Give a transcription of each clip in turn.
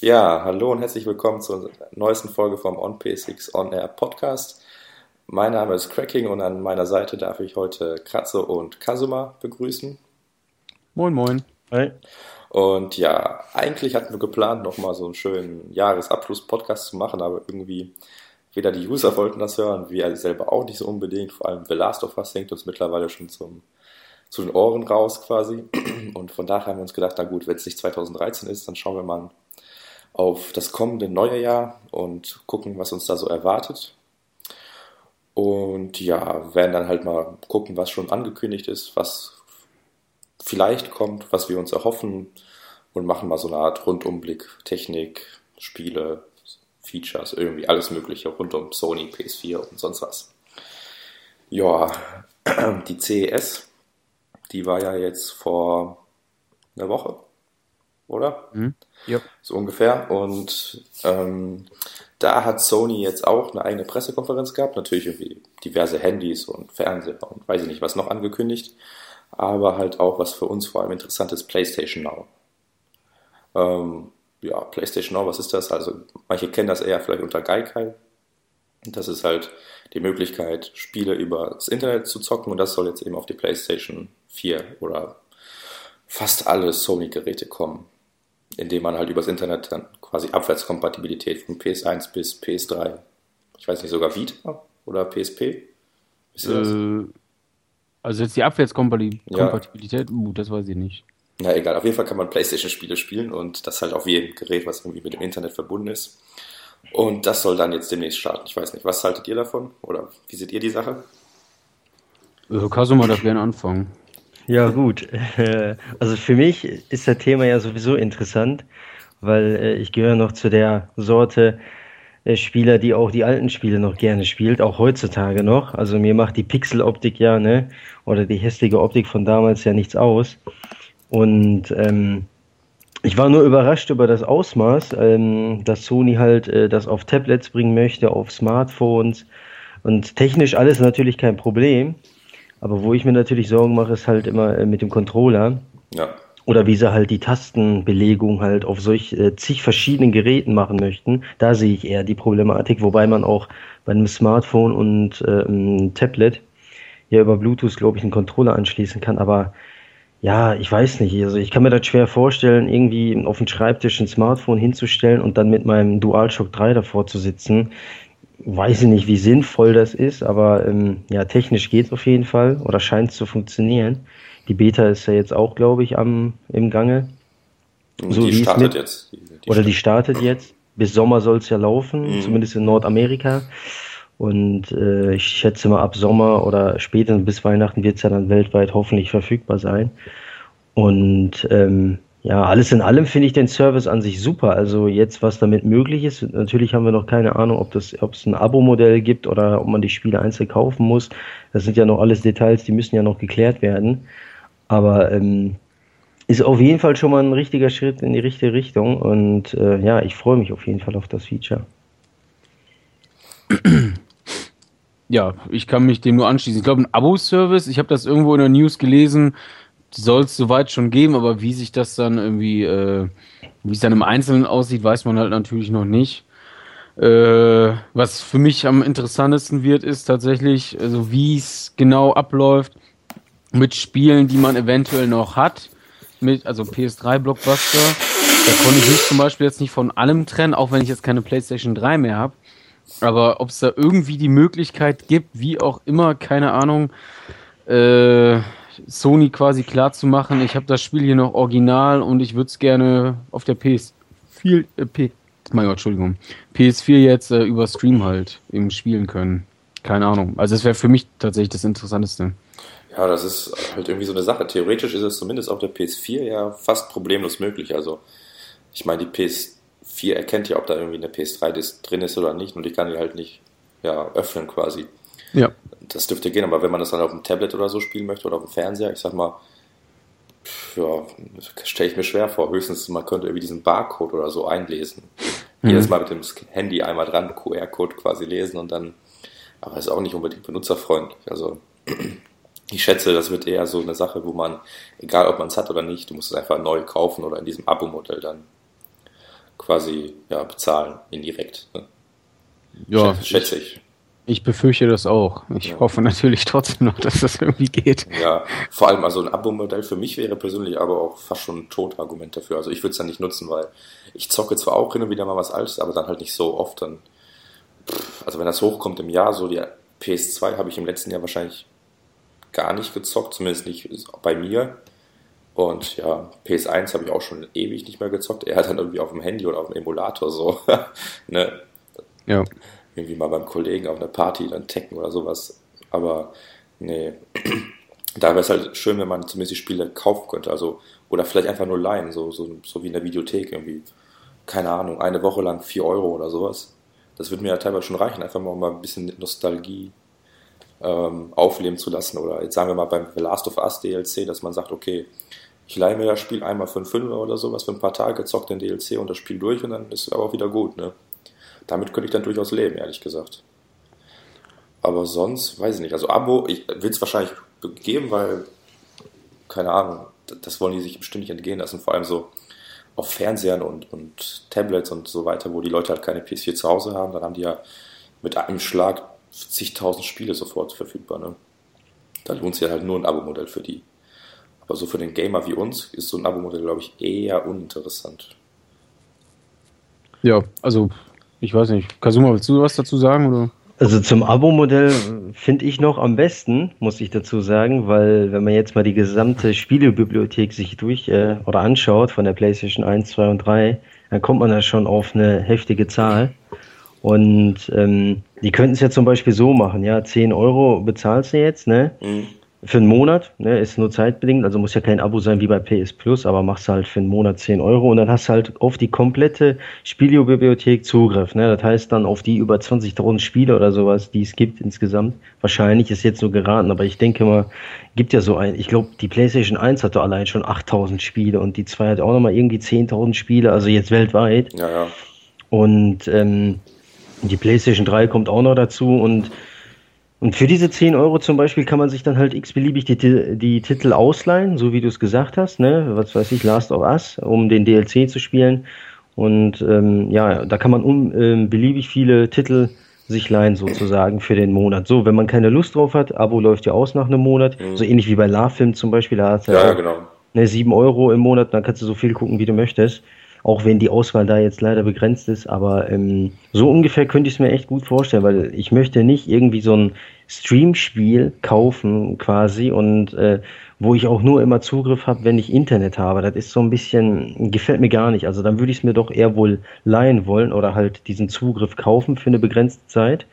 Ja, hallo und herzlich willkommen zur neuesten Folge vom On P6 On Air Podcast. Mein Name ist Cracking und an meiner Seite darf ich heute Kratze und Kazuma begrüßen. Moin, moin. Hi. Und ja, eigentlich hatten wir geplant, nochmal so einen schönen Jahresabschluss-Podcast zu machen, aber irgendwie weder die User wollten das hören, wir selber auch nicht so unbedingt. Vor allem The Last of Us hängt uns mittlerweile schon zum, zu den Ohren raus quasi. Und von daher haben wir uns gedacht, na gut, wenn es nicht 2013 ist, dann schauen wir mal auf das kommende neue Jahr und gucken, was uns da so erwartet. Und ja, werden dann halt mal gucken, was schon angekündigt ist, was vielleicht kommt, was wir uns erhoffen und machen mal so eine Art Rundumblick, Technik, Spiele, Features, irgendwie alles Mögliche rund um Sony, PS4 und sonst was. Ja, die CES, die war ja jetzt vor einer Woche, oder? Mhm. Ja. So ungefähr. Und ähm, da hat Sony jetzt auch eine eigene Pressekonferenz gehabt, natürlich irgendwie diverse Handys und Fernseher und weiß ich nicht was noch angekündigt, aber halt auch was für uns vor allem interessant ist, PlayStation Now. Ähm, ja, PlayStation Now, was ist das? Also manche kennen das eher vielleicht unter Gaikai. Das ist halt die Möglichkeit, Spiele über das Internet zu zocken und das soll jetzt eben auf die PlayStation 4 oder fast alle Sony-Geräte kommen, indem man halt übers Internet dann quasi Abwärtskompatibilität von PS1 bis PS3, ich weiß nicht, sogar Vita oder PSP? Äh, also jetzt die Abwärtskompatibilität, ja. uh, das weiß ich nicht. Na egal, auf jeden Fall kann man Playstation-Spiele spielen und das halt auf jedem Gerät, was irgendwie mit dem Internet verbunden ist. Und das soll dann jetzt demnächst starten. Ich weiß nicht, was haltet ihr davon? Oder wie seht ihr die Sache? Also Kasuma darf gerne anfangen. Ja, gut. Also für mich ist das Thema ja sowieso interessant, weil äh, ich gehöre noch zu der Sorte äh, Spieler, die auch die alten Spiele noch gerne spielt, auch heutzutage noch. Also mir macht die Pixeloptik ja, ne, oder die hässliche Optik von damals ja nichts aus. Und ähm, ich war nur überrascht über das Ausmaß, ähm, dass Sony halt äh, das auf Tablets bringen möchte, auf Smartphones und technisch alles natürlich kein Problem. Aber wo ich mir natürlich Sorgen mache, ist halt immer äh, mit dem Controller. Ja. Oder wie sie halt die Tastenbelegung halt auf solch äh, zig verschiedenen Geräten machen möchten. Da sehe ich eher die Problematik, wobei man auch bei einem Smartphone und äh, einem Tablet ja über Bluetooth, glaube ich, einen Controller anschließen kann. Aber ja, ich weiß nicht. Also ich kann mir das schwer vorstellen, irgendwie auf dem Schreibtisch ein Smartphone hinzustellen und dann mit meinem DualShock 3 davor zu sitzen. Weiß ich nicht, wie sinnvoll das ist, aber ähm, ja, technisch geht es auf jeden Fall oder scheint es zu funktionieren. Die Beta ist ja jetzt auch, glaube ich, am im Gange. So die startet mit, jetzt. Die, die oder die startet jetzt. Bis Sommer soll es ja laufen, mhm. zumindest in Nordamerika. Und äh, ich schätze mal, ab Sommer oder spätestens bis Weihnachten wird es ja dann weltweit hoffentlich verfügbar sein. Und ähm, ja, alles in allem finde ich den Service an sich super. Also jetzt, was damit möglich ist, natürlich haben wir noch keine Ahnung, ob es ein Abo-Modell gibt oder ob man die Spiele einzeln kaufen muss. Das sind ja noch alles Details, die müssen ja noch geklärt werden. Aber ähm, ist auf jeden Fall schon mal ein richtiger Schritt in die richtige Richtung. Und äh, ja, ich freue mich auf jeden Fall auf das Feature. ja, ich kann mich dem nur anschließen. Ich glaube, ein Abo-Service, ich habe das irgendwo in der News gelesen, soll es soweit schon geben, aber wie sich das dann irgendwie, äh, wie es dann im Einzelnen aussieht, weiß man halt natürlich noch nicht. Äh, was für mich am interessantesten wird, ist tatsächlich, also wie es genau abläuft mit Spielen, die man eventuell noch hat. Mit, also PS3 Blockbuster. Da konnte ich mich zum Beispiel jetzt nicht von allem trennen, auch wenn ich jetzt keine PlayStation 3 mehr habe. Aber ob es da irgendwie die Möglichkeit gibt, wie auch immer, keine Ahnung, äh, Sony quasi klar zu machen, ich habe das Spiel hier noch original und ich würde es gerne auf der PS4, äh, P, mein Gott, Entschuldigung, PS4 jetzt äh, über Stream halt eben spielen können. Keine Ahnung. Also das wäre für mich tatsächlich das Interessanteste. Ja, das ist halt irgendwie so eine Sache. Theoretisch ist es zumindest auf der PS4 ja fast problemlos möglich. Also ich meine, die PS 4 erkennt ja, ob da irgendwie eine PS3 drin ist oder nicht und ich kann die halt nicht ja, öffnen quasi. Ja. Das dürfte gehen, aber wenn man das dann auf dem Tablet oder so spielen möchte oder auf dem Fernseher, ich sag mal, ja, stelle ich mir schwer vor. Höchstens, man könnte irgendwie diesen Barcode oder so einlesen. Mhm. Jedes Mal mit dem Handy einmal dran, QR-Code quasi lesen und dann, aber ist auch nicht unbedingt benutzerfreundlich. Also, ich schätze, das wird eher so eine Sache, wo man, egal ob man es hat oder nicht, du musst es einfach neu kaufen oder in diesem Abo-Modell dann quasi ja, bezahlen, indirekt. Ne? Ja, schätze ich. Ich befürchte das auch. Ich ja. hoffe natürlich trotzdem noch, dass das irgendwie geht. Ja, vor allem also ein Abo-Modell für mich wäre persönlich aber auch fast schon ein Totargument dafür. Also ich würde es dann nicht nutzen, weil ich zocke zwar auch hin und wieder mal was Altes, aber dann halt nicht so oft. Dann, also wenn das hochkommt im Jahr, so die PS2 habe ich im letzten Jahr wahrscheinlich gar nicht gezockt, zumindest nicht bei mir. Und ja, PS1 habe ich auch schon ewig nicht mehr gezockt. Er hat dann irgendwie auf dem Handy oder auf dem Emulator so. ne? Ja irgendwie mal beim Kollegen auf einer Party dann tecken oder sowas. Aber nee, da wäre es halt schön, wenn man zumindest die Spiele kaufen könnte. Also, oder vielleicht einfach nur leihen, so, so, so wie in der Videothek irgendwie. Keine Ahnung, eine Woche lang 4 Euro oder sowas. Das würde mir ja teilweise schon reichen, einfach mal, mal ein bisschen Nostalgie ähm, aufleben zu lassen. Oder jetzt sagen wir mal beim The Last of Us DLC, dass man sagt, okay, ich leihe mir das Spiel einmal für einen Fünfer oder sowas für ein paar Tage, zockt den DLC und das Spiel durch und dann ist es aber auch wieder gut, ne? Damit könnte ich dann durchaus leben, ehrlich gesagt. Aber sonst, weiß ich nicht. Also Abo, ich will es wahrscheinlich geben, weil, keine Ahnung, das wollen die sich bestimmt nicht entgehen lassen. Vor allem so auf Fernsehern und, und Tablets und so weiter, wo die Leute halt keine PS4 zu Hause haben, dann haben die ja mit einem Schlag zigtausend Spiele sofort verfügbar. Ne? Da lohnt sich halt nur ein Abo-Modell für die. Aber so für den Gamer wie uns ist so ein Abo-Modell, glaube ich, eher uninteressant. Ja, also ich weiß nicht. Kasuma, willst du was dazu sagen? Oder? Also zum Abo-Modell finde ich noch am besten, muss ich dazu sagen, weil wenn man jetzt mal die gesamte Spielebibliothek sich durch äh, oder anschaut von der PlayStation 1, 2 und 3, dann kommt man da schon auf eine heftige Zahl. Und ähm, die könnten es ja zum Beispiel so machen, ja, 10 Euro bezahlst du jetzt, ne? Mhm für einen Monat, ne, ist nur zeitbedingt, also muss ja kein Abo sein wie bei PS Plus, aber machst halt für einen Monat 10 Euro und dann hast du halt auf die komplette Spielebibliothek Zugriff, ne, das heißt dann auf die über 20.000 Spiele oder sowas, die es gibt insgesamt. Wahrscheinlich ist jetzt so geraten, aber ich denke mal, gibt ja so ein, ich glaube, die PlayStation 1 hatte allein schon 8.000 Spiele und die 2 hat auch nochmal irgendwie 10.000 Spiele, also jetzt weltweit. Ja, ja. Und ähm, die PlayStation 3 kommt auch noch dazu und und für diese 10 Euro zum Beispiel kann man sich dann halt x-beliebig die, die Titel ausleihen, so wie du es gesagt hast, ne? Was weiß ich, Last of Us, um den DLC zu spielen. Und ähm, ja, da kann man um, ähm, beliebig viele Titel sich leihen sozusagen für den Monat. So, wenn man keine Lust drauf hat, Abo läuft ja aus nach einem Monat, mhm. so ähnlich wie bei LaFilm zum Beispiel, da hat ja, ja genau. ne, 7 Euro im Monat, dann kannst du so viel gucken, wie du möchtest. Auch wenn die Auswahl da jetzt leider begrenzt ist, aber ähm, so ungefähr könnte ich es mir echt gut vorstellen, weil ich möchte nicht irgendwie so ein Stream-Spiel kaufen quasi und äh, wo ich auch nur immer Zugriff habe, wenn ich Internet habe. Das ist so ein bisschen, gefällt mir gar nicht. Also dann würde ich es mir doch eher wohl leihen wollen oder halt diesen Zugriff kaufen für eine begrenzte Zeit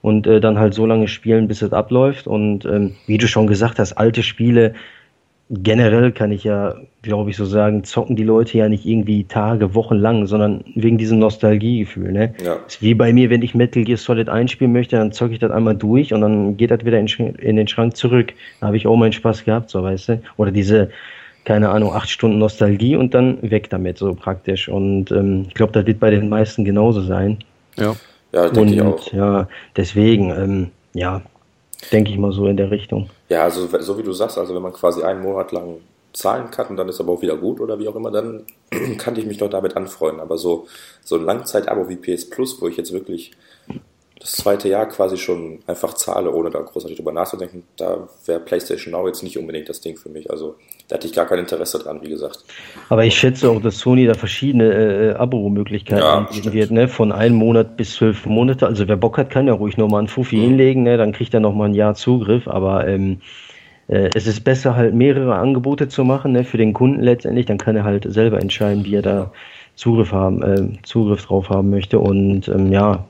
und äh, dann halt so lange spielen, bis es abläuft. Und ähm, wie du schon gesagt hast, alte Spiele generell kann ich ja, glaube ich, so sagen, zocken die Leute ja nicht irgendwie Tage, Wochen lang, sondern wegen diesem Nostalgiegefühl. Ne? Ja. Ist wie bei mir, wenn ich Metal Gear Solid einspielen möchte, dann zocke ich das einmal durch und dann geht das wieder in, in den Schrank zurück. Da habe ich auch meinen Spaß gehabt, so weißt du. Oder diese, keine Ahnung, acht Stunden Nostalgie und dann weg damit, so praktisch. Und ähm, ich glaube, das wird bei den meisten genauso sein. Ja, ja denke ich auch. Ja, deswegen, ähm, ja, denke ich mal so in der Richtung. Ja, also so wie du sagst, also wenn man quasi einen Monat lang zahlen kann und dann ist aber auch wieder gut oder wie auch immer, dann kann ich mich doch damit anfreunden. Aber so, so ein Langzeit-Abo wie PS Plus, wo ich jetzt wirklich das zweite Jahr quasi schon einfach zahle, ohne da großartig drüber nachzudenken, da wäre PlayStation Now jetzt nicht unbedingt das Ding für mich. Also da hatte ich gar kein Interesse dran, wie gesagt. Aber ich schätze auch, dass Sony da verschiedene äh, Abo-Möglichkeiten ja, anbieten wird, ne? Von einem Monat bis zwölf Monate. Also wer Bock hat, kann ja ruhig nochmal einen Fuffi mhm. hinlegen, ne? Dann kriegt er nochmal ein Jahr Zugriff, aber ähm, äh, es ist besser, halt mehrere Angebote zu machen, ne? Für den Kunden letztendlich, dann kann er halt selber entscheiden, wie er da Zugriff haben, äh, Zugriff drauf haben möchte. Und ähm, ja,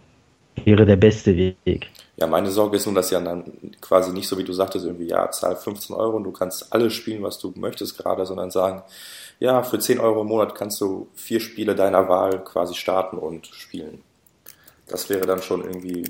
wäre der beste Weg. Ja, meine Sorge ist nun, dass ja dann quasi nicht so, wie du sagtest, irgendwie, ja, zahl 15 Euro und du kannst alles spielen, was du möchtest gerade, sondern sagen, ja, für 10 Euro im Monat kannst du vier Spiele deiner Wahl quasi starten und spielen. Das wäre dann schon irgendwie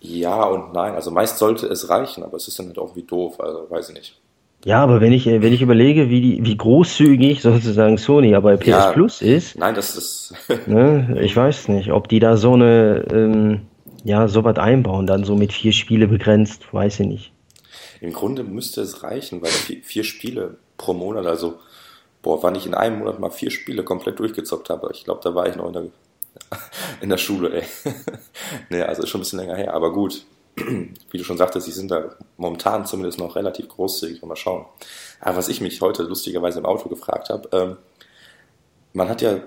ja und nein. Also meist sollte es reichen, aber es ist dann halt auch wie doof, also weiß ich nicht. Ja, aber wenn ich, wenn ich überlege, wie, die, wie großzügig sozusagen Sony aber PS ja, Plus ist. Nein, das ist. ne, ich weiß nicht, ob die da so eine, ähm, ja, so was einbauen, dann so mit vier Spiele begrenzt, weiß ich nicht. Im Grunde müsste es reichen, weil vier, vier Spiele pro Monat, also boah, wann ich in einem Monat mal vier Spiele komplett durchgezockt habe. Ich glaube, da war ich noch in der, in der Schule, ey. naja, also ist schon ein bisschen länger her, aber gut. Wie du schon sagtest, sie sind da momentan zumindest noch relativ großzügig. Mal schauen. Aber was ich mich heute lustigerweise im Auto gefragt habe, ähm, man hat ja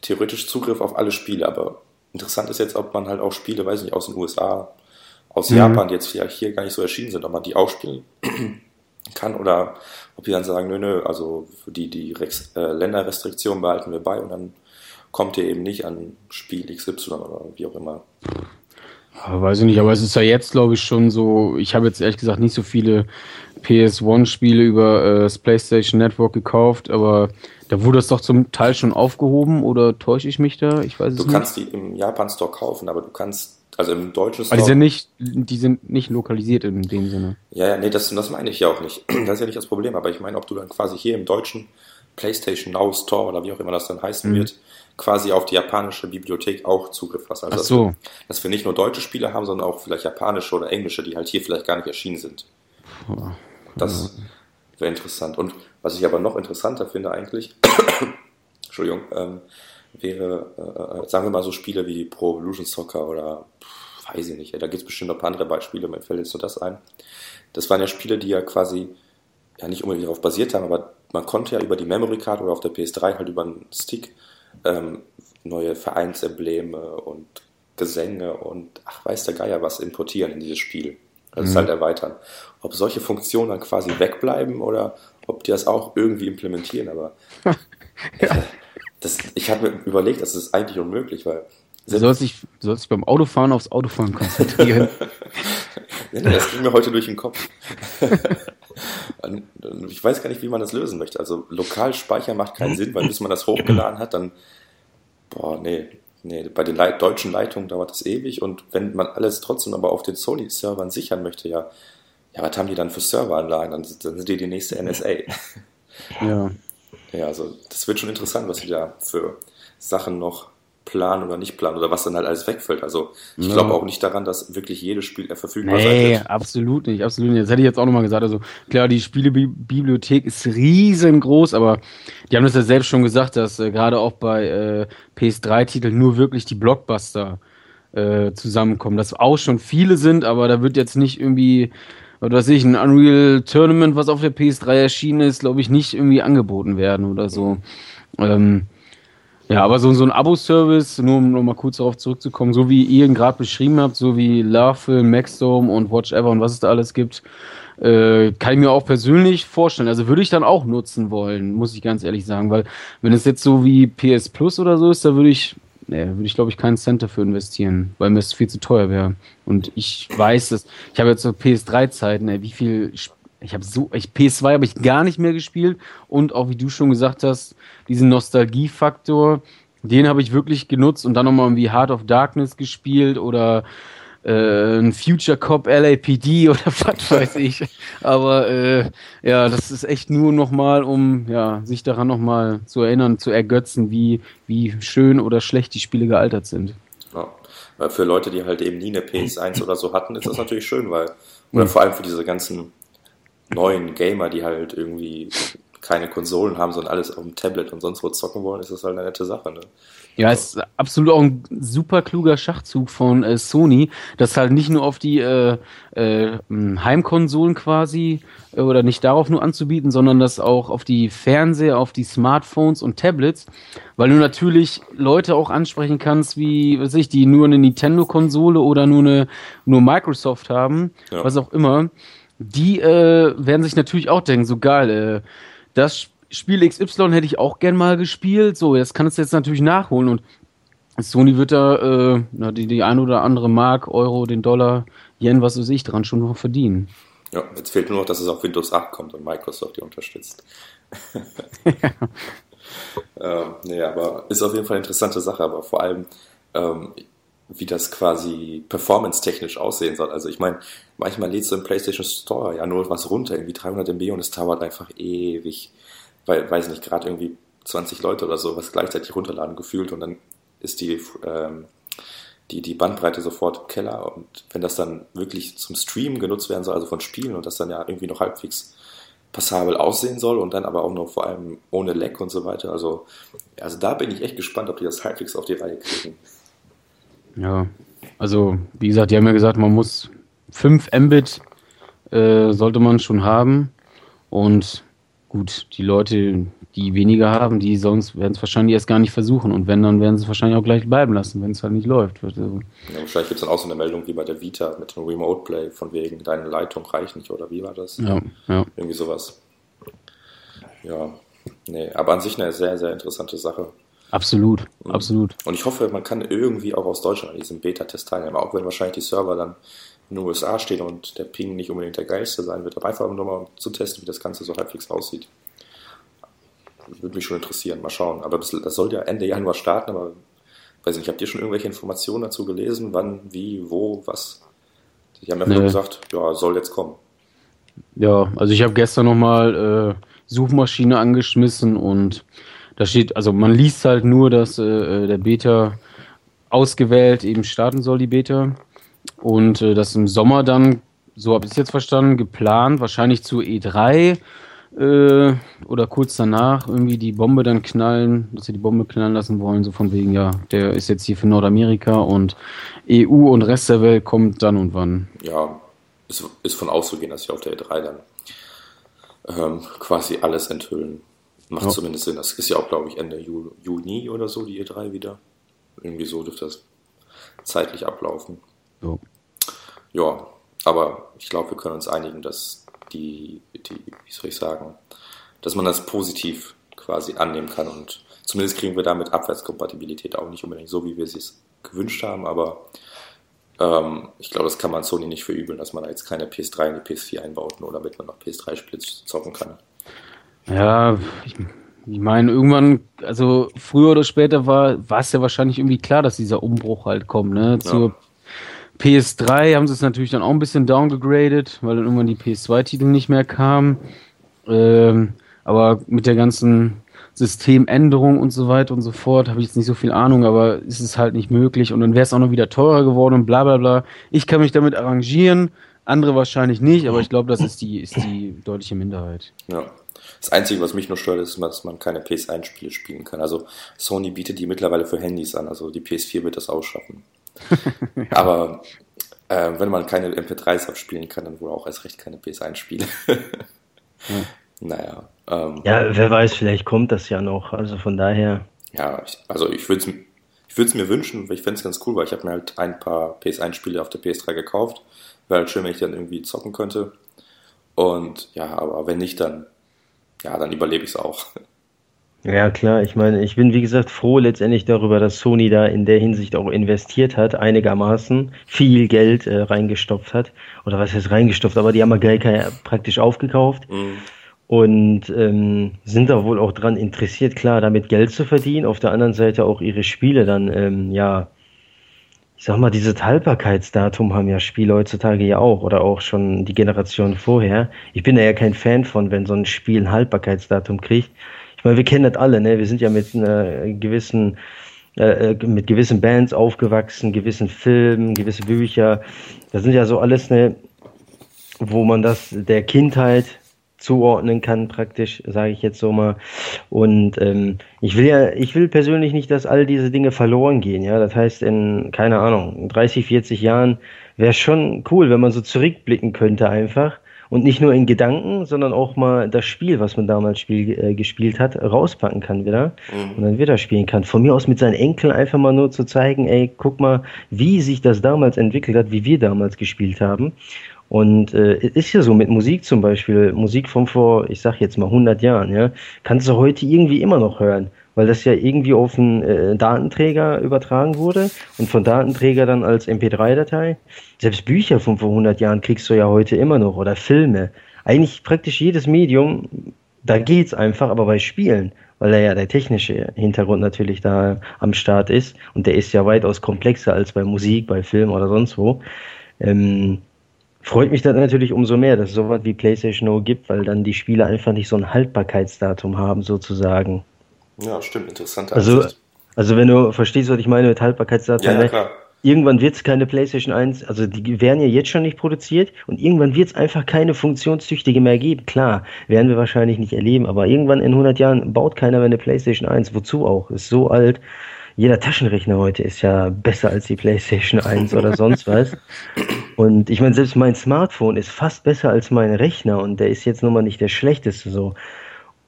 theoretisch Zugriff auf alle Spiele, aber interessant ist jetzt, ob man halt auch Spiele, weiß nicht, aus den USA, aus mhm. Japan, die jetzt vielleicht hier gar nicht so erschienen sind, ob man die auch spielen kann oder ob die dann sagen, nö, nö, also die, die Rex, äh, Länderrestriktionen behalten wir bei und dann kommt ihr eben nicht an Spiel XY oder wie auch immer. weiß ich nicht, aber es ist ja jetzt, glaube ich, schon so, ich habe jetzt ehrlich gesagt nicht so viele PS1-Spiele über äh, das PlayStation Network gekauft, aber da wurde das doch zum Teil schon aufgehoben oder täusche ich mich da? Ich weiß es du nicht. Du kannst die im Japan Store kaufen, aber du kannst also im deutschen Store. Aber die sind nicht, die sind nicht lokalisiert in dem Sinne. Ja, ja, nee, das, das meine ich ja auch nicht. Das ist ja nicht das Problem, aber ich meine, ob du dann quasi hier im deutschen PlayStation Now Store oder wie auch immer das dann heißen mhm. wird, quasi auf die japanische Bibliothek auch Zugriff hast. Also Ach so. Dass wir, dass wir nicht nur deutsche Spiele haben, sondern auch vielleicht japanische oder englische, die halt hier vielleicht gar nicht erschienen sind. Das wäre interessant. Und was ich aber noch interessanter finde eigentlich, Entschuldigung, ähm, wäre, äh, äh, sagen wir mal so Spiele wie Pro Evolution Soccer oder weiß ich nicht, da gibt es bestimmt noch ein paar andere Beispiele, mir fällt jetzt nur das ein. Das waren ja Spiele, die ja quasi ja nicht unbedingt darauf basiert haben, aber man konnte ja über die Memory Card oder auf der PS3 halt über einen Stick ähm, neue Vereinsembleme und Gesänge und ach weiß der Geier was importieren in dieses Spiel. Also mhm. halt erweitern. Ob solche Funktionen dann quasi wegbleiben oder ob die das auch irgendwie implementieren, aber ja. Das, ich habe mir überlegt, das ist eigentlich unmöglich, weil. Du sollst, dich, du sollst dich beim Autofahren aufs Autofahren konzentrieren. das ging mir heute durch den Kopf. ich weiß gar nicht, wie man das lösen möchte. Also lokal speichern macht keinen Sinn, weil bis man das hochgeladen hat, dann, boah, nee, nee, bei den Leit deutschen Leitungen dauert das ewig und wenn man alles trotzdem aber auf den Sony-Servern sichern möchte, ja, ja, was haben die dann für Serveranlagen? Dann, dann sind die die nächste NSA. Ja. Ja, also das wird schon interessant, was sie da für Sachen noch planen oder nicht planen oder was dann halt alles wegfällt. Also ich ja. glaube auch nicht daran, dass wirklich jedes Spiel verfügbar sein nee, wird. absolut nicht, absolut nicht. Das hätte ich jetzt auch nochmal gesagt. Also klar, die Spielebibliothek ist riesengroß, aber die haben das ja selbst schon gesagt, dass äh, gerade auch bei äh, PS3-Titeln nur wirklich die Blockbuster äh, zusammenkommen. Dass auch schon viele sind, aber da wird jetzt nicht irgendwie was weiß ich, ein Unreal Tournament, was auf der PS3 erschienen ist, glaube ich, nicht irgendwie angeboten werden oder so. Ähm, ja, aber so, so ein Abo-Service, nur um nochmal kurz darauf zurückzukommen, so wie ihr ihn gerade beschrieben habt, so wie Larfilm, Maxdome und Watch Ever und was es da alles gibt, äh, kann ich mir auch persönlich vorstellen. Also würde ich dann auch nutzen wollen, muss ich ganz ehrlich sagen, weil wenn es jetzt so wie PS Plus oder so ist, da würde ich nee, würde ich glaube ich keinen Cent dafür investieren, weil mir es viel zu teuer wäre. Und ich weiß es. Ich habe jetzt so PS3-Zeiten, wie viel ich habe so, ich, PS2 habe ich gar nicht mehr gespielt und auch wie du schon gesagt hast, diesen Nostalgiefaktor, den habe ich wirklich genutzt und dann nochmal irgendwie Heart of Darkness gespielt oder äh, ein Future Cop LAPD oder was weiß ich. Aber äh, ja, das ist echt nur nochmal, um ja, sich daran nochmal zu erinnern, zu ergötzen, wie, wie schön oder schlecht die Spiele gealtert sind. Ja. Weil für Leute, die halt eben nie eine PS1 oder so hatten, ist das natürlich schön, weil, oder mhm. vor allem für diese ganzen neuen Gamer, die halt irgendwie keine Konsolen haben, sondern alles auf dem Tablet und sonst wo zocken wollen, ist das halt eine nette Sache. Ne? Ja, ist absolut auch ein super kluger Schachzug von äh, Sony, das halt nicht nur auf die äh, äh, Heimkonsolen quasi äh, oder nicht darauf nur anzubieten, sondern das auch auf die Fernseher, auf die Smartphones und Tablets, weil du natürlich Leute auch ansprechen kannst, wie, was weiß ich, die nur eine Nintendo-Konsole oder nur eine nur Microsoft haben, ja. was auch immer. Die äh, werden sich natürlich auch denken, so geil, äh, das Spiel XY hätte ich auch gern mal gespielt. So, jetzt kann es jetzt natürlich nachholen und Sony wird da äh, na, die, die ein oder andere Mark, Euro, den Dollar, Yen, was weiß ich, dran schon noch verdienen. Ja, jetzt fehlt nur noch, dass es auf Windows 8 kommt und Microsoft die unterstützt. ähm, nee, aber ist auf jeden Fall eine interessante Sache, aber vor allem, ähm, wie das quasi performance-technisch aussehen soll. Also ich meine, manchmal lädst du im PlayStation Store ja nur was runter, irgendwie 300 MB und es dauert einfach ewig, weil, weiß nicht, gerade irgendwie 20 Leute oder so was gleichzeitig runterladen gefühlt und dann ist die, ähm, die, die Bandbreite sofort im Keller und wenn das dann wirklich zum Stream genutzt werden soll, also von Spielen und das dann ja irgendwie noch halbwegs passabel aussehen soll und dann aber auch noch vor allem ohne Leck und so weiter. Also, also da bin ich echt gespannt, ob die das halbwegs auf die Reihe kriegen. Ja, also wie gesagt, die haben ja gesagt, man muss 5 Mbit äh, sollte man schon haben und gut, die Leute, die weniger haben, die sonst werden es wahrscheinlich erst gar nicht versuchen. Und wenn, dann werden sie es wahrscheinlich auch gleich bleiben lassen, wenn es halt nicht läuft. Also, ja, wahrscheinlich gibt es dann auch so eine Meldung wie bei der Vita mit dem Remote Play, von wegen, deine Leitung reicht nicht, oder wie war das? Ja, ja. Irgendwie sowas. Ja, nee, aber an sich eine sehr, sehr interessante Sache. Absolut, absolut. Und ich hoffe, man kann irgendwie auch aus Deutschland an diesem Beta-Test teilnehmen, auch wenn wahrscheinlich die Server dann in den USA stehen und der Ping nicht unbedingt der geilste sein wird, aber einfach nur mal zu testen, wie das Ganze so halbwegs aussieht würde mich schon interessieren. Mal schauen. Aber das, das soll ja Ende Januar starten, aber weiß nicht, habt ihr schon irgendwelche Informationen dazu gelesen? Wann, wie, wo, was? Die haben ja nee. gesagt, ja, soll jetzt kommen. Ja, also ich habe gestern nochmal äh, Suchmaschine angeschmissen und da steht, also man liest halt nur, dass äh, der Beta ausgewählt eben starten soll, die Beta. Und äh, das im Sommer dann, so habe ich es jetzt verstanden, geplant, wahrscheinlich zu E3 äh, oder kurz danach irgendwie die Bombe dann knallen, dass sie die Bombe knallen lassen wollen, so von wegen, ja, der ist jetzt hier für Nordamerika und EU und Rest der Welt kommt dann und wann. Ja, ist, ist von auszugehen, dass sie auf der E3 dann ähm, quasi alles enthüllen. Macht ja. zumindest Sinn. Das ist ja auch, glaube ich, Ende Juni oder so, die E3 wieder. Irgendwie so dürfte das zeitlich ablaufen. Ja. Ja, aber ich glaube, wir können uns einigen, dass die, die, wie soll ich sagen, dass man das positiv quasi annehmen kann und zumindest kriegen wir damit Abwärtskompatibilität auch nicht unbedingt so, wie wir es gewünscht haben, aber ähm, ich glaube, das kann man Sony nicht verübeln, dass man da jetzt keine PS3 in die PS4 einbaut, nur damit man noch PS3-Spiele zocken kann. Ja, ich, ich meine, irgendwann, also früher oder später war, war es ja wahrscheinlich irgendwie klar, dass dieser Umbruch halt kommt, ne? Zur ja. PS3 haben sie es natürlich dann auch ein bisschen downgegradet, weil dann irgendwann die PS2-Titel nicht mehr kamen. Ähm, aber mit der ganzen Systemänderung und so weiter und so fort habe ich jetzt nicht so viel Ahnung, aber es ist halt nicht möglich und dann wäre es auch noch wieder teurer geworden und bla bla bla. Ich kann mich damit arrangieren, andere wahrscheinlich nicht, aber ich glaube, das ist die, ist die deutliche Minderheit. Ja. Das Einzige, was mich nur stört, ist, dass man keine PS1-Spiele spielen kann. Also Sony bietet die mittlerweile für Handys an, also die PS4 wird das ausschaffen. Aber äh, wenn man keine MP3s abspielen kann, dann wohl auch erst recht keine PS1-Spiele. ja. Naja. Ähm, ja, wer weiß, vielleicht kommt das ja noch. Also von daher. Ja, ich, also ich würde es ich würde es mir wünschen, weil ich fände es ganz cool, weil ich habe mir halt ein paar PS1-Spiele auf der PS3 gekauft. Wäre halt schön, wenn ich dann irgendwie zocken könnte. Und ja, aber wenn nicht, dann, ja, dann überlebe ich es auch. Ja, klar. Ich meine, ich bin wie gesagt froh letztendlich darüber, dass Sony da in der Hinsicht auch investiert hat, einigermaßen viel Geld äh, reingestopft hat. Oder was heißt reingestopft? Aber die haben Amerika praktisch aufgekauft. Mhm. Und ähm, sind da wohl auch dran interessiert, klar, damit Geld zu verdienen. Auf der anderen Seite auch ihre Spiele dann, ähm, ja, ich sag mal, dieses Haltbarkeitsdatum haben ja Spiele heutzutage ja auch oder auch schon die Generation vorher. Ich bin da ja kein Fan von, wenn so ein Spiel ein Haltbarkeitsdatum kriegt meine, wir kennen das alle, ne? Wir sind ja mit einer gewissen, äh, äh, mit gewissen Bands aufgewachsen, gewissen Filmen, gewisse Bücher. Das sind ja so alles, ne, wo man das der Kindheit zuordnen kann, praktisch, sage ich jetzt so mal. Und ähm, ich will ja, ich will persönlich nicht, dass all diese Dinge verloren gehen. Ja, das heißt, in keine Ahnung, 30, 40 Jahren wäre schon cool, wenn man so zurückblicken könnte einfach und nicht nur in Gedanken, sondern auch mal das Spiel, was man damals spiel, äh, gespielt hat, rauspacken kann wieder mhm. und dann wieder spielen kann. Von mir aus mit seinen Enkeln einfach mal nur zu zeigen, ey, guck mal, wie sich das damals entwickelt hat, wie wir damals gespielt haben. Und äh, ist ja so mit Musik zum Beispiel, Musik von vor, ich sag jetzt mal 100 Jahren, ja, kannst du heute irgendwie immer noch hören weil das ja irgendwie auf einen äh, Datenträger übertragen wurde und von Datenträger dann als MP3-Datei. Selbst Bücher von vor 100 Jahren kriegst du ja heute immer noch oder Filme. Eigentlich praktisch jedes Medium, da geht's einfach, aber bei Spielen, weil da ja der technische Hintergrund natürlich da am Start ist und der ist ja weitaus komplexer als bei Musik, bei Film oder sonst wo. Ähm, freut mich dann natürlich umso mehr, dass es sowas wie PlayStation No gibt, weil dann die Spiele einfach nicht so ein Haltbarkeitsdatum haben, sozusagen. Ja, stimmt, interessant. Also, also wenn du verstehst, was ich meine mit Haltbarkeitsdatum, ja, ja, klar. irgendwann wird es keine PlayStation 1, also die werden ja jetzt schon nicht produziert und irgendwann wird es einfach keine funktionstüchtige mehr geben. Klar, werden wir wahrscheinlich nicht erleben, aber irgendwann in 100 Jahren baut keiner mehr eine PlayStation 1. Wozu auch? Ist so alt. Jeder Taschenrechner heute ist ja besser als die PlayStation 1 oder sonst was. Und ich meine, selbst mein Smartphone ist fast besser als mein Rechner und der ist jetzt nun mal nicht der schlechteste so.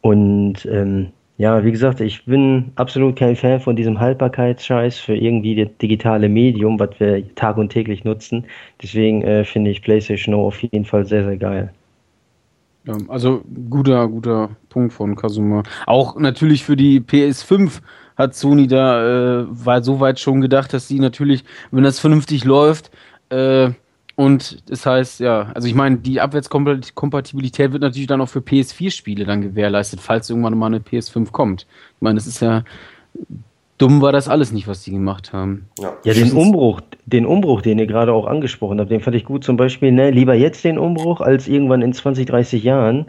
Und ähm, ja, wie gesagt, ich bin absolut kein Fan von diesem Haltbarkeitsscheiß für irgendwie das digitale Medium, was wir tag und täglich nutzen. Deswegen äh, finde ich PlayStation Now auf jeden Fall sehr, sehr geil. Ja, also guter, guter Punkt von Kazuma. Auch natürlich für die PS5 hat Sony da äh, war so weit schon gedacht, dass sie natürlich, wenn das vernünftig läuft, äh, und das heißt, ja, also ich meine, die Abwärtskompatibilität wird natürlich dann auch für PS4-Spiele dann gewährleistet, falls irgendwann mal eine PS5 kommt. Ich meine, das ist ja dumm war das alles nicht, was die gemacht haben. Ja, ja den Umbruch, den Umbruch, den ihr gerade auch angesprochen habt, den fand ich gut. Zum Beispiel, ne, lieber jetzt den Umbruch als irgendwann in 20, 30 Jahren,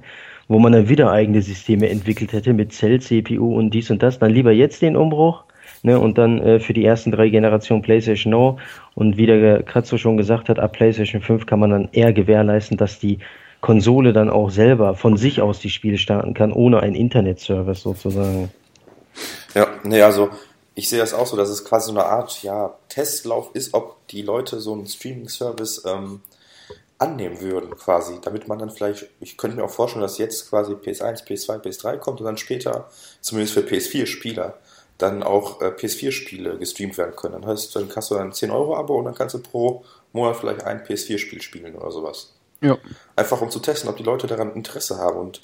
wo man dann wieder eigene Systeme entwickelt hätte mit Cell, CPU und dies und das. Dann lieber jetzt den Umbruch Ne, und dann äh, für die ersten drei Generationen PlayStation No. Und wie der Kratzo schon gesagt hat, ab PlayStation 5 kann man dann eher gewährleisten, dass die Konsole dann auch selber von sich aus die Spiele starten kann, ohne einen Internetservice sozusagen. Ja, nee, also ich sehe das auch so, dass es quasi so eine Art ja, Testlauf ist, ob die Leute so einen Streaming-Service ähm, annehmen würden, quasi, damit man dann vielleicht, ich könnte mir auch vorstellen, dass jetzt quasi PS1, PS2, PS3 kommt und dann später, zumindest für PS4-Spieler, dann auch äh, PS4-Spiele gestreamt werden können. Dann heißt, dann kannst du ein 10-Euro-Abo und dann kannst du pro Monat vielleicht ein PS4-Spiel spielen oder sowas. Ja. Einfach um zu testen, ob die Leute daran Interesse haben. Und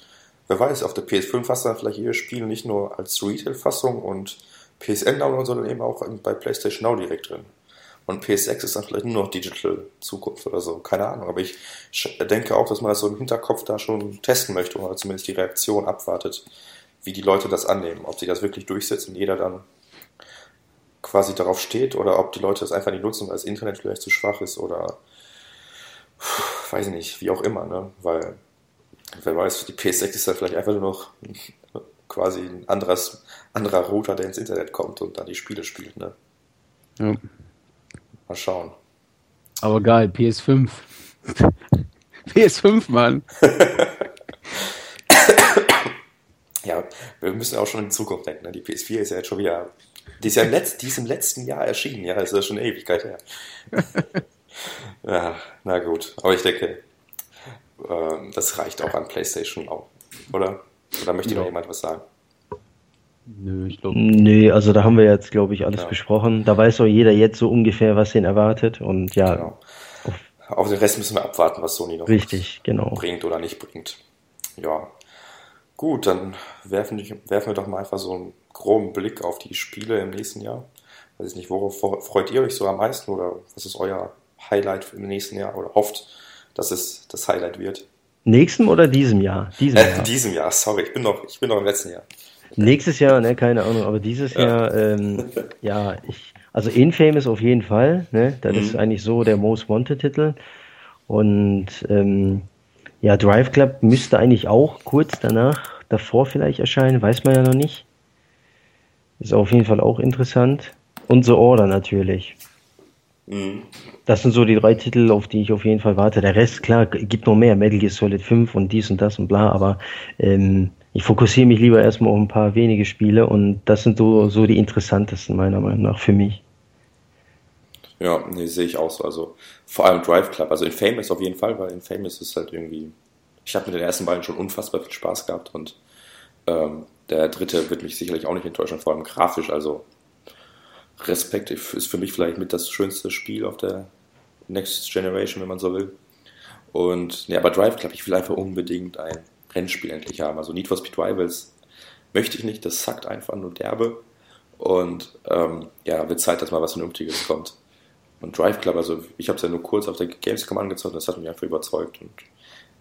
wer weiß, auf der PS5 hast du dann vielleicht jedes Spiel nicht nur als Retail-Fassung und PSN-Download, sondern eben auch bei PlayStation Now direkt drin. Und PS6 ist dann vielleicht nur noch Digital Zukunft oder so. Keine Ahnung. Aber ich denke auch, dass man das so im Hinterkopf da schon testen möchte oder zumindest die Reaktion abwartet wie die Leute das annehmen. Ob sie das wirklich durchsetzen und jeder dann quasi darauf steht oder ob die Leute das einfach nicht nutzen, weil das Internet vielleicht zu schwach ist oder weiß ich nicht, wie auch immer, ne? Weil wer weiß, die PS6 ist halt vielleicht einfach nur noch quasi ein anderes, anderer Router, der ins Internet kommt und dann die Spiele spielt, ne? Ja. Mal schauen. Aber geil, PS5. PS5, Mann. Ja, wir müssen auch schon in die Zukunft denken. Ne? Die PS4 ist ja jetzt schon wieder. Die ist ja im, Letz-, die ist im letzten Jahr erschienen, ja, das ist ja schon eine Ewigkeit her. ja, na gut. Aber ich denke, äh, das reicht auch an PlayStation auch, oder? Oder möchte ja. noch jemand was sagen? Nö, ich glaube. Nee, also da haben wir jetzt, glaube ich, alles ja. besprochen. Da weiß auch jeder jetzt so ungefähr, was ihn erwartet. Und ja. Genau. Auf den Rest müssen wir abwarten, was Sony noch Richtig, genau. bringt oder nicht bringt. Ja, Gut, dann werfen, werfen wir doch mal einfach so einen groben Blick auf die Spiele im nächsten Jahr. Weiß ich nicht, worauf freut ihr euch so am meisten oder was ist euer Highlight im nächsten Jahr oder hofft, dass es das Highlight wird? Nächsten oder diesem Jahr? Diesem äh, Jahr. diesem Jahr, sorry, ich bin noch, ich bin noch im letzten Jahr. Nächstes Jahr, ne, keine Ahnung, aber dieses ja. Jahr, ähm, ja, ich, also Infamous auf jeden Fall, ne, das mhm. ist eigentlich so der Most Wanted Titel und ähm, ja, Drive Club müsste eigentlich auch kurz danach, davor vielleicht erscheinen, weiß man ja noch nicht. Ist auf jeden Fall auch interessant. Und The Order natürlich. Mhm. Das sind so die drei Titel, auf die ich auf jeden Fall warte. Der Rest, klar, gibt noch mehr. Metal Gear Solid 5 und dies und das und bla, aber ähm, ich fokussiere mich lieber erstmal auf ein paar wenige Spiele und das sind so, so die interessantesten meiner Meinung nach für mich. Ja, nee, sehe ich auch so. Also vor allem Drive Club. Also Infamous auf jeden Fall, weil Infamous ist halt irgendwie. Ich habe mit den ersten beiden schon unfassbar viel Spaß gehabt und ähm, der dritte wird mich sicherlich auch nicht enttäuschen, vor allem grafisch. Also Respekt ist für mich vielleicht mit das schönste Spiel auf der Next Generation, wenn man so will. Und ja, aber Drive Club, ich will einfach unbedingt ein Rennspiel endlich haben. Also Need for Speed Rivals möchte ich nicht, das sackt einfach nur derbe. Und ähm, ja, wird Zeit, dass mal was Vernünftiges kommt. Und Drive Club, also ich habe es ja nur kurz auf der Gamescom angezogen, das hat mich einfach überzeugt. Und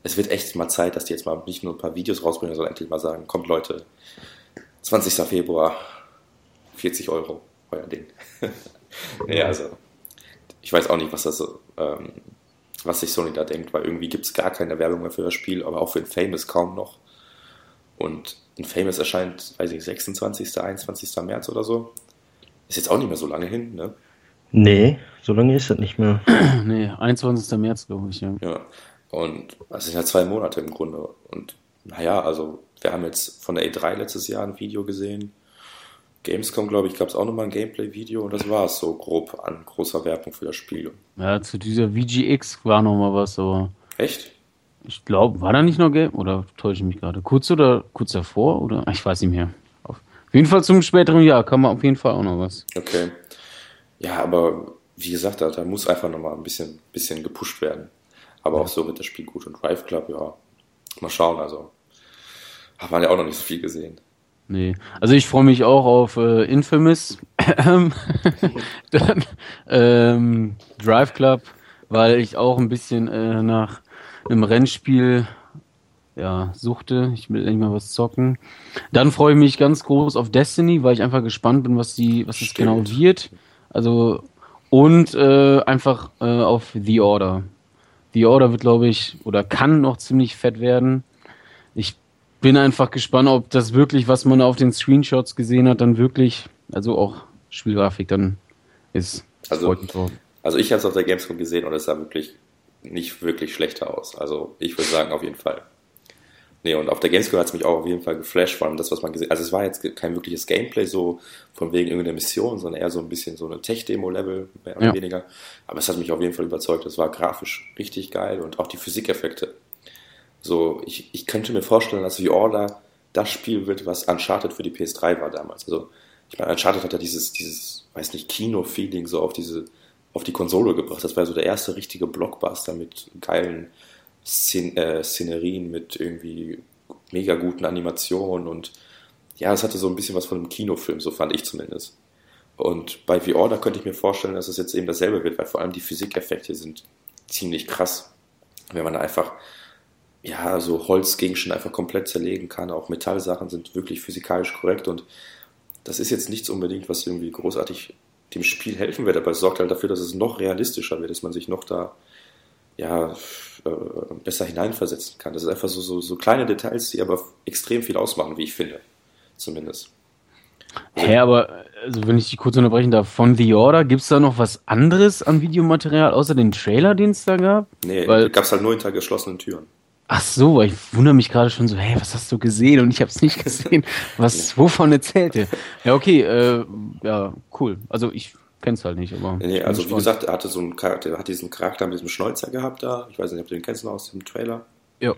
es wird echt mal Zeit, dass die jetzt mal nicht nur ein paar Videos rausbringen, sondern endlich mal sagen, kommt Leute, 20. Februar, 40 Euro, euer Ding. ja, also ich weiß auch nicht, was das ähm, was sich Sony da denkt, weil irgendwie gibt es gar keine Werbung mehr für das Spiel, aber auch für Infamous kaum noch. Und Infamous erscheint, weiß ich, 26., 21. März oder so. Ist jetzt auch nicht mehr so lange hin, ne? Nee, so lange ist das nicht mehr. nee, 21. März, glaube ich, ja. Ja. Und das sind ja zwei Monate im Grunde. Und naja, also wir haben jetzt von der E3 letztes Jahr ein Video gesehen. Gamescom, glaube ich, gab es auch nochmal ein Gameplay-Video und das war es so grob an großer Werbung für das Spiel. Ja, zu dieser VGX war nochmal was, aber. Echt? Ich glaube, war da nicht noch Game? Oder täusche ich mich gerade? Kurz oder kurz davor? Oder? Ich weiß nicht mehr. Auf jeden Fall zum späteren Jahr kann man auf jeden Fall auch noch was. Okay. Ja, aber wie gesagt, da, da muss einfach nochmal ein bisschen, bisschen gepusht werden. Aber auch so wird das Spiel gut. Und Drive Club, ja, mal schauen. Also, hat man ja auch noch nicht so viel gesehen. Nee, also ich freue mich auch auf äh, Infamous, dann ähm, Drive Club, weil ich auch ein bisschen äh, nach einem Rennspiel ja, suchte. Ich will endlich mal was zocken. Dann freue ich mich ganz groß auf Destiny, weil ich einfach gespannt bin, was die, was es genau wird. Also und äh, einfach äh, auf The Order. The Order wird, glaube ich, oder kann noch ziemlich fett werden. Ich bin einfach gespannt, ob das wirklich, was man auf den Screenshots gesehen hat, dann wirklich, also auch Spielgrafik dann ist. Also, also ich habe es auf der Gamescom gesehen und es sah wirklich nicht wirklich schlechter aus. Also ich würde sagen, auf jeden Fall. Nee, und auf der Gamescom hat es mich auch auf jeden Fall geflasht, vor allem das, was man gesehen hat. Also es war jetzt kein wirkliches Gameplay so von wegen irgendeiner Mission, sondern eher so ein bisschen so eine Tech-Demo-Level, mehr oder ja. weniger. Aber es hat mich auf jeden Fall überzeugt. Es war grafisch richtig geil und auch die Physikeffekte. So, ich, ich könnte mir vorstellen, dass The Order das Spiel wird, was Uncharted für die PS3 war damals. Also, ich meine, Uncharted hat ja dieses, dieses, weiß nicht, Kino-Feeling so auf diese, auf die Konsole gebracht. Das war so der erste richtige Blockbuster mit geilen Szen äh, Szenerien, mit irgendwie mega guten Animationen und ja, es hatte so ein bisschen was von einem Kinofilm, so fand ich zumindest. Und bei The Order könnte ich mir vorstellen, dass es jetzt eben dasselbe wird, weil vor allem die Physikeffekte sind ziemlich krass. Wenn man einfach ja, so Holzgegenstände einfach komplett zerlegen kann. Auch Metallsachen sind wirklich physikalisch korrekt und das ist jetzt nichts unbedingt, was irgendwie großartig dem Spiel helfen wird, aber es sorgt halt dafür, dass es noch realistischer wird, dass man sich noch da ja, äh, besser hineinversetzen kann. Das ist einfach so, so, so kleine Details, die aber extrem viel ausmachen, wie ich finde. Zumindest. Hä, hey, aber also wenn ich dich kurz unterbrechen darf, von The Order, gibt es da noch was anderes an Videomaterial außer den Trailer, den es da gab? Nee, Weil, gab es halt nur hinter geschlossenen Türen. Ach so, ich wundere mich gerade schon so, hey, was hast du gesehen? Und ich habe es nicht gesehen. Was, wovon erzählt ihr? Ja, okay, äh, ja, cool. Also ich kenne es halt nicht, aber. Nee, also wie gesagt, er hatte so einen Charakter, er hat diesen Charakter mit diesem Schnäuzer gehabt da. Ich weiß nicht, ob du den kennst noch aus dem Trailer. Ja.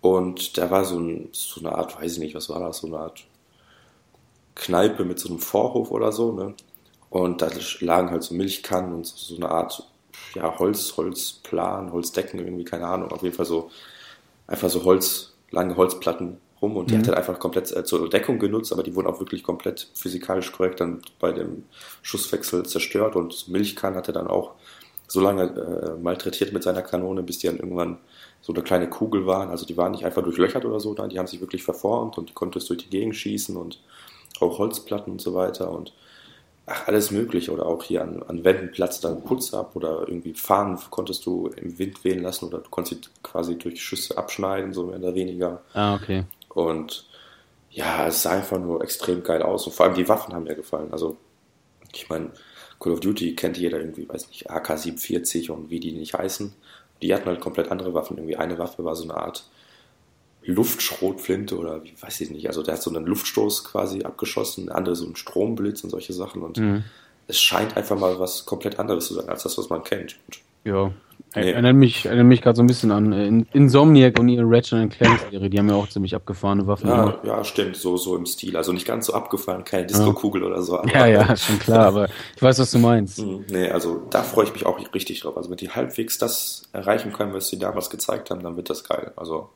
Und der war so, ein, so eine Art, weiß ich nicht, was war das, so eine Art Kneipe mit so einem Vorhof oder so, ne? Und da lagen halt so Milchkannen und so eine Art ja, Holz, Holzplan, Holzdecken, irgendwie, keine Ahnung, auf jeden Fall so einfach so Holz, lange Holzplatten rum und die mhm. hat er einfach komplett äh, zur Deckung genutzt, aber die wurden auch wirklich komplett physikalisch korrekt dann bei dem Schusswechsel zerstört und Milchkannen hat er dann auch so lange äh, malträtiert mit seiner Kanone, bis die dann irgendwann so eine kleine Kugel waren. Also die waren nicht einfach durchlöchert oder so, die haben sich wirklich verformt und die konntest durch die Gegend schießen und auch Holzplatten und so weiter und ach, alles mögliche. Oder auch hier an, an Wänden platzt dann Putz ab oder irgendwie Fahnen konntest du im Wind wehen lassen oder du konntest sie quasi durch Schüsse abschneiden, so mehr oder weniger. Ah, okay. Und ja, es sah einfach nur extrem geil aus. Und vor allem die Waffen haben mir gefallen. Also, ich meine, Call of Duty kennt jeder irgendwie, weiß nicht, AK-47 und wie die nicht heißen. Die hatten halt komplett andere Waffen. Irgendwie eine Waffe war so eine Art Luftschrotflinte oder wie weiß ich nicht. Also der hat so einen Luftstoß quasi abgeschossen, der andere so einen Stromblitz und solche Sachen. Und mhm. es scheint einfach mal was komplett anderes zu sein als das, was man kennt. Und ja. Nee. Erinnert mich, erinnert mich gerade so ein bisschen an äh, Insomniac und ihre Ratchet Clank Serie. Die haben ja auch ziemlich abgefahrene Waffen. Ja, ja, stimmt, so, so im Stil. Also nicht ganz so abgefahren, keine Disco-Kugel oder so. ja, ja, schon klar, aber ich weiß, was du meinst. Mhm. Nee, also da freue ich mich auch richtig drauf. Also wenn die halbwegs das erreichen können, was sie damals gezeigt haben, dann wird das geil. Also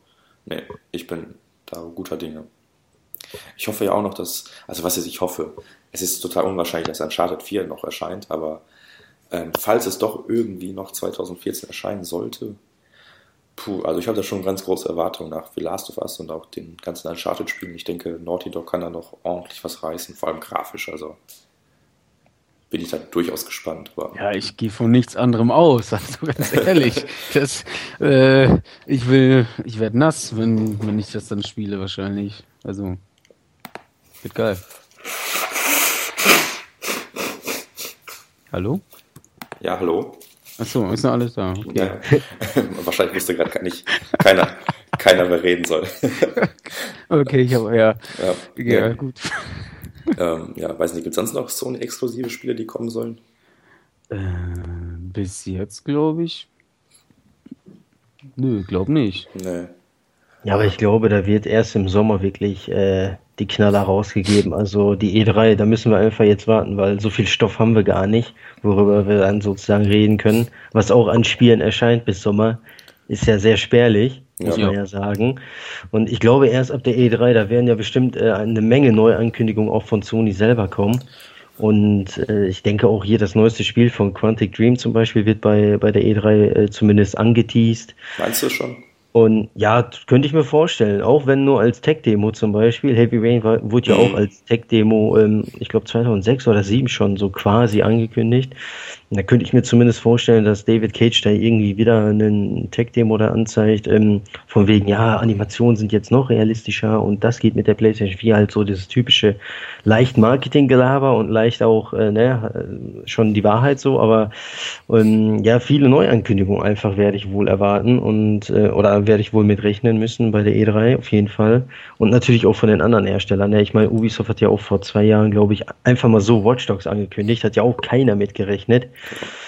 nee, ich bin da guter Dinge. Ich hoffe ja auch noch, dass, also was ich hoffe, es ist total unwahrscheinlich, dass Uncharted 4 noch erscheint, aber ähm, falls es doch irgendwie noch 2014 erscheinen sollte, puh, also ich habe da schon ganz große Erwartungen nach The Last of Us und auch den ganzen Uncharted-Spielen. Ich denke, Naughty Dog kann da noch ordentlich was reißen, vor allem grafisch, also bin ich da durchaus gespannt. Aber ja, ich gehe von nichts anderem aus, also ganz ehrlich. das, äh, ich will, ich werde nass, wenn, wenn ich das dann spiele, wahrscheinlich. Also, wird geil. Hallo? Ja, hallo. Achso, ist noch alles da. Okay. Ja. Wahrscheinlich wusste gerade nicht keiner, keiner mehr reden soll. okay, ich habe ja. Ja, Ja, ja. gut. Ähm, ja, weiß nicht, gibt es sonst noch Sony-exklusive Spiele, die kommen sollen? Äh, bis jetzt glaube ich. Nö, glaub nicht. Nee. Ja, aber ich glaube, da wird erst im Sommer wirklich äh, die Knaller rausgegeben. Also die E3, da müssen wir einfach jetzt warten, weil so viel Stoff haben wir gar nicht, worüber wir dann sozusagen reden können. Was auch an Spielen erscheint bis Sommer, ist ja sehr spärlich, muss Ja. man ja sagen. Und ich glaube, erst ab der E3, da werden ja bestimmt äh, eine Menge Neuankündigungen auch von Sony selber kommen. Und äh, ich denke auch hier das neueste Spiel von Quantic Dream zum Beispiel wird bei, bei der E3 äh, zumindest angeteased. Meinst du schon? Und ja, könnte ich mir vorstellen, auch wenn nur als Tech-Demo zum Beispiel. Heavy Rain war, wurde ja auch als Tech-Demo, ähm, ich glaube 2006 oder 2007 schon so quasi angekündigt. Da könnte ich mir zumindest vorstellen, dass David Cage da irgendwie wieder einen Tech-Demo da anzeigt, ähm, von wegen, ja, Animationen sind jetzt noch realistischer und das geht mit der PlayStation 4 halt so dieses typische leicht Marketing-Gelaber und leicht auch, äh, ne, äh, schon die Wahrheit so, aber ähm, ja, viele Neuankündigungen einfach werde ich wohl erwarten und äh, oder werde ich wohl mit rechnen müssen bei der E3 auf jeden Fall. Und natürlich auch von den anderen Herstellern. Ja, ich meine, Ubisoft hat ja auch vor zwei Jahren, glaube ich, einfach mal so Watch Dogs angekündigt, hat ja auch keiner mitgerechnet.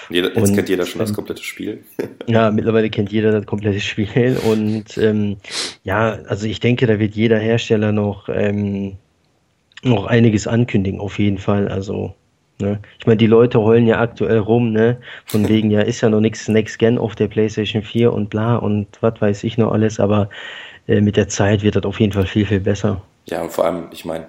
Jeder, jetzt Und, kennt jeder schon das ähm, komplette Spiel. Ja, mittlerweile kennt jeder das komplette Spiel und ähm, ja, also ich denke, da wird jeder Hersteller noch ähm, noch einiges ankündigen, auf jeden Fall. Also, ne? Ich meine, die Leute heulen ja aktuell rum, ne? Von wegen, ja, ist ja noch nichts Next Gen auf der PlayStation 4 und bla und was weiß ich noch alles, aber äh, mit der Zeit wird das auf jeden Fall viel, viel besser. Ja, und vor allem, ich meine,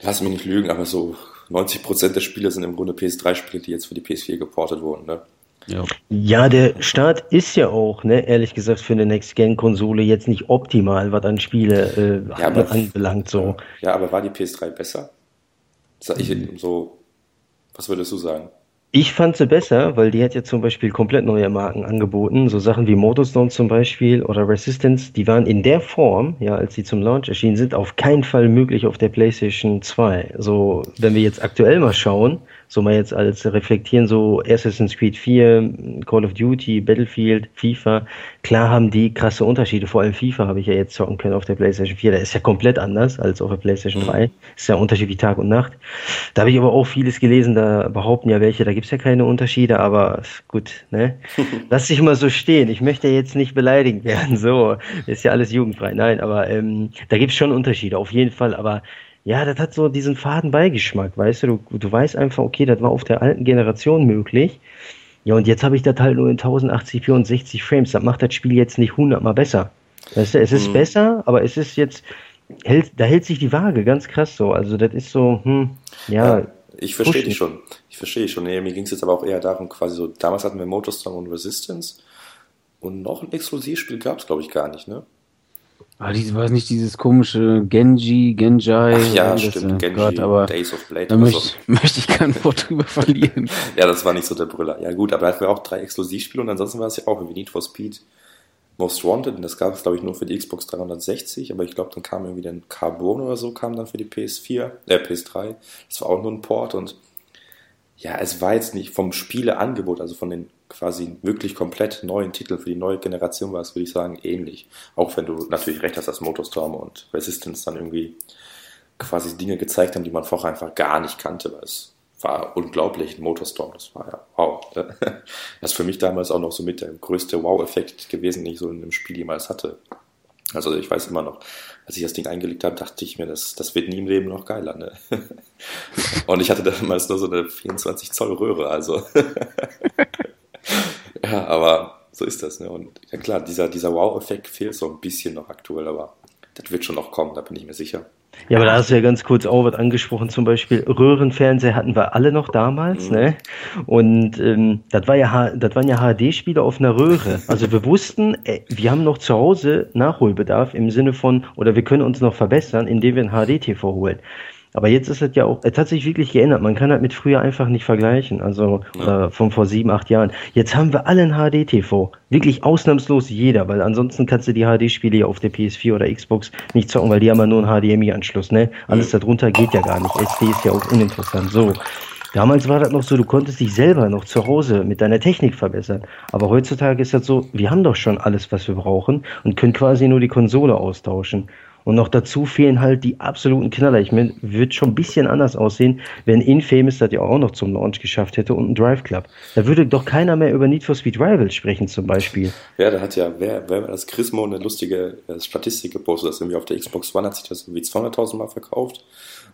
lass mich nicht lügen, aber so 90% der Spiele sind im Grunde PS3-Spiele, die jetzt für die PS4 geportet wurden. Ne? Ja. Ja, der Start ist ja auch, ne, ehrlich gesagt, für eine Next-Gen-Konsole jetzt nicht optimal, was an Spiele äh, Ja, aber- anbelangt. So. Ja, aber war die PS3 besser? Sag ich so, was würdest du sagen? Ich fand sie besser, weil die hat ja zum Beispiel komplett neue Marken angeboten. So Sachen wie Motorstone zum Beispiel oder Resistance, die waren in der Form, ja, als sie zum Launch erschienen sind, auf keinen Fall möglich auf der PlayStation 2. So, wenn wir jetzt aktuell mal schauen, so mal jetzt als reflektieren, so Assassin's Creed 4, Call of Duty, Battlefield, FIFA, klar haben die krasse Unterschiede. Vor allem FIFA habe ich ja jetzt zocken können auf der PlayStation 4. Der ist ja komplett anders als auf der PlayStation 3. Ist ja ein Unterschied wie Tag und Nacht. Da habe ich aber auch vieles gelesen, da behaupten ja welche, da gibt's ja keine Unterschiede, aber gut, ne? Lass dich mal so stehen. Ich möchte jetzt nicht beleidigt werden, so. Ist ja alles jugendfrei. Nein, aber ähm, da gibt's schon Unterschiede, auf jeden Fall. Aber ja, das hat so diesen faden Beigeschmack, weißt du? Du, du weißt einfach, okay, das war auf der alten Generation möglich. Ja, und jetzt habe ich das halt nur in 1080p und 60 Frames. Das macht das Spiel jetzt nicht hundertmal besser. Weißt du, es ist besser, aber es ist jetzt, hält, da hält sich die Waage ganz krass so. Also das ist so, hm, ja, Ich verstehe dich schon. Ich verstehe dich schon. Nee, mir ging es jetzt aber auch eher darum, quasi so, damals hatten wir Motorstorm und Resistance und noch ein Exklusivspiel gab es, glaube ich, gar nicht, ne? Ah, diese, war es nicht dieses komische Genji, Genjai? Ach ja, stimmt, äh, Genji, Gott, aber Days of Blade da möchte, so. möchte ich kein Wort drüber verlieren. Ja, das war nicht so der Brüller. Ja gut, aber da hatten wir auch drei Exklusivspiele und ansonsten war es ja auch irgendwie Need for Speed Most Wanted und das gab es, glaube ich, nur für die Xbox 360, aber ich glaube, dann kam irgendwie dann Carbon oder so, kam dann für die PS4, äh, PS3. Das war auch nur ein Port und ja, es war jetzt nicht vom Spieleangebot, also von den quasi wirklich komplett neuen Titeln für die neue Generation war es, würde ich sagen, ähnlich. Auch wenn du natürlich recht hast, dass Motorstorm und Resistance dann irgendwie quasi Dinge gezeigt haben, die man vorher einfach gar nicht kannte, weil es war unglaublich, ein Motorstorm, das war ja wow. Das ist für mich damals auch noch so mit der größte Wow-Effekt gewesen, den ich so in einem Spiel jemals hatte. Also ich weiß immer noch, als ich das Ding eingelegt habe, dachte ich mir, das, das wird nie im Leben noch geiler. Ne? Und ich hatte damals nur so eine 24 Zoll Röhre, also ja, aber so ist das. Ne? Und ja klar, dieser, dieser Wow-Effekt fehlt so ein bisschen noch aktuell, aber das wird schon noch kommen, da bin ich mir sicher. Ja, aber da hast du ja ganz kurz auch was angesprochen, zum Beispiel Röhrenfernseher hatten wir alle noch damals, Mhm. ne? Und ähm, das war ja das waren ja HD-Spiele auf einer Röhre. Also wir wussten, ey, wir haben noch zu Hause Nachholbedarf im Sinne von, oder wir können uns noch verbessern, indem wir ein HD-TV holen. Aber jetzt ist es ja auch, es hat sich wirklich geändert. Man kann halt mit früher einfach nicht vergleichen. Also äh, von vor sieben, acht Jahren. Jetzt haben wir alle ein HD-TV. Wirklich ausnahmslos jeder, weil ansonsten kannst du die HD-Spiele ja auf der PS4 oder Xbox nicht zocken, weil die haben ja nur einen HDMI-Anschluss, ne? Alles darunter geht ja gar nicht. SD ist ja auch uninteressant. So. Damals war das noch so, du konntest dich selber noch zu Hause mit deiner Technik verbessern. Aber heutzutage ist das so, wir haben doch schon alles, was wir brauchen und können quasi nur die Konsole austauschen. Und noch dazu fehlen halt die absoluten Knaller. Ich meine, wird schon ein bisschen anders aussehen, wenn Infamous das ja auch noch zum Launch geschafft hätte und ein Drive Club. Da würde doch keiner mehr über Need for Speed Rivals sprechen, zum Beispiel. Ja, da hat ja, wer, wer das Chrismo eine lustige äh, Statistik gepostet, dass irgendwie auf der Xbox One hat sich das irgendwie 200.000 Mal verkauft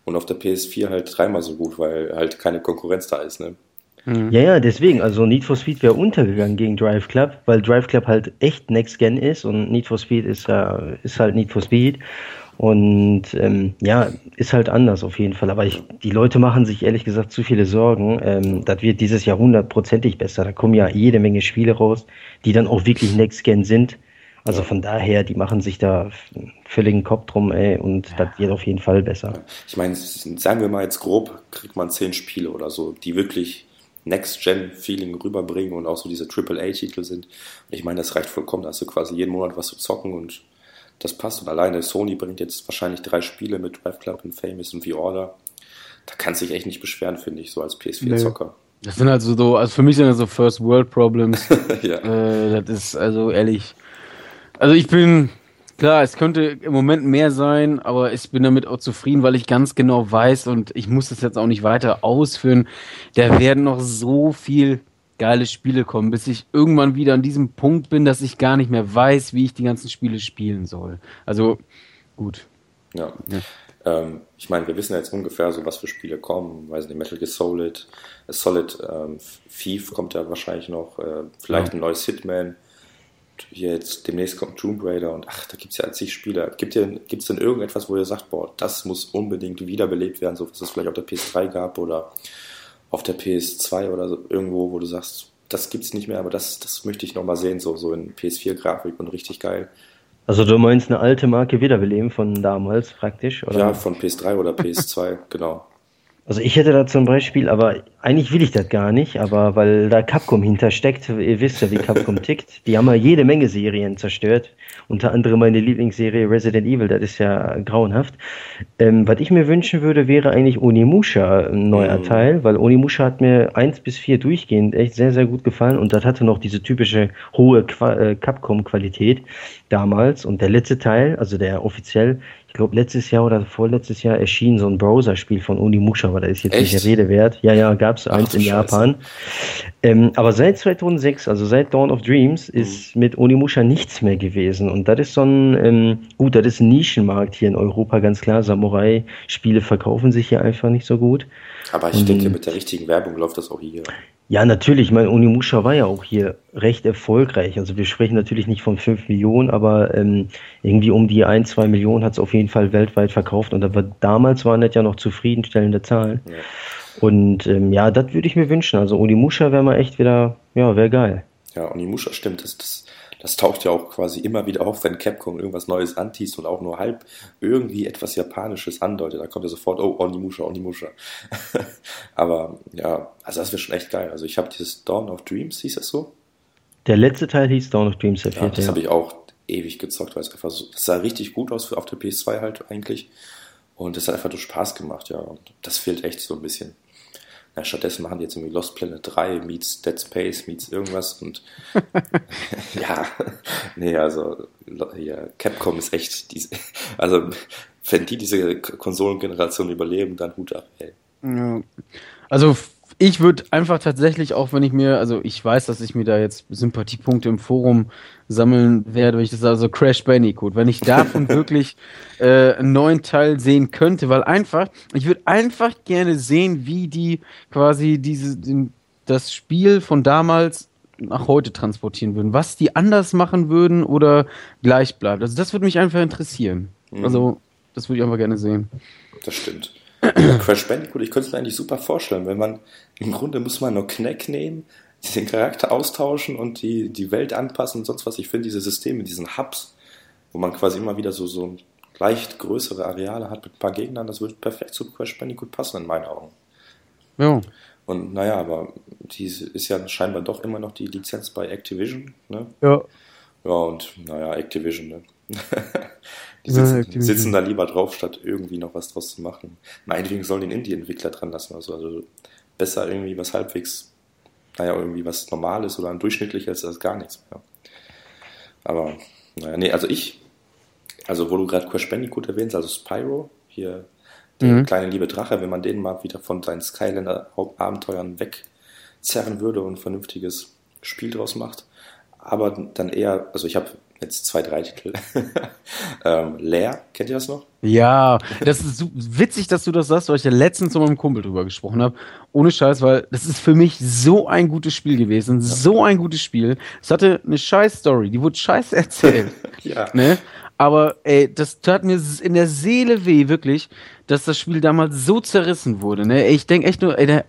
und auf der PS4 halt dreimal so gut, weil halt keine Konkurrenz da ist, ne? Ja, ja, deswegen, also Need for Speed wäre untergegangen gegen Drive Club, weil Drive Club halt echt Next Gen ist und Need for Speed ist, äh, ist halt Need for Speed. Und ähm, ja, ist halt anders auf jeden Fall. Aber ich, die Leute machen sich ehrlich gesagt zu viele Sorgen. Ähm, das wird dieses Jahr hundertprozentig besser. Da kommen ja jede Menge Spiele raus, die dann auch wirklich Next Gen sind. Also von daher, die machen sich da völligen Kopf drum, ey, und das wird auf jeden Fall besser. Ich meine, sagen wir mal jetzt grob, kriegt man zehn Spiele oder so, die wirklich Next-Gen-Feeling rüberbringen und auch so diese AAA-Titel sind. Ich meine, das reicht vollkommen. Da hast du quasi jeden Monat was zu zocken und das passt. Und alleine Sony bringt jetzt wahrscheinlich drei Spiele mit Drive Club und Famous und V-Order. Da kannst du dich echt nicht beschweren, finde ich, so als PS4-Zocker. Nee. Das sind also so, also für mich sind das so First World Problems. ja. Äh, das ist also ehrlich. Also ich bin, Klar, es könnte im Moment mehr sein, aber ich bin damit auch zufrieden, weil ich ganz genau weiß und ich muss das jetzt auch nicht weiter ausführen. Da werden noch so viel geile Spiele kommen, bis ich irgendwann wieder an diesem Punkt bin, dass ich gar nicht mehr weiß, wie ich die ganzen Spiele spielen soll. Also gut. Ja. ja. Ähm, ich meine, wir wissen ja jetzt ungefähr so, was für Spiele kommen. Weiß nicht, Metal Gear Solid, Solid ähm, Thief kommt ja wahrscheinlich noch, äh, vielleicht ja. ein neues Hitman jetzt demnächst kommt Tomb Raider und ach, da gibt es ja zig Spiele. Gibt es denn irgendetwas, wo ihr sagt, boah, das muss unbedingt wiederbelebt werden, so was es vielleicht auf der PS3 gab oder auf der PS2 oder so, irgendwo, wo du sagst, das gibt es nicht mehr, aber das, das möchte ich nochmal sehen, so, so in PS4-Grafik und richtig geil. Also du meinst eine alte Marke wiederbeleben von damals praktisch? Oder? Ja, von PS3 oder PS2, genau. Also ich hätte da zum Beispiel, aber eigentlich will ich das gar nicht, aber weil da Capcom hintersteckt, ihr wisst ja, wie Capcom tickt, die haben ja jede Menge Serien zerstört, unter anderem meine Lieblingsserie Resident Evil, das ist ja grauenhaft. Ähm, was ich mir wünschen würde, wäre eigentlich Onimusha ein neuer mhm. Teil, weil Onimusha hat mir eins bis vier durchgehend echt sehr, sehr gut gefallen und das hatte noch diese typische hohe äh, Capcom-Qualität damals und der letzte Teil, also der offiziell ich glaube, letztes Jahr oder vorletztes Jahr erschien so ein Browser-Spiel von Unimusha, aber da ist jetzt Echt? nicht Rede wert. Ja, ja, gab es eins in Japan. Ähm, aber seit 2006, also seit Dawn of Dreams, ist mhm. mit Unimusha nichts mehr gewesen. Und das ist so ein, ähm, gut, das ist ein Nischenmarkt hier in Europa, ganz klar. Samurai-Spiele verkaufen sich hier einfach nicht so gut. Aber ich Und, denke, mit der richtigen Werbung läuft das auch hier. Ja, natürlich. Ich meine, Onimusha war ja auch hier recht erfolgreich. Also wir sprechen natürlich nicht von 5 Millionen, aber ähm, irgendwie um die 1, 2 Millionen hat es auf jeden Fall weltweit verkauft. Und da war, damals waren das ja noch zufriedenstellende Zahlen. Ja. Und ähm, ja, das würde ich mir wünschen. Also Onimusha wäre mal echt wieder, ja, wäre geil. Ja, Onimusha stimmt. Das, das, das taucht ja auch quasi immer wieder auf, wenn Capcom irgendwas Neues antießt und auch nur halb irgendwie etwas Japanisches andeutet. Da kommt ja sofort, oh, Onimusha, Onimusha. Aber ja, also das wäre schon echt geil. Also ich habe dieses Dawn of Dreams, hieß das so? Der letzte Teil hieß Dawn of Dreams, der vierte. Ja, das habe ich auch ewig gezockt, weil es einfach so, das sah richtig gut aus auf der PS2 halt eigentlich. Und das hat einfach nur Spaß gemacht, ja. Und das fehlt echt so ein bisschen. Na, stattdessen machen die jetzt irgendwie Lost Planet 3 meets Dead Space meets irgendwas und ja, nee, also hier, Capcom ist echt diese, also wenn die diese Konsolengeneration überleben, dann Hut ab, ey. Ja. Also ich würde einfach tatsächlich, auch wenn ich mir, also ich weiß, dass ich mir da jetzt Sympathiepunkte im Forum sammeln werde, wenn ich das also Crash Bandicoot, wenn ich davon wirklich äh, einen neuen Teil sehen könnte, weil einfach, ich würde einfach gerne sehen, wie die quasi diese, den, das Spiel von damals nach heute transportieren würden, was die anders machen würden oder gleich bleibt. Also das würde mich einfach interessieren. Mhm. Also das würde ich einfach gerne sehen. Das stimmt. Crash Bandicoot, ich könnte es mir eigentlich super vorstellen, wenn man, im Grunde muss man nur Knack nehmen, den Charakter austauschen und die, die Welt anpassen und sonst was. Ich finde diese Systeme, diesen Hubs, wo man quasi immer wieder so, so leicht größere Areale hat mit ein paar Gegnern, das würde perfekt zu Crash Bandicoot passen in meinen Augen. Ja. Und naja, aber die ist ja scheinbar doch immer noch die Lizenz bei Activision, ne? Ja. Ja, und naja, Activision, ne? Die sitzen, sitzen, da lieber drauf, statt irgendwie noch was draus zu machen. Meinetwegen sollen den Indie-Entwickler dran lassen. Also, also besser irgendwie was halbwegs, naja, irgendwie was Normales oder ein durchschnittliches als gar nichts mehr. Aber, naja, nee, also ich, also wo du gerade Crash Bandicoot erwähnst, also Spyro, hier der mhm. kleine liebe Drache, wenn man den mal wieder von seinen Skylander-Abenteuern wegzerren würde und ein vernünftiges Spiel draus macht. Aber dann eher, also ich habe jetzt zwei, drei Titel. ähm, Leer, kennt ihr das noch? Ja, das ist so witzig, dass du das sagst, weil ich ja letztens mit meinem Kumpel drüber gesprochen habe. Ohne Scheiß, weil das ist für mich so ein gutes Spiel gewesen. Ja. So ein gutes Spiel. Es hatte eine scheiß Story, die wurde scheiß erzählt. ja. Ne? Aber ey, das tat mir in der Seele weh, wirklich, dass das Spiel damals so zerrissen wurde. Ne? Ich denke echt nur, ey, der,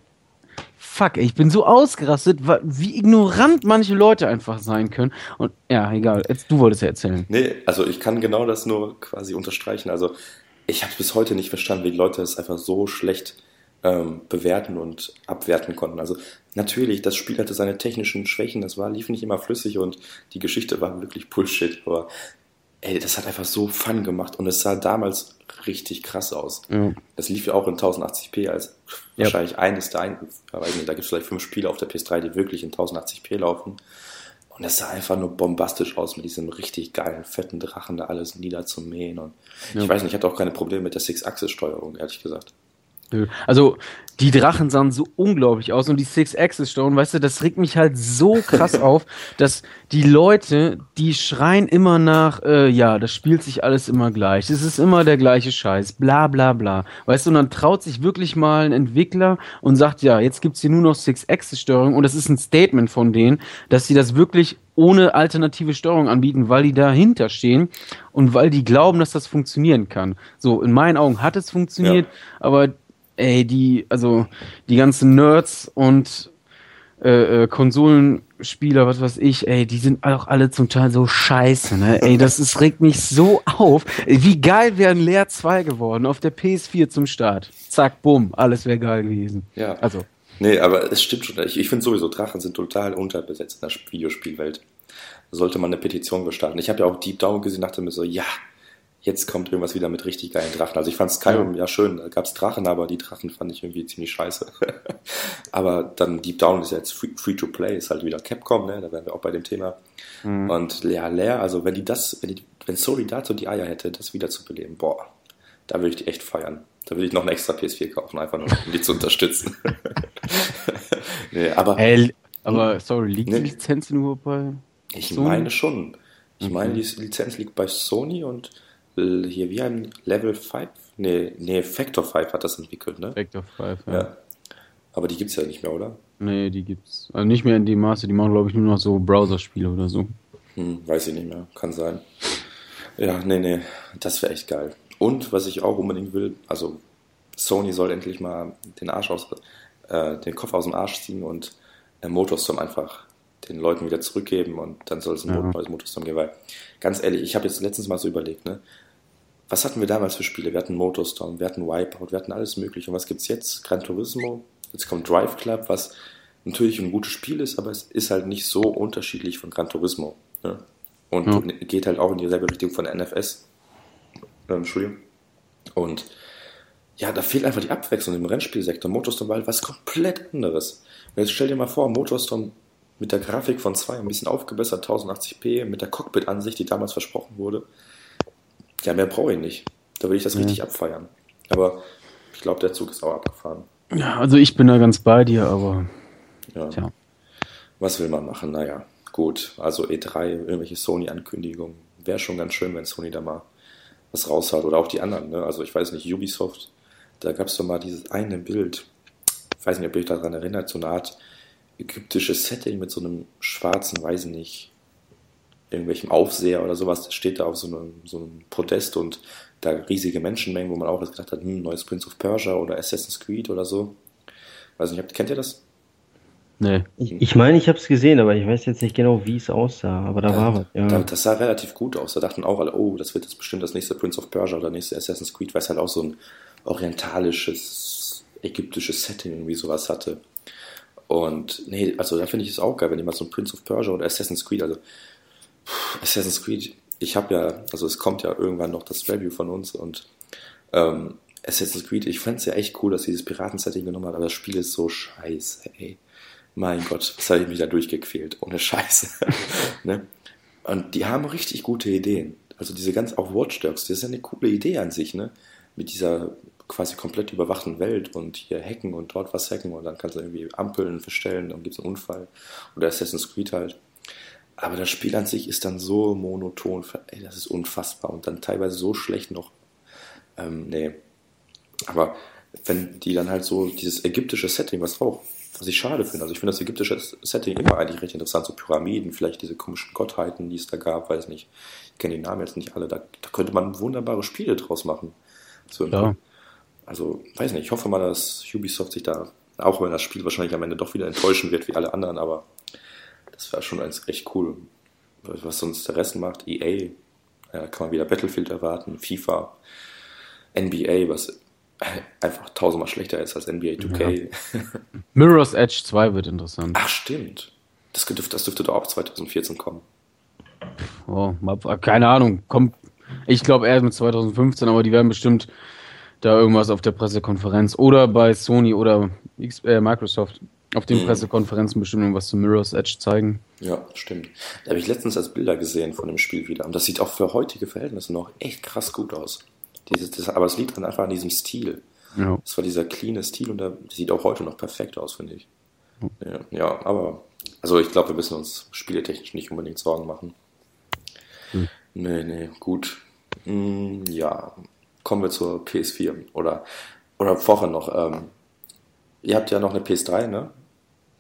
fuck, ich bin so ausgerastet, wie ignorant manche Leute einfach sein können. Und ja, egal, jetzt, du wolltest ja erzählen. Nee, also ich kann genau das nur quasi unterstreichen. Also ich habe bis heute nicht verstanden, wie Leute es einfach so schlecht ähm, bewerten und abwerten konnten. Also natürlich, das Spiel hatte seine technischen Schwächen, das war, lief nicht immer flüssig und die Geschichte war wirklich Bullshit, aber ey, das hat einfach so Fun gemacht und es sah damals richtig krass aus. Ja. Das lief ja auch in 1080p als ja. wahrscheinlich eines der ein, da gibt es vielleicht fünf Spiele auf der PS3, die wirklich in 1080p laufen. Und es sah einfach nur bombastisch aus mit diesem richtig geilen, fetten Drachen, da alles niederzumähen. Und ja. ich weiß nicht, ich hatte auch keine Probleme mit der Six-Axis-Steuerung, ehrlich gesagt. Also die Drachen sahen so unglaublich aus und die Six-Axis-Stone, weißt du, das regt mich halt so krass auf, dass die Leute, die schreien immer nach, äh, ja, das spielt sich alles immer gleich, es ist immer der gleiche Scheiß, bla bla bla. Weißt du, und dann traut sich wirklich mal ein Entwickler und sagt, ja, jetzt gibt's hier nur noch Six-Axis-Steuerung und das ist ein Statement von denen, dass sie das wirklich ohne alternative Steuerung anbieten, weil die dahinter stehen und weil die glauben, dass das funktionieren kann. So, in meinen Augen hat es funktioniert, ja. aber ey, die, also die ganzen Nerds und äh, äh, Konsolenspieler, was weiß ich, ey, die sind auch alle zum Teil so scheiße, ne? Ey, das ist, regt mich so auf. Wie geil wäre ein Leer 2 geworden auf der PS4 zum Start. Zack, bumm, alles wäre geil gewesen. Ja. Also. Nee, aber es stimmt schon. Ich, ich finde sowieso, Drachen sind total unterbesetzt in der Videospielwelt. Da sollte man eine Petition gestalten. Ich habe ja auch Deep Down gesehen, dachte mir so, ja, jetzt kommt irgendwas wieder mit richtig geilen Drachen. Also ich fand Skyrim ja, ja schön, da gab es Drachen, aber die Drachen fand ich irgendwie ziemlich scheiße. aber dann Deep Down ist ja jetzt free, to play, ist halt wieder Capcom, ne? Da wären wir auch bei dem Thema. Mhm. Und ja, leer, also wenn die das, wenn die, wenn Sony dazu die Eier hätte, das wieder zu beleben, boah, da würde ich die echt feiern. Da würde ich noch eine extra PS4 kaufen, einfach nur, um die zu unterstützen. nee, aber. Hey, aber sorry, liegt nee, die Lizenz nur bei. Ich Sony? meine schon. Ich okay. meine, die Lizenz liegt bei Sony und hier, wie ein Level 5? Nee, nee, Factor 5 hat das entwickelt, ne? Factor 5, ja. ja. Aber die gibt's ja nicht mehr, oder? Nee, die gibt's. Also nicht mehr in dem Maße, die machen, glaube ich, nur noch so Browser-Spiele oder so. Hm, weiß ich nicht mehr, kann sein. Ja, nee, nee, das wäre echt geil. Und was ich auch unbedingt will, also Sony soll endlich mal den Arsch aus, äh, den Kopf aus dem Arsch ziehen und äh, Motorstorm einfach den Leuten wieder zurückgeben und dann soll es ein ja. neues Motorstorm geben. Weil, ganz ehrlich, ich habe jetzt letztens mal so überlegt, ne? Was hatten wir damals für Spiele? Wir hatten Motorstorm, wir hatten Wipeout, wir hatten alles mögliche. Und was gibt's jetzt? Gran Turismo, jetzt kommt Drive Club, was natürlich ein gutes Spiel ist, aber es ist halt nicht so unterschiedlich von Gran Turismo. Ne? Und ja. geht halt auch in dieselbe Richtung von NFS. Ähm, Entschuldigung. Und ja, da fehlt einfach die Abwechslung im Rennspielsektor. Motorstorm war halt was komplett anderes. Und jetzt stell dir mal vor, Motorstorm mit der Grafik von 2 ein bisschen aufgebessert, 1080p, mit der Cockpit-Ansicht, die damals versprochen wurde. Ja, mehr brauche ich nicht. Da will ich das ja. richtig abfeiern. Aber ich glaube, der Zug ist auch abgefahren. Ja, also ich bin da ganz bei dir, aber. Ja. Tja. Was will man machen? Naja, gut. Also E3, irgendwelche Sony-Ankündigungen. Wäre schon ganz schön, wenn Sony da mal was raushaut. Oder auch die anderen. Ne? Also ich weiß nicht, Ubisoft, da gab es doch mal dieses eine Bild. Ich weiß nicht, ob ihr euch daran erinnert, so eine Art ägyptisches Setting mit so einem schwarzen, weiß nicht, irgendwelchem Aufseher oder sowas, das steht da auf so einem, so einem Podest und da riesige Menschenmengen, wo man auch gedacht hat, hm, neues Prince of Persia oder Assassin's Creed oder so. Weiß nicht, kennt ihr das? Nee. Ich, ich meine, ich habe es gesehen, aber ich weiß jetzt nicht genau, wie es aussah, aber da ja, war was. Ja. Das sah relativ gut aus. Da dachten auch alle, oh, das wird jetzt bestimmt das nächste Prince of Persia oder nächste Assassin's Creed, weil es halt auch so ein orientalisches, ägyptisches Setting irgendwie sowas hatte. Und nee, also da finde ich es auch geil, wenn jemand so ein Prince of Persia oder Assassin's Creed, also Assassin's Creed, ich habe ja, also es kommt ja irgendwann noch das Review von uns und ähm, Assassin's Creed, ich fand es ja echt cool, dass dieses Piraten-Setting genommen hat, aber das Spiel ist so scheiße, ey. Mein Gott, was habe ich mich da durchgequält, ohne Scheiße. ne? Und die haben richtig gute Ideen. Also diese ganz, auch Watch Dogs, das ist ja eine coole Idee an sich, ne? Mit dieser quasi komplett überwachten Welt und hier hacken und dort was hacken und dann kannst du irgendwie Ampeln verstellen, dann gibt es einen Unfall. Oder Assassin's Creed halt. Aber das Spiel an sich ist dann so monoton, ey, das ist unfassbar und dann teilweise so schlecht noch. Ähm, nee. Aber wenn die dann halt so dieses ägyptische Setting, was auch, was ich schade finde, also ich finde das ägyptische Setting immer eigentlich recht interessant, so Pyramiden, vielleicht diese komischen Gottheiten, die es da gab, weiß nicht. Ich kenne die Namen jetzt nicht alle, da, da könnte man wunderbare Spiele draus machen. So ja. Also, weiß nicht, ich hoffe mal, dass Ubisoft sich da, auch wenn das Spiel wahrscheinlich am Ende doch wieder enttäuschen wird wie alle anderen, aber das wäre schon eins echt cool. Was sonst der Rest macht, EA, ja, kann man wieder Battlefield erwarten, FIFA, NBA, was einfach tausendmal schlechter ist als NBA 2K. Ja. Mirror's Edge 2 wird interessant. Ach, stimmt. Das dürfte, das dürfte doch auch 2014 kommen. Oh, keine Ahnung. Kommt, ich glaube erst mit 2015, aber die werden bestimmt da irgendwas auf der Pressekonferenz oder bei Sony oder äh, Microsoft auf den mhm. Pressekonferenzen bestimmt irgendwas zu Mirror's Edge zeigen. Ja, stimmt. Da habe ich letztens als Bilder gesehen von dem Spiel wieder. Und das sieht auch für heutige Verhältnisse noch echt krass gut aus. Dieses, das, aber es liegt dann einfach an diesem Stil. Ja. Das war dieser cleane Stil und der sieht auch heute noch perfekt aus, finde ich. Ja, ja, aber also ich glaube, wir müssen uns spieletechnisch nicht unbedingt Sorgen machen. Hm. Nee, nee, gut. Hm, ja, kommen wir zur PS4 oder, oder vorher noch. Ähm, ihr habt ja noch eine PS3, ne?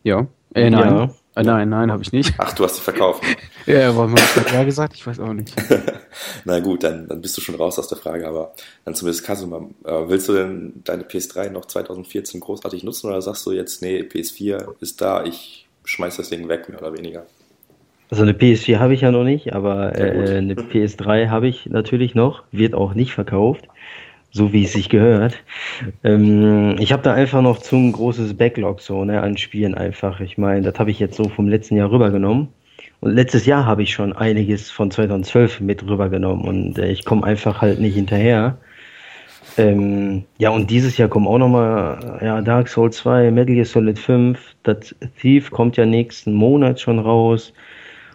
Ja. Äh, nein. Ja. Äh, nein, nein, habe ich nicht. Ach, du hast sie verkauft. ja, warum hast du ja gesagt? Ich weiß auch nicht. Na gut, dann, dann bist du schon raus aus der Frage, aber dann zumindest Kasuma, äh, willst du denn deine PS3 noch 2014 großartig nutzen oder sagst du jetzt, nee, PS4 ist da, ich schmeiß das Ding weg, mehr oder weniger? Also eine PS4 habe ich ja noch nicht, aber äh, eine PS3 habe ich natürlich noch, wird auch nicht verkauft so wie es sich gehört. Ähm, ich habe da einfach noch zum großes Backlog so ne, an Spielen einfach. Ich meine, das habe ich jetzt so vom letzten Jahr rübergenommen. Und letztes Jahr habe ich schon einiges von 2012 mit rübergenommen und äh, ich komme einfach halt nicht hinterher. Ähm, ja, und dieses Jahr kommen auch nochmal ja, Dark Souls 2, Metal Gear Solid 5, das Thief kommt ja nächsten Monat schon raus.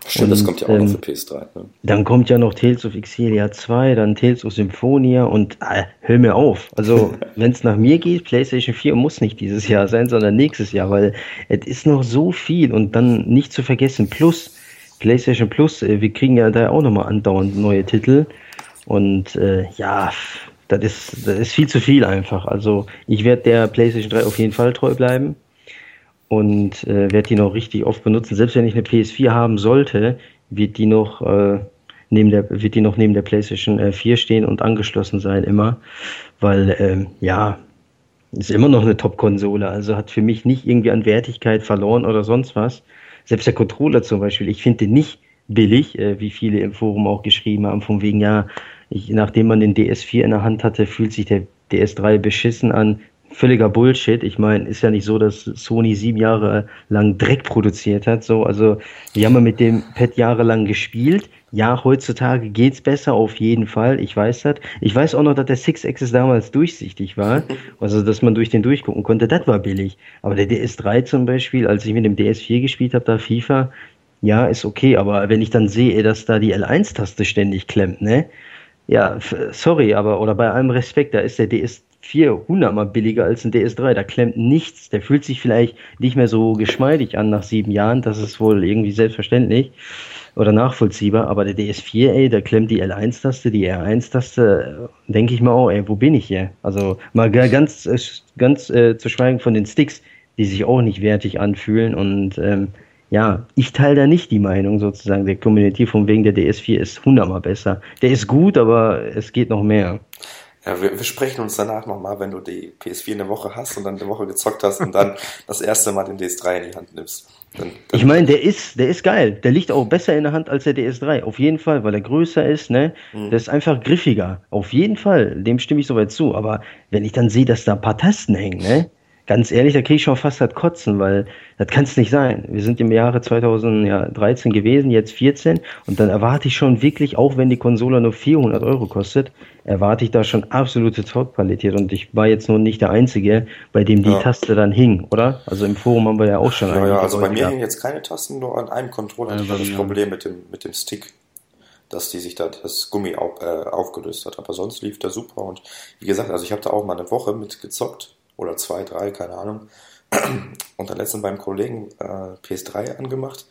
Stimmt, und, das kommt ja auch ähm, noch für PS3. Ne? Dann kommt ja noch Tales of Xillia 2, dann Tales of Symphonia und äh, hör mir auf. Also, wenn es nach mir geht, PlayStation 4 muss nicht dieses Jahr sein, sondern nächstes Jahr, weil es ist noch so viel und dann nicht zu vergessen, Plus, PlayStation Plus, äh, wir kriegen ja da auch nochmal andauernd neue Titel und äh, ja, das ist, das ist viel zu viel einfach. Also, ich werde der PlayStation 3 auf jeden Fall treu bleiben und äh, werde die noch richtig oft benutzen. Selbst wenn ich eine PS4 haben sollte, wird die noch äh, neben der wird die noch neben der PlayStation äh, 4 stehen und angeschlossen sein immer, weil ähm, ja ist immer noch eine Top-Konsole. Also hat für mich nicht irgendwie an Wertigkeit verloren oder sonst was. Selbst der Controller zum Beispiel, ich finde den nicht billig, äh, wie viele im Forum auch geschrieben haben, von wegen ja, ich, nachdem man den DS4 in der Hand hatte, fühlt sich der DS3 beschissen an völliger Bullshit. Ich meine, ist ja nicht so, dass Sony sieben Jahre lang Dreck produziert hat. So, also wir haben ja mit dem Pad jahrelang gespielt. Ja, heutzutage geht's besser, auf jeden Fall. Ich weiß das. Ich weiß auch noch, dass der Six Axis damals durchsichtig war. Also, dass man durch den durchgucken konnte. Das war billig. Aber der DS3 zum Beispiel, als ich mit dem DS4 gespielt habe, da FIFA, ja, ist okay. Aber wenn ich dann sehe, dass da die L1-Taste ständig klemmt, ne? Ja, sorry, aber, oder bei allem Respekt, da ist der DS 400 mal billiger als ein DS3. Da klemmt nichts. Der fühlt sich vielleicht nicht mehr so geschmeidig an nach sieben Jahren. Das ist wohl irgendwie selbstverständlich oder nachvollziehbar. Aber der DS4, ey, da klemmt die L1-Taste, die R1-Taste. Denke ich mal, oh, ey, wo bin ich hier? Also mal ganz, äh, ganz äh, zu schweigen von den Sticks, die sich auch nicht wertig anfühlen. Und ähm, ja, ich teile da nicht die Meinung sozusagen der Community von wegen der DS4 ist hundertmal besser. Der ist gut, aber es geht noch mehr. Ja, wir, wir sprechen uns danach nochmal, wenn du die PS4 eine Woche hast und dann eine Woche gezockt hast und dann das erste Mal den DS3 in die Hand nimmst. Dann, dann ich meine, der ist, der ist geil. Der liegt auch besser in der Hand als der DS3. Auf jeden Fall, weil er größer ist, ne? Mhm. Der ist einfach griffiger. Auf jeden Fall. Dem stimme ich soweit zu. Aber wenn ich dann sehe, dass da ein paar Tasten hängen, ne? Ganz ehrlich, da kriege ich schon fast das Kotzen, weil das kann es nicht sein. Wir sind im Jahre 2013 gewesen, jetzt 14 und dann erwarte ich schon wirklich, auch wenn die Konsole nur 400 Euro kostet, erwarte ich da schon absolute Top-Qualität und ich war jetzt nur nicht der Einzige, bei dem die ja. Taste dann hing, oder? Also im Forum haben wir ja auch schon Ja, ja also bei mir hingen jetzt keine Tasten, nur an einem Controller hatte ich das Problem mit dem, mit dem Stick dass die sich da das Gummi auf, äh, aufgelöst hat. Aber sonst lief der super und wie gesagt, also ich habe da auch mal eine Woche mit gezockt oder zwei, drei, keine Ahnung. Und dann letztens beim Kollegen äh, PS3 angemacht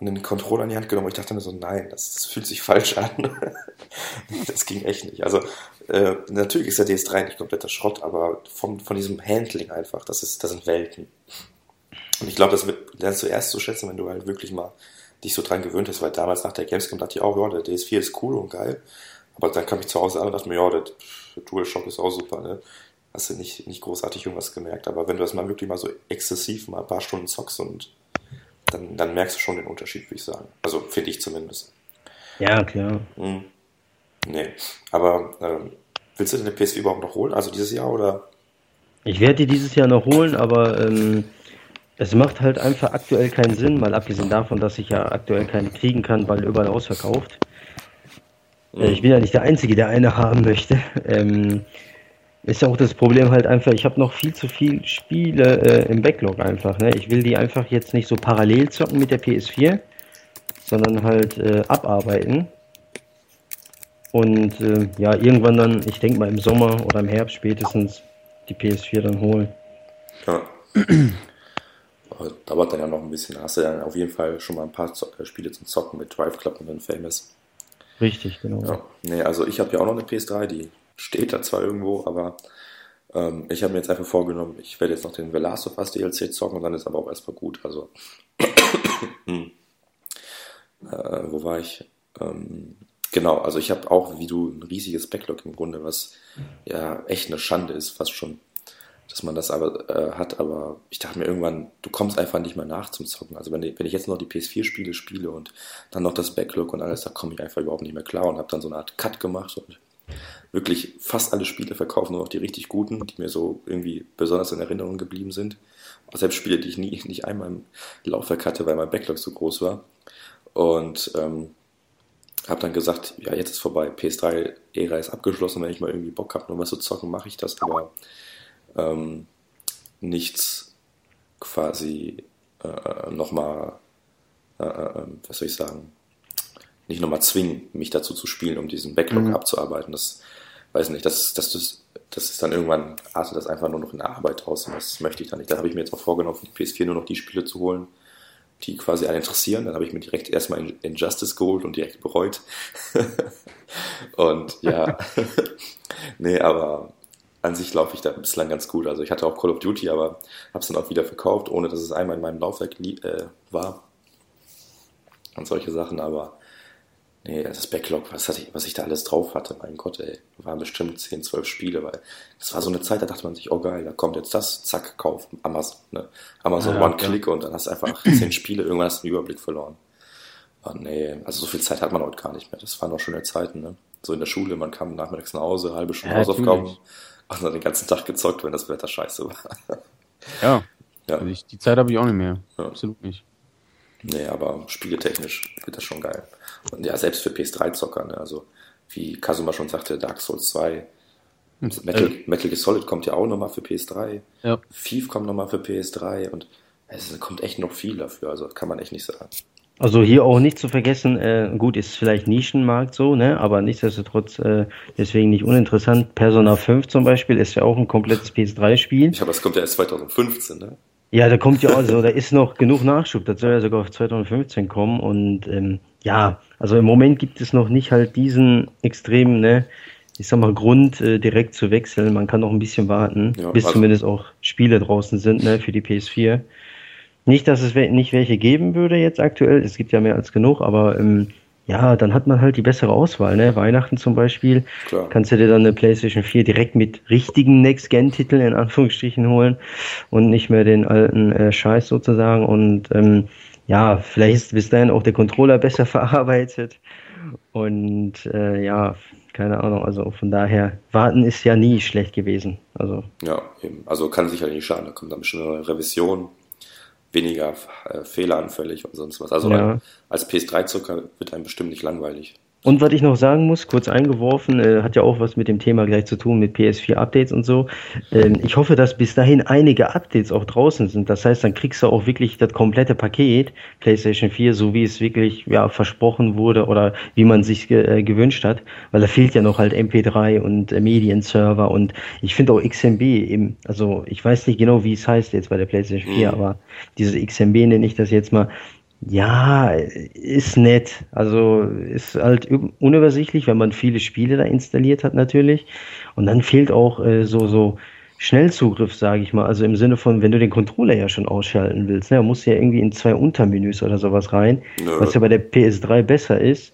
und den Controller in die Hand genommen. Ich dachte mir so, nein, das, das fühlt sich falsch an. das ging echt nicht. Also äh, natürlich ist der DS3 nicht kompletter Schrott, aber vom, von diesem Handling einfach, das, ist, das sind Welten. Und ich glaube, das wird, lernst du erst zu schätzen, wenn du halt wirklich mal dich so dran gewöhnt hast, weil damals nach der Gamescom dachte ich auch, ja, der DS4 ist cool und geil. Aber dann kam ich zu Hause an und dachte mir, ja, der DualShock ist auch super, ne? Hast du nicht, nicht großartig irgendwas gemerkt. Aber wenn du das mal wirklich mal so exzessiv mal ein paar Stunden zockst und dann, dann merkst du schon den Unterschied, würde ich sagen. Also finde ich zumindest. Ja, klar. Hm. Nee. Aber ähm, willst du denn eine PS4 überhaupt noch holen? Also dieses Jahr oder? Ich werde die dieses Jahr noch holen, aber ähm, es macht halt einfach aktuell keinen Sinn, mal abgesehen davon, dass ich ja aktuell keine kriegen kann, weil überall ausverkauft. Mhm. Ich bin ja nicht der Einzige, der eine haben möchte. Ähm, ist auch das Problem halt einfach, ich habe noch viel zu viel Spiele äh, im Backlog einfach. Ne? Ich will die einfach jetzt nicht so parallel zocken mit der PS4, sondern halt äh, abarbeiten. Und äh, ja, irgendwann dann, ich denke mal im Sommer oder im Herbst spätestens, die PS4 dann holen. Ja. dauert dann ja noch ein bisschen. Hast du dann auf jeden Fall schon mal ein paar äh, Spiele zum Zocken mit Drive Club und Famous. Richtig, genau. Ja. Nee, also ich habe ja auch noch eine PS3, die steht da zwar irgendwo, aber ähm, ich habe mir jetzt einfach vorgenommen, ich werde jetzt noch den The Last DLC zocken und dann ist aber auch erstmal gut. Also, hm. äh, wo war ich? Ähm, genau, also ich habe auch, wie du, ein riesiges Backlog im Grunde, was ja echt eine Schande ist, fast schon dass man das aber äh, hat, aber ich dachte mir irgendwann, du kommst einfach nicht mehr nach zum Zocken. Also wenn, wenn ich jetzt noch die PS4-Spiele spiele und dann noch das Backlog und alles, da komme ich einfach überhaupt nicht mehr klar und habe dann so eine Art Cut gemacht und wirklich fast alle Spiele verkaufen, nur noch die richtig guten, die mir so irgendwie besonders in Erinnerung geblieben sind. Selbst Spiele, die ich nie, nicht einmal im Laufwerk hatte, weil mein Backlog so groß war. Und ähm, habe dann gesagt, ja, jetzt ist vorbei, PS3-Ära ist abgeschlossen, wenn ich mal irgendwie Bock habe, nur was zu zocken, mache ich das, aber ähm, nichts quasi äh, nochmal, äh, äh, was soll ich sagen, nicht nochmal zwingen, mich dazu zu spielen, um diesen Backlog mhm. abzuarbeiten. Das weiß nicht, das, das, das, das ist dann irgendwann, artet das einfach nur noch in der Arbeit raus und das möchte ich dann nicht. Da habe ich mir jetzt auch vorgenommen, für die PS4 nur noch die Spiele zu holen, die quasi einen interessieren. Dann habe ich mir direkt erstmal Injustice geholt und direkt bereut. und ja, nee, aber an sich laufe ich da bislang ganz gut. Also ich hatte auch Call of Duty, aber habe es dann auch wieder verkauft, ohne dass es einmal in meinem Laufwerk äh, war. Und solche Sachen, aber nee, das Backlog, was, hatte ich, was ich da alles drauf hatte, mein Gott, ey, waren bestimmt 10, 12 Spiele, weil das war so eine Zeit, da dachte man sich, oh geil, da kommt jetzt das, zack, kauf, Amazon, ne? Amazon ja, One-Click ja. und dann hast du einfach 10 Spiele, irgendwann hast du den Überblick verloren. Oh, nee, also so viel Zeit hat man heute gar nicht mehr. Das waren noch schöne Zeiten, ne? So in der Schule, man kam nachmittags nach Hause, halbe Stunde ja, Hausaufgaben. Natürlich also den ganzen Tag gezockt, wenn das Wetter scheiße war. ja. ja. Also ich, die Zeit habe ich auch nicht mehr. Absolut nicht. Nee, aber spieletechnisch wird das schon geil. Und ja, selbst für PS3-Zocker, ne? also wie Kazuma schon sagte, Dark Souls 2, hm. Metal, äh. Metal Gear Solid kommt ja auch nochmal für PS3. Ja. Thief kommt nochmal für PS3 und es kommt echt noch viel dafür, also kann man echt nicht sagen. Also hier auch nicht zu vergessen, äh, gut, ist vielleicht Nischenmarkt so, ne, aber nichtsdestotrotz äh, deswegen nicht uninteressant. Persona 5 zum Beispiel ist ja auch ein komplettes PS3-Spiel. Ja, aber es kommt ja erst 2015, ne? Ja, da kommt ja also, da ist noch genug Nachschub, das soll ja sogar auf 2015 kommen und ähm, ja, also im Moment gibt es noch nicht halt diesen extremen, ne, ich sag mal, Grund, äh, direkt zu wechseln. Man kann noch ein bisschen warten, ja, bis also zumindest auch Spiele draußen sind, ne, für die PS4. Nicht, dass es nicht welche geben würde jetzt aktuell, es gibt ja mehr als genug, aber ähm, ja, dann hat man halt die bessere Auswahl. Ne? Weihnachten zum Beispiel, Klar. kannst du dir dann eine PlayStation 4 direkt mit richtigen Next-Gen-Titeln in Anführungsstrichen holen und nicht mehr den alten äh, Scheiß sozusagen. Und ähm, ja, vielleicht ist bis dahin auch der Controller besser verarbeitet. Und äh, ja, keine Ahnung. Also von daher, warten ist ja nie schlecht gewesen. Also. Ja, eben. Also kann sicher nicht schaden. Da kommt dann bestimmt eine Revision, weniger äh, fehleranfällig und sonst was. Also ja. als PS3-Zucker wird einem bestimmt nicht langweilig. Und was ich noch sagen muss, kurz eingeworfen, äh, hat ja auch was mit dem Thema gleich zu tun, mit PS4-Updates und so. Ähm, ich hoffe, dass bis dahin einige Updates auch draußen sind. Das heißt, dann kriegst du auch wirklich das komplette Paket PlayStation 4, so wie es wirklich ja, versprochen wurde oder wie man sich äh, gewünscht hat. Weil da fehlt ja noch halt MP3 und äh, Medienserver und ich finde auch XMB eben, also ich weiß nicht genau, wie es heißt jetzt bei der PlayStation 4, mhm. aber dieses XMB nenne ich das jetzt mal, ja, ist nett. Also ist halt unübersichtlich, wenn man viele Spiele da installiert hat natürlich. Und dann fehlt auch äh, so, so Schnellzugriff, sage ich mal. Also im Sinne von, wenn du den Controller ja schon ausschalten willst, ne, musst du ja irgendwie in zwei Untermenüs oder sowas rein. Nö. Was ja bei der PS3 besser ist.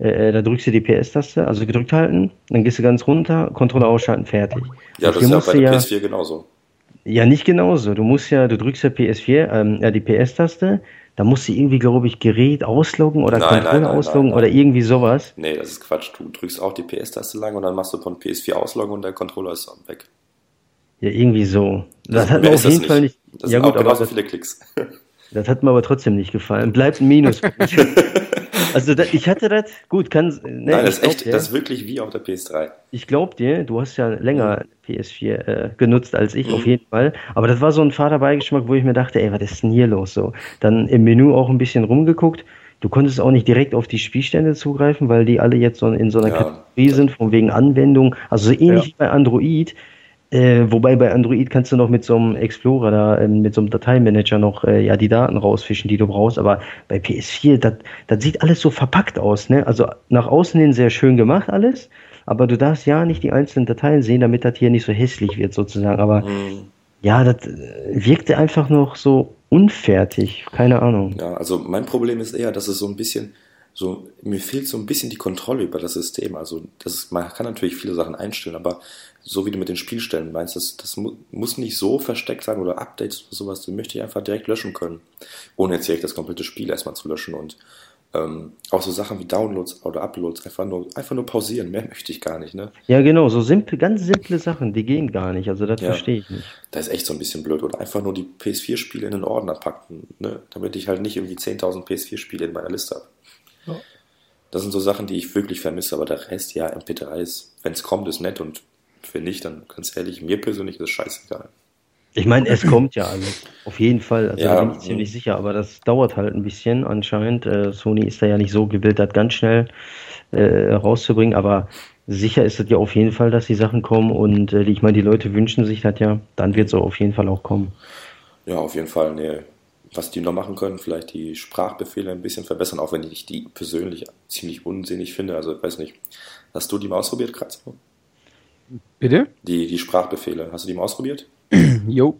Äh, äh, da drückst du die PS-Taste, also gedrückt halten, dann gehst du ganz runter, Controller ausschalten, fertig. Ja, das ist ja bei der ja, PS4 genauso. Ja, nicht genauso. Du musst ja, du drückst ja PS4, ähm, ja, die PS-Taste, da muss sie irgendwie, glaube ich, Gerät ausloggen oder nein, Controller nein, nein, ausloggen oder irgendwie sowas. Nee, das ist Quatsch. Du drückst auch die PS-Taste lang und dann machst du von PS4 ausloggen und der Controller ist weg. Ja, irgendwie so. Das, das hat mir auf jeden Fall nicht. Das ja, sind gut, auch genauso viele Klicks. Das hat mir aber trotzdem nicht gefallen. Bleibt ein Minus. Also da, ich hatte das, gut, kann. Ne, Nein, das ist echt, dir, das ist wirklich wie auf der PS3. Ich glaube dir, du hast ja länger PS4 äh, genutzt als ich, mhm. auf jeden Fall. Aber das war so ein Vaterbeigeschmack, wo ich mir dachte, ey, was ist denn hier los? So. Dann im Menü auch ein bisschen rumgeguckt. Du konntest auch nicht direkt auf die Spielstände zugreifen, weil die alle jetzt so in so einer ja. Kategorie sind, von wegen Anwendung. Also so ähnlich ja. wie bei Android. Äh, wobei bei Android kannst du noch mit so einem Explorer da, äh, mit so einem Dateimanager noch äh, ja die Daten rausfischen, die du brauchst. Aber bei PS4, das sieht alles so verpackt aus, ne? Also nach außen hin sehr schön gemacht alles, aber du darfst ja nicht die einzelnen Dateien sehen, damit das hier nicht so hässlich wird sozusagen. Aber mhm. ja, das äh, wirkte einfach noch so unfertig, keine Ahnung. Ja, also mein Problem ist eher, dass es so ein bisschen so, mir fehlt so ein bisschen die Kontrolle über das System. Also, das man kann natürlich viele Sachen einstellen, aber so wie du mit den Spielstellen meinst, das, das mu muss nicht so versteckt sein oder Updates oder sowas, den möchte ich einfach direkt löschen können. Ohne jetzt direkt das komplette Spiel erstmal zu löschen und ähm, auch so Sachen wie Downloads oder Uploads einfach nur, einfach nur pausieren, mehr möchte ich gar nicht, ne? Ja, genau, so simple, ganz simple Sachen, die gehen gar nicht, also das ja, verstehe ich nicht. Das ist echt so ein bisschen blöd. Oder einfach nur die PS4-Spiele in den Ordner packen, ne? Damit ich halt nicht irgendwie 10.000 PS4-Spiele in meiner Liste habe. Ja. Das sind so Sachen, die ich wirklich vermisse, aber der Rest, ja, MP3 ist, wenn es kommt, ist nett und wenn nicht, dann ganz ehrlich, mir persönlich ist es scheißegal. Ich meine, es kommt ja alles. Auf jeden Fall. Also ja, da bin ich ziemlich sicher, aber das dauert halt ein bisschen anscheinend. Äh, Sony ist da ja nicht so gewillt, das ganz schnell äh, rauszubringen, aber sicher ist es ja auf jeden Fall, dass die Sachen kommen und äh, ich meine, die Leute wünschen sich das ja, dann wird es auf jeden Fall auch kommen. Ja, auf jeden Fall. Nee. Was die noch machen können, vielleicht die Sprachbefehle ein bisschen verbessern, auch wenn ich die persönlich ziemlich unsinnig finde. Also, ich weiß nicht. Hast du die mal ausprobiert, Kratzer? Bitte? Die, die Sprachbefehle. Hast du die mal ausprobiert? jo.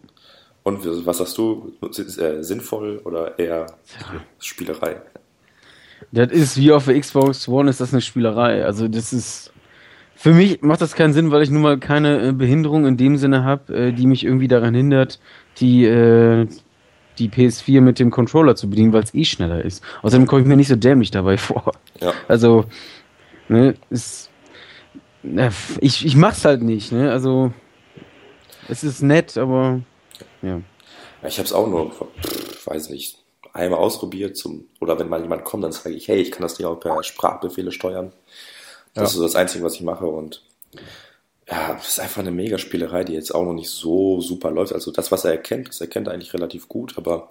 Und was hast du? Äh, sinnvoll oder eher Spielerei? Das ist wie auf der Xbox One ist das eine Spielerei. Also das ist für mich macht das keinen Sinn, weil ich nun mal keine äh, Behinderung in dem Sinne habe, äh, die mich irgendwie daran hindert, die die PS4 mit dem Controller zu bedienen, weil es eh schneller ist. Außerdem komme ich mir nicht so dämlich dabei vor. Ja. Also ne, ist ich, ich mach's halt nicht, ne? Also, es ist nett, aber ja. Ich hab's auch nur, pff, weiß nicht, einmal ausprobiert zum, oder wenn mal jemand kommt, dann sage ich, hey, ich kann das Ding auch per Sprachbefehle steuern. Das ja. ist so das Einzige, was ich mache und ja, das ist einfach eine Megaspielerei, die jetzt auch noch nicht so super läuft. Also das, was er erkennt, das erkennt er eigentlich relativ gut, aber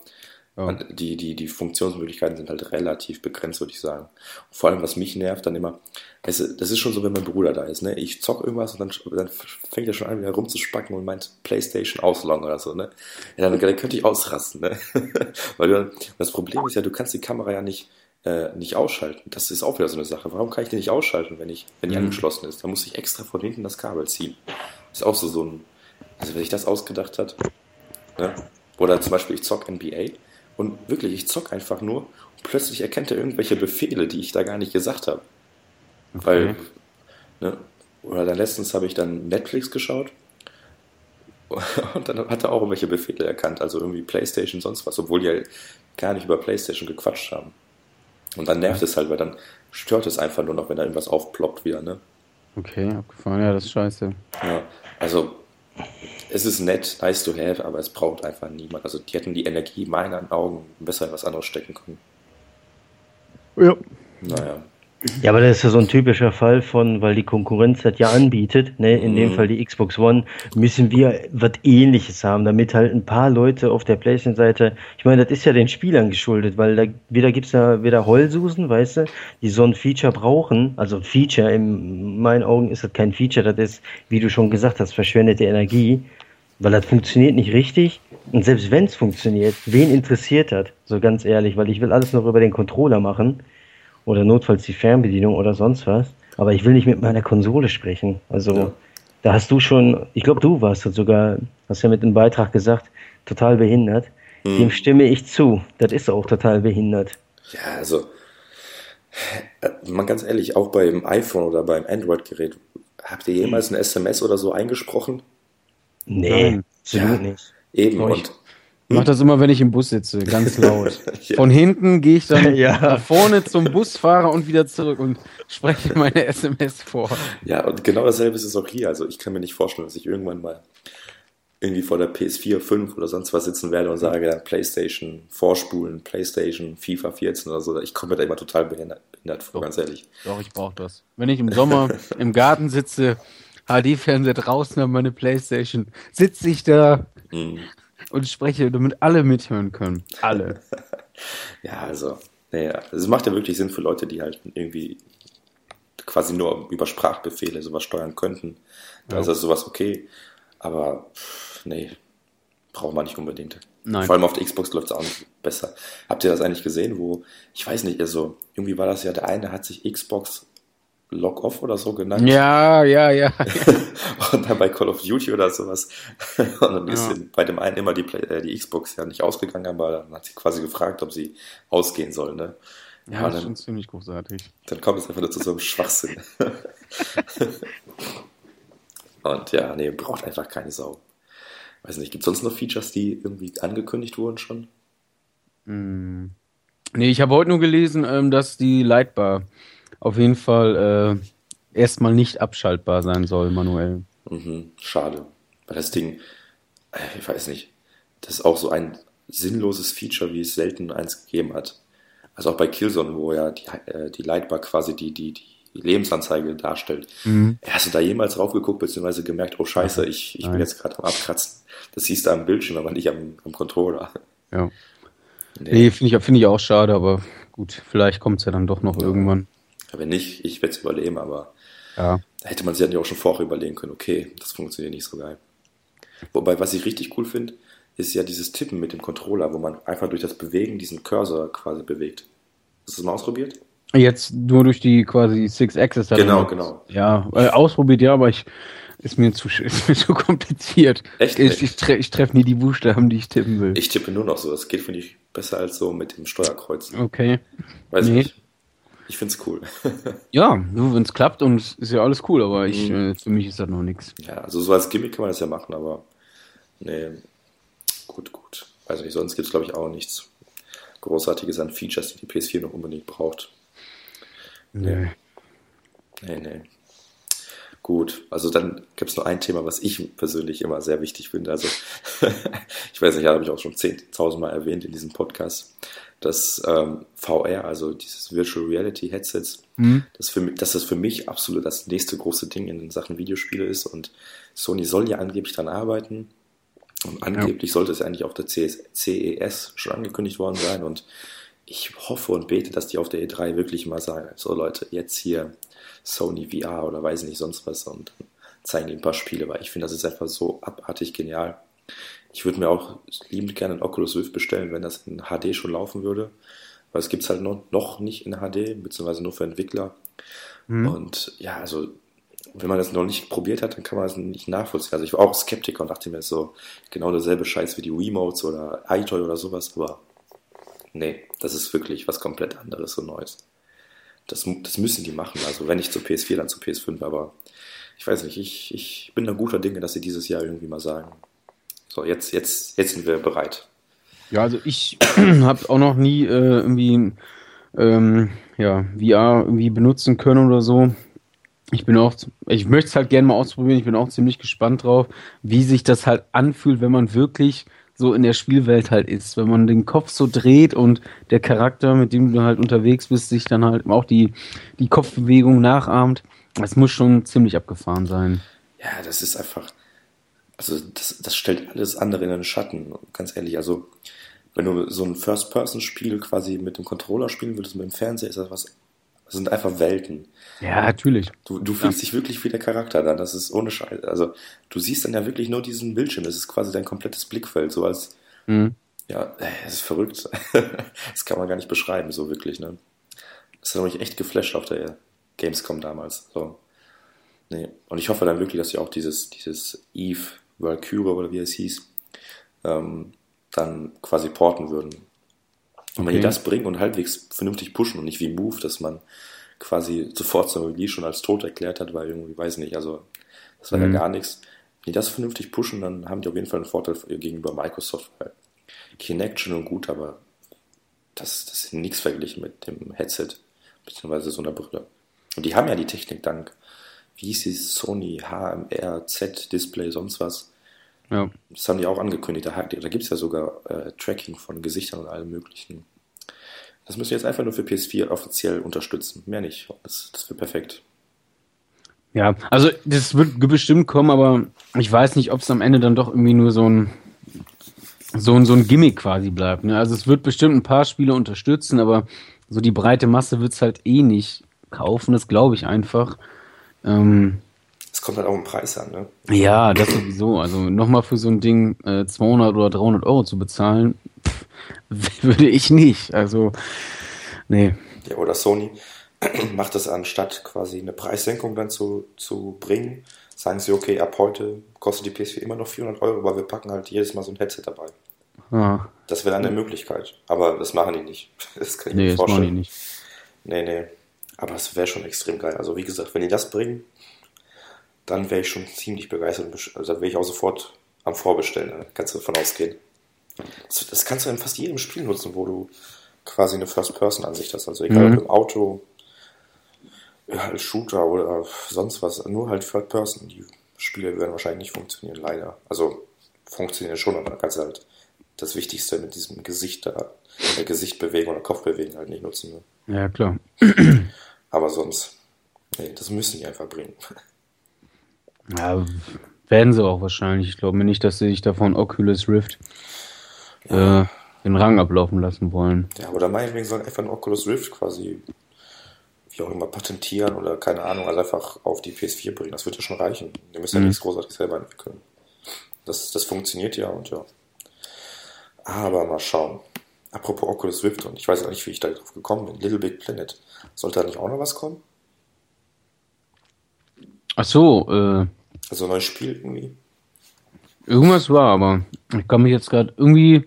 ja. Die, die, die Funktionsmöglichkeiten sind halt relativ begrenzt, würde ich sagen. Und vor allem, was mich nervt, dann immer, es, das ist schon so, wenn mein Bruder da ist, ne? Ich zock irgendwas und dann, dann fängt er schon an, wieder rumzuspacken und meint Playstation ausloggen oder so, ne? Ja, dann, dann könnte ich ausrasten, ne? Weil du, das Problem ist ja, du kannst die Kamera ja nicht, äh, nicht ausschalten. Das ist auch wieder so eine Sache. Warum kann ich die nicht ausschalten, wenn ich, wenn die mhm. angeschlossen ist? Da muss ich extra von hinten das Kabel ziehen. ist auch so, so ein, also wenn ich das ausgedacht hat, ne? Oder zum Beispiel, ich zock NBA und wirklich, ich zock einfach nur und plötzlich erkennt er irgendwelche Befehle, die ich da gar nicht gesagt habe. Okay. Weil, ne, oder dann letztens habe ich dann Netflix geschaut und dann hat er auch irgendwelche Befehle erkannt, also irgendwie Playstation, sonst was, obwohl die ja gar nicht über Playstation gequatscht haben. Und dann nervt es halt, weil dann stört es einfach nur noch, wenn da irgendwas aufploppt wieder, ne? Okay, abgefahren, ja, das ist scheiße. Ja, also es ist nett, nice to have, aber es braucht einfach niemand. Also die hätten die Energie in meinen Augen besser in was anderes stecken können. Ja. Naja. Ja, aber das ist ja so ein typischer Fall von, weil die Konkurrenz das ja anbietet, ne, in dem Mhm. Fall die Xbox One, müssen wir was ähnliches haben, damit halt ein paar Leute auf der PlayStation-Seite, ich meine, das ist ja den Spielern geschuldet, weil da wieder gibt's ja wieder Heulsusen, weißt du, die so ein Feature brauchen, also ein Feature, in meinen Augen ist das kein Feature, das ist, wie du schon gesagt hast, verschwendete Energie, weil das funktioniert nicht richtig und selbst wenn es funktioniert, wen interessiert das, so ganz ehrlich, weil ich will alles noch über den Controller machen oder notfalls die Fernbedienung oder sonst was. Aber ich will nicht mit meiner Konsole sprechen. Also Ja. da hast du schon, ich glaube, du warst das sogar, hast ja mit dem Beitrag gesagt, total behindert. Dem stimme ich zu. Das ist auch total behindert. Ja, also, äh, mal ganz ehrlich, auch beim iPhone oder beim Android-Gerät, habt ihr jemals eine SMS oder so eingesprochen? Nee, Nein. absolut Ja. nicht. Eben, ich- und Ich mach das immer, wenn ich im Bus sitze, ganz laut. Ja. Von hinten gehe ich dann Ja. nach vorne zum Busfahrer und wieder zurück und spreche meine SMS vor. ja, und genau dasselbe ist es auch hier. Also ich kann mir nicht vorstellen, dass ich irgendwann mal irgendwie vor der PS4, 5 oder sonst was sitzen werde und sage, dann Playstation vorspulen, Playstation, FIFA 14 oder so. Ich komme mir da immer total behindert, behindert vor, Doch. ganz ehrlich. Doch, ich brauche das. Wenn ich im Sommer im Garten sitze, HD-Fernseher draußen an meine Playstation, sitze ich da Mhm. und spreche, damit alle mithören können. Alle. Ja, also, naja, es macht ja wirklich Sinn für Leute, die halt irgendwie quasi nur über Sprachbefehle sowas steuern könnten. Da Ja. ist das sowas okay. Aber nee, braucht man nicht unbedingt. Nein. Vor allem auf der Xbox läuft es auch nicht besser. Habt ihr das eigentlich gesehen, wo, ich weiß nicht, also irgendwie war das ja, der eine hat sich Xbox Log Off oder so genannt. Ja, ja, ja. Und dann bei Call of Duty oder sowas. Und dann ist Ja. bei dem einen immer die, Play äh, die Xbox ja nicht ausgegangen, aber dann hat sie quasi gefragt, ob sie ausgehen soll. Ne? Ja, Ja, das ist schon ziemlich großartig. dann kommt es einfach nur zu so einem Schwachsinn. Und ja, nee, braucht einfach keine Sau. Weiß nicht, gibt es sonst noch Features, die irgendwie angekündigt wurden schon? Hm. Nee, ich habe heute nur gelesen, ähm, dass die Lightbar auf jeden Fall äh, erstmal nicht abschaltbar sein soll, manuell. Mhm, schade. Weil das Ding, äh, ich weiß nicht, das ist auch so ein sinnloses Feature, wie es selten eins gegeben hat. Also auch bei Killzone, wo ja die, äh, die Lightbar quasi die, die, die Lebensanzeige darstellt. Mhm. Hast du da jemals drauf geguckt, beziehungsweise gemerkt, oh scheiße, ich, ich bin jetzt gerade am Abkratzen. Das siehst du am Bildschirm, aber nicht am, am Controller. Ja. Nee. Nee, finde ich, find ich auch schade, aber gut, vielleicht kommt es ja dann doch noch irgendwann. Wenn nicht, ich werde es überleben, aber Ja. da hätte man sich ja auch schon vorher überlegen können, okay, das funktioniert nicht so geil. Wobei, was ich richtig cool finde, ist ja dieses Tippen mit dem Controller, wo man einfach durch das Bewegen diesen Cursor quasi bewegt. Hast du das mal ausprobiert? Jetzt nur durch die quasi Six Axis. Genau, genau. Ja, äh, ausprobiert ja, aber ich ist mir zu, ist mir zu kompliziert. Echt? Ich, ich, tre ich treffe nie die Buchstaben, die ich tippen will. Ich tippe nur noch so. Das geht, finde ich, besser als so mit dem Steuerkreuz. Okay. Weiß Nee. nicht. Ich finde es cool. Ja, wenn es klappt und es ist ja alles cool, aber ich, Mhm. äh, für mich ist das noch nichts. ja, also so als Gimmick kann man das ja machen, aber nee, gut, gut. Weiß nicht, sonst gibt es, glaube ich, auch nichts Großartiges an Features, die die PS4 noch unbedingt braucht. Nee. Nee, nee. Gut, also dann gibt es noch ein Thema, was ich persönlich immer sehr wichtig finde. Also, ich weiß nicht, ja, habe ich auch schon 10.000 Mal erwähnt in diesem Podcast, dass ähm, VR, also dieses Virtual Reality Headsets, Hm? das für, mich- dass das für mich absolut das nächste große Ding in Sachen Videospiele ist. Und Sony soll ja angeblich dran arbeiten. Und angeblich sollte es eigentlich auf der CS, CES schon angekündigt worden sein. Und ich hoffe und bete, dass die auf der E3 wirklich mal sagen, so Leute, jetzt hier Sony VR oder weiß nicht sonst was und zeigen die ein paar Spiele, weil ich finde, das ist einfach so abartig genial. Ich würde mir auch liebend gerne ein Oculus Rift bestellen, wenn das in HD schon laufen würde, weil es gibt es halt noch, noch nicht in HD, beziehungsweise nur für Entwickler. Hm? Und ja, also wenn man das noch nicht probiert hat, dann kann man das nicht nachvollziehen. Also ich war auch Skeptiker und dachte mir so, genau derselbe Scheiß wie die Remotes oder iToy oder sowas, aber nee, das ist wirklich was komplett anderes und Neues. Das, das müssen die machen. Also wenn nicht zur PS4, dann zur PS5, aber ich weiß nicht, ich, ich bin da guter Dinge, dass sie dieses Jahr irgendwie mal sagen. So, jetzt, jetzt, jetzt sind wir bereit. Ja, also ich habe auch noch nie äh, irgendwie ähm, ja, VR irgendwie benutzen können oder so. Ich bin auch, ich möchte es halt gerne mal ausprobieren. Ich bin auch ziemlich gespannt drauf, wie sich das halt anfühlt, wenn man wirklich so in der Spielwelt halt ist. Wenn man den Kopf so dreht und der Charakter, mit dem du halt unterwegs bist, sich dann halt auch die, die Kopfbewegung nachahmt. Das muss schon ziemlich abgefahren sein. Ja, das ist einfach, also das, das stellt alles andere in den Schatten, ganz ehrlich. Also, wenn du so ein First-Person-Spiel quasi mit dem Controller spielen würdest, mit dem Fernseher, ist das was, das sind einfach Welten. Ja, natürlich. Du, du fühlst ja. dich wirklich wie der Charakter dann, das ist ohne Scheiß. Also, du siehst dann ja wirklich nur diesen Bildschirm, das ist quasi dein komplettes Blickfeld, so als, mhm. ja, es ist verrückt. das kann man gar nicht beschreiben, so wirklich, ne. Das hat mich echt geflasht auf der Gamescom damals, so. Nee. Und ich hoffe dann wirklich, dass sie auch dieses, dieses Eve Valkyrie oder wie es hieß, ähm, dann quasi porten würden. Und okay. wenn die das bringen und halbwegs vernünftig pushen und nicht wie Move, dass man quasi sofort zum Release schon als tot erklärt hat, weil irgendwie, weiß nicht, also das war mhm. ja gar nichts. Wenn die das vernünftig pushen, dann haben die auf jeden Fall einen Vorteil gegenüber Microsoft, weil Kinect schon und gut, aber das, das ist nichts verglichen mit dem Headset, beziehungsweise so einer Brille. Und die haben ja die Technik dank wie hieß die Sony HMR Z Display, sonst was. Ja. Das haben die auch angekündigt. Da, da gibt es ja sogar äh, Tracking von Gesichtern und allem möglichen. Das müssen wir jetzt einfach nur für PS4 offiziell unterstützen. Mehr nicht. Das, das wird perfekt. Ja, also das wird bestimmt kommen, aber ich weiß nicht, ob es am Ende dann doch irgendwie nur so ein so ein, so ein Gimmick quasi bleibt. Ne? Also es wird bestimmt ein paar Spiele unterstützen, aber so die breite Masse wird es halt eh nicht kaufen, das glaube ich einfach. Ähm, es kommt halt auch im Preis an, ne? Ja, das sowieso. Also nochmal für so ein Ding äh, 200 oder 300 Euro zu bezahlen, pff, würde ich nicht. Also, nee. Ja, oder Sony macht das anstatt quasi eine Preissenkung dann zu, zu bringen, sagen sie, okay, ab heute kostet die PS4 immer noch 400 Euro, aber wir packen halt jedes Mal so ein Headset dabei. Ja. Das wäre eine Möglichkeit. Aber das machen die nicht. Das kann ich nee, mir vorstellen. Das machen die nicht. Nee, nee. Aber es wäre schon extrem geil. Also wie gesagt, wenn die das bringen, dann wäre ich schon ziemlich begeistert. Also da wäre ich auch sofort am Vorbestellen. Da kannst du davon ausgehen. Das, das, kannst du in fast jedem Spiel nutzen, wo du quasi eine First-Person-Ansicht hast. Also egal mhm. ob im Auto, ja, als Shooter oder sonst was. Nur halt Third-Person. Die Spiele werden wahrscheinlich nicht funktionieren, leider. Also funktionieren schon, aber da kannst du halt das Wichtigste mit diesem Gesicht da, der Gesicht bewegen oder Kopf bewegen halt nicht nutzen. Ne? Ja, klar. Aber sonst, nee, das müssen die einfach bringen. Ja, werden sie auch wahrscheinlich. Ich glaube mir nicht, dass sie sich davon Oculus Rift ja. äh, den Rang ablaufen lassen wollen. Ja, aber da meinetwegen sollen einfach ein Oculus Rift quasi, wie auch immer, patentieren oder keine Ahnung, also einfach auf die PS4 bringen. Das wird ja schon reichen. Wir müssen mhm. ja nichts großartig selber entwickeln. Das, das funktioniert ja und ja. Aber mal schauen. Apropos Oculus Rift und ich weiß auch nicht, wie ich da drauf gekommen bin. Little Big Planet. Sollte da nicht auch noch was kommen? Ach so, äh. Also ein neues Spiel irgendwie? Irgendwas war, aber ich kann mich jetzt gerade irgendwie.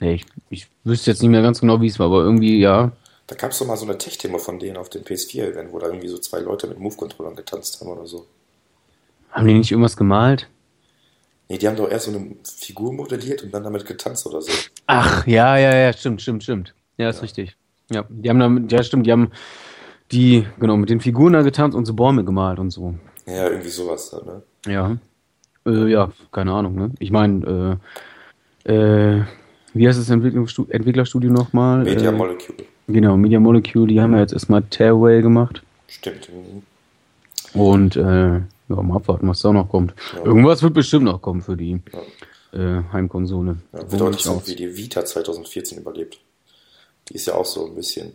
Nee, ich, ich wüsste jetzt nicht mehr ganz genau, wie es war, aber irgendwie, ja. Da gab es doch mal so eine Tech-Thema von denen auf dem PS4-Event, wo da irgendwie so zwei Leute mit Move-Controllern getanzt haben oder so. Haben die nicht irgendwas gemalt? Nee, die haben doch erst so eine Figur modelliert und dann damit getanzt oder so. Ach, ja, ja, ja, stimmt, stimmt, stimmt. Ja, ist ja. richtig. Ja, die haben dann, ja, stimmt, die haben die, genau, mit den Figuren da getanzt und so Bäume gemalt und so. Ja, irgendwie sowas da, ne? Ja. Äh, ja, keine Ahnung, ne? Ich meine, äh, äh, wie heißt das Entwicklerstudio nochmal? Media äh, Molecule. Genau, Media Molecule, die haben ja jetzt erstmal Tearway gemacht. Stimmt. Und, äh, ja, mal abwarten, was da noch kommt. Ja. Irgendwas wird bestimmt noch kommen für die ja. Äh, Heimkonsole. Ja, wird auch interessant, wie die Vita 2014 überlebt. Die ist ja auch so ein bisschen,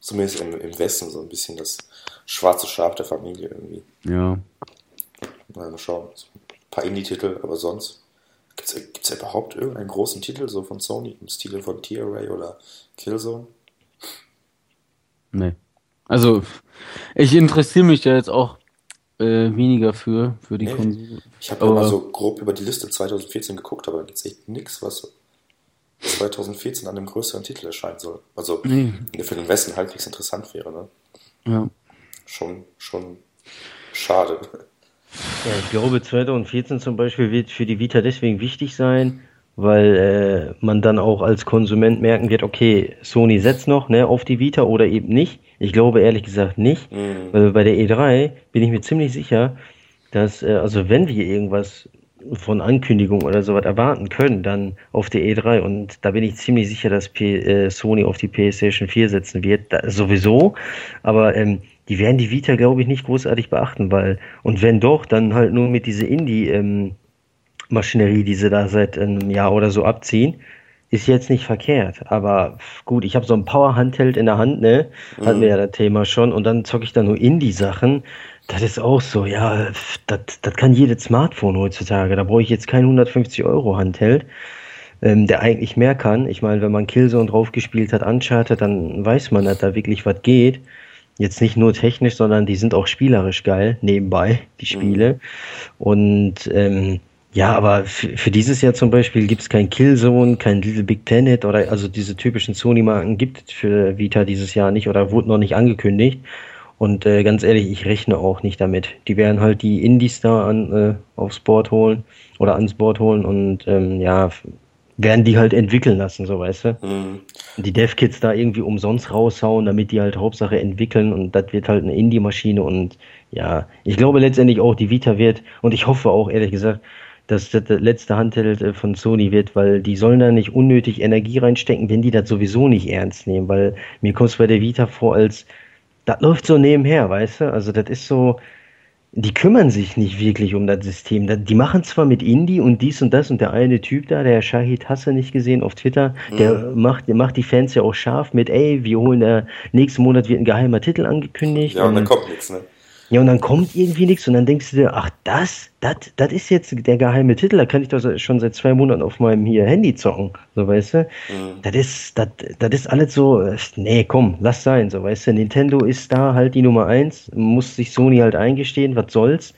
zumindest im, im Westen, so ein bisschen das schwarze Schaf der Familie irgendwie. Ja. Mal, mal schauen. Ein paar Indie-Titel, aber sonst. Gibt es ja überhaupt irgendeinen großen Titel so von Sony im Stile von T-Array oder Killzone? Nee. Also, ich interessiere mich ja jetzt auch äh, weniger für, für die nee, Konsole. Ich habe mal so grob über die Liste 2014 geguckt, aber da gibt es echt nichts, was 2014 an einem größeren Titel erscheinen soll. Also nee. für den Westen halbwegs interessant wäre, ne? Ja. Schon, schon schade. Ja, ich glaube, 2014 zum Beispiel wird für die Vita deswegen wichtig sein, weil äh, man dann auch als Konsument merken wird, okay, Sony setzt noch ne, auf die Vita oder eben nicht. Ich glaube ehrlich gesagt nicht, Mhm. weil bei der E3 bin ich mir ziemlich sicher, dass, äh, also wenn wir irgendwas von Ankündigung oder sowas erwarten können, dann auf der E3 und da bin ich ziemlich sicher, dass P äh, Sony auf die PlayStation 4 setzen wird, da, sowieso, aber ähm, die werden die Vita, glaube ich, nicht großartig beachten, weil, und wenn doch, dann halt nur mit dieser Indie, ähm, Maschinerie, die sie da seit einem Jahr oder so abziehen, ist jetzt nicht verkehrt. Aber gut, ich habe so ein Power-Handheld in der Hand, ne? Hatten wir ja das Thema schon. Und dann zocke ich da nur Indie-Sachen. Das ist auch so, ja, das, kann jedes Smartphone heutzutage. Da brauche ich jetzt kein 150 Euro Handheld, ähm, der eigentlich mehr kann. Ich meine, wenn man Killzone drauf gespielt hat, Uncharted, dann weiß man, dass da wirklich was geht. Jetzt nicht nur technisch, sondern die sind auch spielerisch geil, nebenbei, die Spiele. Und ähm, ja, aber für, für dieses Jahr zum Beispiel gibt es kein Killzone, kein Little Big Planet oder also diese typischen Sony-Marken gibt es für Vita dieses Jahr nicht oder wurde noch nicht angekündigt. Und äh, ganz ehrlich, ich rechne auch nicht damit. Die werden halt die Indies da an, äh, aufs Board holen oder ans Board holen und ähm, ja, werden die halt entwickeln lassen, so weißt du. Mhm. Die Dev-Kits da irgendwie umsonst raushauen, damit die halt Hauptsache entwickeln und das wird halt eine Indie-Maschine und ja, ich glaube letztendlich auch, die Vita wird und ich hoffe auch, ehrlich gesagt, dass das letzte Handheld äh, von Sony wird, weil die sollen da nicht unnötig Energie reinstecken, wenn die das sowieso nicht ernst nehmen, weil mir kommt es bei der Vita vor, als das läuft so nebenher, weißt du? Also das ist so, die kümmern sich nicht wirklich um das System. Die machen zwar mit Indie und dies und das und der eine Typ da, der Shahid Hasse nicht gesehen auf Twitter, der macht, der macht die Fans ja auch scharf mit, ey, wir holen da, nächsten Monat wird ein geheimer Titel angekündigt. Ja, und dann kommt nichts, ne? Ja, und dann kommt irgendwie nichts und dann denkst du dir, ach, das, das, das ist jetzt der geheime Titel, da kann ich doch schon seit zwei Monaten auf meinem hier Handy zocken, so weißt du. Mhm. Das ist, das, das ist alles so, nee, komm, lass sein, so weißt du. Nintendo ist da halt die Nummer eins, muss sich Sony halt eingestehen, was soll's.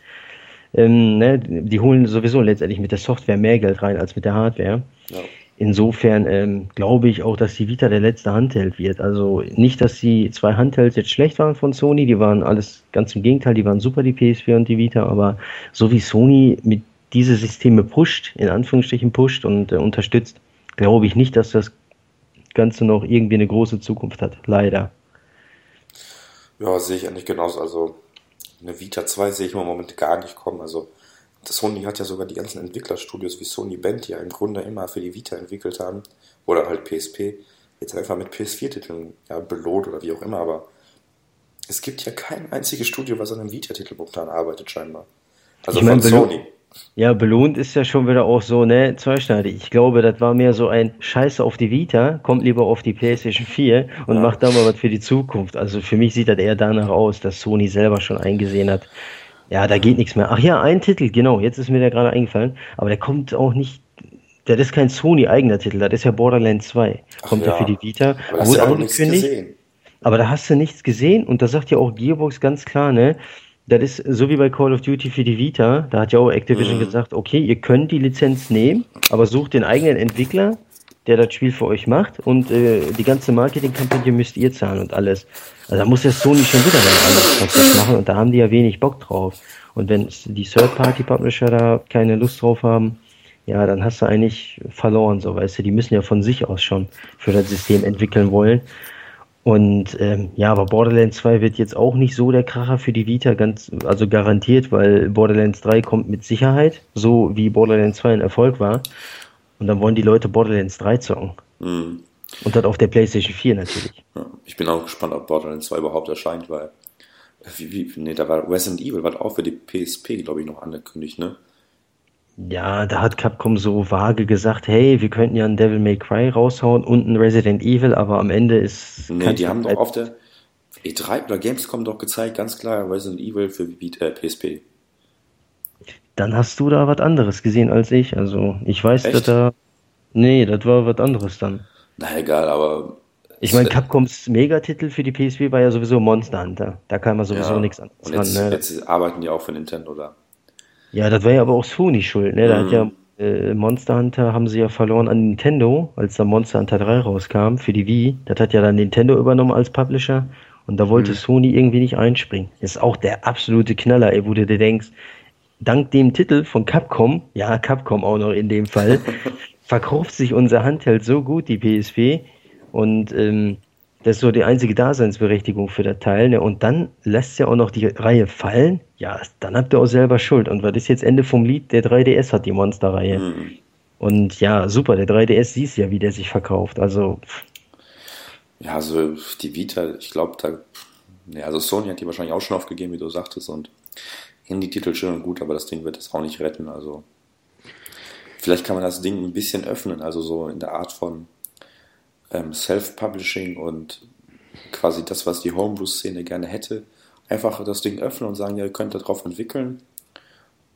Ähm, ne, die holen sowieso letztendlich mit der Software mehr Geld rein als mit der Hardware. Ja. Insofern ähm, glaube ich auch, dass die Vita der letzte Handheld wird. Also nicht, dass die zwei Handhelds jetzt schlecht waren von Sony, die waren alles ganz im Gegenteil, die waren super, die PS4 und die Vita, aber so wie Sony mit diese Systeme pusht, in Anführungsstrichen pusht und äh, unterstützt, glaube ich nicht, dass das Ganze noch irgendwie eine große Zukunft hat. Leider. Ja, sehe ich eigentlich genauso. Also eine Vita 2 sehe ich im Moment gar nicht kommen. Also Sony hat ja sogar die ganzen Entwicklerstudios wie Sony Band, die ja im Grunde immer für die Vita entwickelt haben, oder halt PSP, jetzt einfach mit PS4-Titeln ja, belohnt oder wie auch immer, aber es gibt ja kein einziges Studio, was an einem Vita-Titel momentan arbeitet, scheinbar. Also Ich mein, von Sony. Ja, belohnt ist ja schon wieder auch so, ne, zweischneidig. Ich glaube, das war mehr so ein Scheiße auf die Vita, kommt lieber auf die PlayStation 4 und Ja. macht da mal was für die Zukunft. Also für mich sieht das eher danach aus, dass Sony selber schon eingesehen hat, ja, da geht nichts mehr. Ach ja, ein Titel, genau, jetzt ist mir der gerade eingefallen, aber der kommt auch nicht, das ist kein Sony-eigener Titel, das ist ja Borderlands 2. Ach Kommt ja ja. für die Vita, Aber wurde nichts angekündigt. gesehen. Aber da hast du nichts gesehen und da sagt ja auch Gearbox ganz klar, ne? Das ist so wie bei Call of Duty für die Vita. Da hat ja auch Activision Mhm. gesagt, okay, ihr könnt die Lizenz nehmen, aber sucht den eigenen Entwickler, der das Spiel für euch macht und äh, die ganze Marketingkampagne müsst ihr zahlen und alles. Also da muss ja Sony schon wieder was anderes machen und da haben die ja wenig Bock drauf. Und wenn die Third-Party-Publisher da keine Lust drauf haben, ja, dann hast du eigentlich verloren, so weißt du. Die müssen ja von sich aus schon für das System entwickeln wollen. Und ähm, ja, aber Borderlands 2 wird jetzt auch nicht so der Kracher für die Vita, ganz, also garantiert, weil Borderlands 3 kommt mit Sicherheit, so wie Borderlands 2 ein Erfolg war. Und dann wollen die Leute Borderlands 3 zocken. Mhm. Und das auf der PlayStation 4 natürlich. Ja, ich bin auch gespannt, ob Borderlands 2 überhaupt erscheint, weil wie, wie, nee, da war Resident Evil war auch für die PSP, glaube ich, noch angekündigt, ne? Ja, da hat Capcom so vage gesagt, hey, wir könnten ja ein Devil May Cry raushauen und ein Resident Evil, aber am Ende ist Nee, die haben doch auf der E3 oder Gamescom doch gezeigt, ganz klar, Resident Evil für die äh, PSP. Dann hast du da was anderes gesehen als ich. Also ich weiß, Echt? dass da. Nee, das war was anderes dann. Na egal, aber Ich meine, Capcoms Megatitel für die PSP war ja sowieso Monster Hunter. Da kam ja sowieso ja, nichts anderes Und jetzt, ran. Ne? jetzt arbeiten die auch für Nintendo da. Ja, das war ja aber auch Sony schuld. Ne? Da hat Mhm. ja äh, Monster Hunter haben sie ja verloren an Nintendo, als da Monster Hunter 3 rauskam für die Wii. Das hat ja dann Nintendo übernommen als Publisher. Und da Mhm. wollte Sony irgendwie nicht einspringen. Ist auch der absolute Knaller, ey, wo du dir denkst, dank dem Titel von Capcom, ja, Capcom auch noch in dem Fall, verkauft sich unser Handheld so gut, die PSP. Und ähm, Das ist so die einzige Daseinsberechtigung für das Teil. Ne? Und dann lässt ja auch noch die Reihe fallen. Ja, dann habt ihr auch selber Schuld. Und was ist jetzt Ende vom Lied? Der 3DS hat die Monsterreihe. Mhm. Und ja, super, der 3DS siehst ja, wie der sich verkauft. Also. Ja, also die Vita, ich glaube, da. Ja, also Sony hat die wahrscheinlich auch schon aufgegeben, wie du sagtest. Und Indie-Titel schön und gut, aber das Ding wird es auch nicht retten. Also. Vielleicht kann man das Ding ein bisschen öffnen, also so in der Art von ähm, Self-Publishing und quasi das, was die Homebrew-Szene gerne hätte, einfach das Ding öffnen und sagen, ja, ihr könnt darauf entwickeln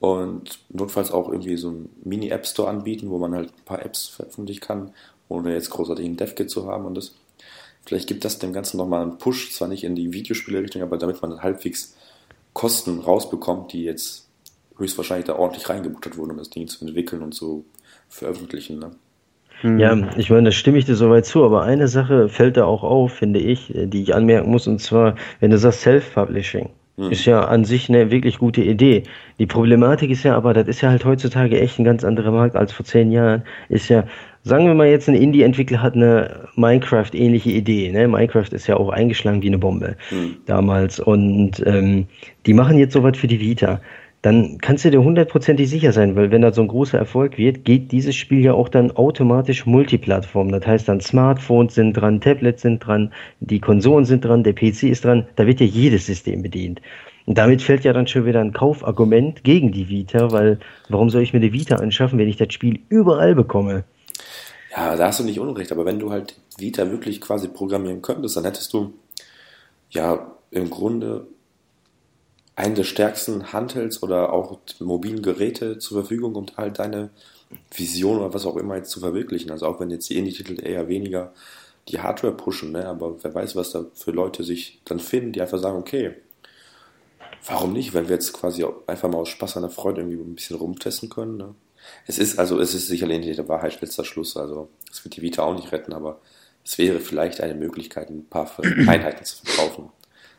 und notfalls auch irgendwie so einen Mini-App Store anbieten, wo man halt ein paar Apps veröffentlichen kann, ohne jetzt großartig ein DevKit zu haben und das. Vielleicht gibt das dem Ganzen nochmal einen Push, zwar nicht in die Videospiele-Richtung, aber damit man halbwegs Kosten rausbekommt, die jetzt höchstwahrscheinlich da ordentlich reingebuttert wurden, um das Ding zu entwickeln und zu veröffentlichen. Ne? Hm. Ja, ich meine, da stimme ich dir soweit zu, aber eine Sache fällt da auch auf, finde ich, die ich anmerken muss, und zwar, wenn du sagst Self-Publishing, hm. ist ja an sich eine wirklich gute Idee. Die Problematik ist ja aber, das ist ja halt heutzutage echt ein ganz anderer Markt als vor zehn Jahren, ist ja, sagen wir mal jetzt, ein Indie-Entwickler hat eine Minecraft-ähnliche Idee, ne? Minecraft ist ja auch eingeschlagen wie eine Bombe hm. damals und ähm, die machen jetzt sowas für die Vita dann kannst du dir hundertprozentig sicher sein, weil wenn das so ein großer Erfolg wird, geht dieses Spiel ja auch dann automatisch Multiplattform. Das heißt dann Smartphones sind dran, Tablets sind dran, die Konsolen sind dran, der PC ist dran, da wird ja jedes System bedient. Und damit fällt ja dann schon wieder ein Kaufargument gegen die Vita, weil warum soll ich mir die Vita anschaffen, wenn ich das Spiel überall bekomme? Ja, da hast du nicht unrecht, aber wenn du halt Vita wirklich quasi programmieren könntest, dann hättest du ja im Grunde einen der stärksten Handhelds oder auch mobilen Geräte zur Verfügung, um halt deine Vision oder was auch immer jetzt zu verwirklichen. Also auch wenn jetzt die Indie-Titel eher weniger die Hardware pushen, ne? aber wer weiß, was da für Leute sich dann finden, die einfach sagen, okay, warum nicht, wenn wir jetzt quasi einfach mal aus Spaß an der Freude irgendwie ein bisschen rumtesten können. Ne? Es ist also, es ist sicherlich nicht der Wahrheit letzter Schluss, also es wird die Vita auch nicht retten, aber es wäre vielleicht eine Möglichkeit, ein paar Einheiten zu verkaufen.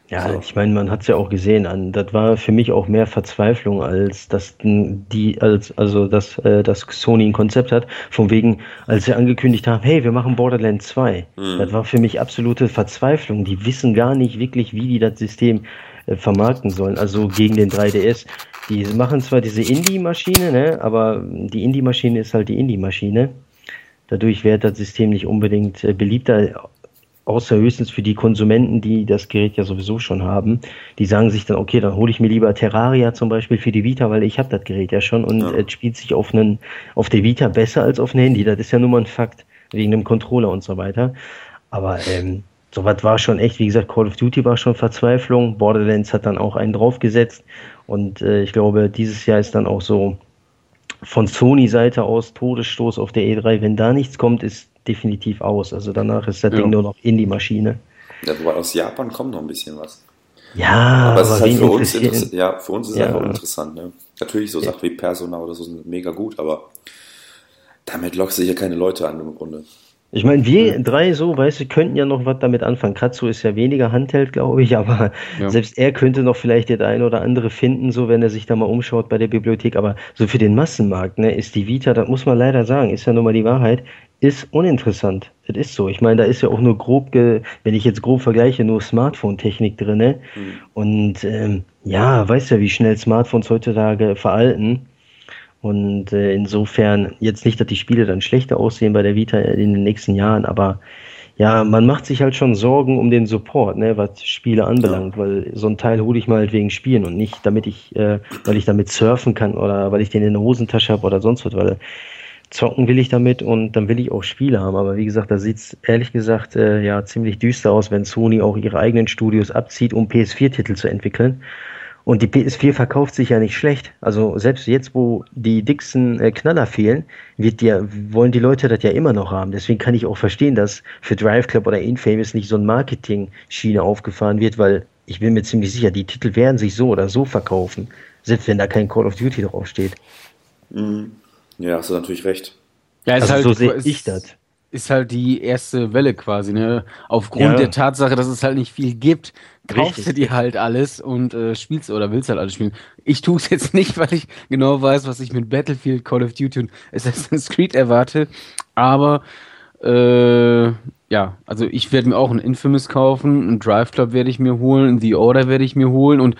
Ja, so. ich meine, man hat es ja auch gesehen. An, das war für mich auch mehr Verzweiflung als das die als also dass äh, das Sony ein Konzept hat. Von wegen, als sie angekündigt haben, hey, wir machen Borderlands 2. Mhm. Das war für mich absolute Verzweiflung. Die wissen gar nicht wirklich, wie die das System äh, vermarkten sollen. Also gegen den 3DS. Die machen zwar diese Indie-Maschine, ne, aber die Indie-Maschine ist halt die Indie-Maschine. Dadurch wird das System nicht unbedingt äh, beliebter außer höchstens für die Konsumenten, die das Gerät ja sowieso schon haben, die sagen sich dann, okay, dann hole ich mir lieber Terraria zum Beispiel für die Vita, weil ich habe das Gerät ja schon und ja. es spielt sich auf, einen, auf der Vita besser als auf einem Handy. Das ist ja nun mal ein Fakt, wegen dem Controller und so weiter. Aber ähm, sowas war schon echt, wie gesagt, Call of Duty war schon Verzweiflung, Borderlands hat dann auch einen draufgesetzt und äh, ich glaube, dieses Jahr ist dann auch so von Sony-Seite aus Todesstoß auf der E3. Wenn da nichts kommt, ist definitiv aus. Also danach ist das ja. Ding nur noch in die Maschine. Ja, wobei aus Japan kommt noch ein bisschen was. Ja, aber, es ist halt für uns, ja, für uns ist es ja. einfach interessant. Ne? Natürlich, so ja. Sachen wie Persona oder so sind mega gut, aber damit lockst du ja keine Leute an im Grunde. Ich meine, wir drei so, weißt du, könnten ja noch was damit anfangen. Kratzo ist ja weniger Handheld, glaube ich, aber ja. selbst er könnte noch vielleicht das ein oder andere finden, so wenn er sich da mal umschaut bei der Bibliothek. Aber so für den Massenmarkt, ne, ist die Vita, das muss man leider sagen, ist ja nun mal die Wahrheit, ist uninteressant. Das ist so. Ich meine, da ist ja auch nur grob, wenn ich jetzt grob vergleiche, nur Smartphone-Technik drin. Ne? Mhm. Und ähm, ja, weißt ja, wie schnell Smartphones heutzutage veralten. Und äh, insofern, jetzt nicht, dass die Spiele dann schlechter aussehen bei der Vita in den nächsten Jahren, aber ja, man macht sich halt schon Sorgen um den Support, ne, was Spiele anbelangt, weil so ein Teil hole ich mal halt wegen Spielen und nicht, damit ich, äh, weil ich damit surfen kann oder weil ich den in der Hosentasche habe oder sonst was, weil zocken will ich damit und dann will ich auch Spiele haben. Aber wie gesagt, da sieht es ehrlich gesagt äh, ja ziemlich düster aus, wenn Sony auch ihre eigenen Studios abzieht, um PS4-Titel zu entwickeln. Und die PS4 verkauft sich ja nicht schlecht. Also selbst jetzt, wo die dicksten äh, Knaller fehlen, wird ja, wollen die Leute das ja immer noch haben. Deswegen kann ich auch verstehen, dass für Drive Club oder Infamous nicht so ein Marketing-Schiene aufgefahren wird, weil ich bin mir ziemlich sicher, die Titel werden sich so oder so verkaufen, selbst wenn da kein Call of Duty draufsteht. Mhm. Ja, hast du natürlich recht. Ja, also halt, so sehe ich das. Ist halt die erste Welle quasi, ne? Aufgrund ja. der Tatsache, dass es halt nicht viel gibt, kaufst Richtig. du dir halt alles und äh, spielst oder willst halt alles spielen. Ich tue es jetzt nicht, weil ich genau weiß, was ich mit Battlefield, Call of Duty und Assassin's Creed erwarte. Aber Äh, ja, also ich werde mir auch ein Infamous kaufen, ein Drive Club werde ich mir holen, ein The Order werde ich mir holen und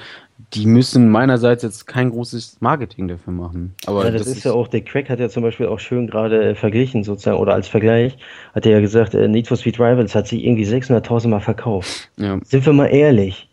die müssen meinerseits jetzt kein großes Marketing dafür machen. Aber ja, das, das ist, ist ja auch, der Craig hat ja zum Beispiel auch schön gerade äh, verglichen sozusagen, oder als Vergleich, hat er ja gesagt, äh, Need for Speed Rivals hat sich irgendwie 600.000 Mal verkauft. Ja. Sind wir mal ehrlich,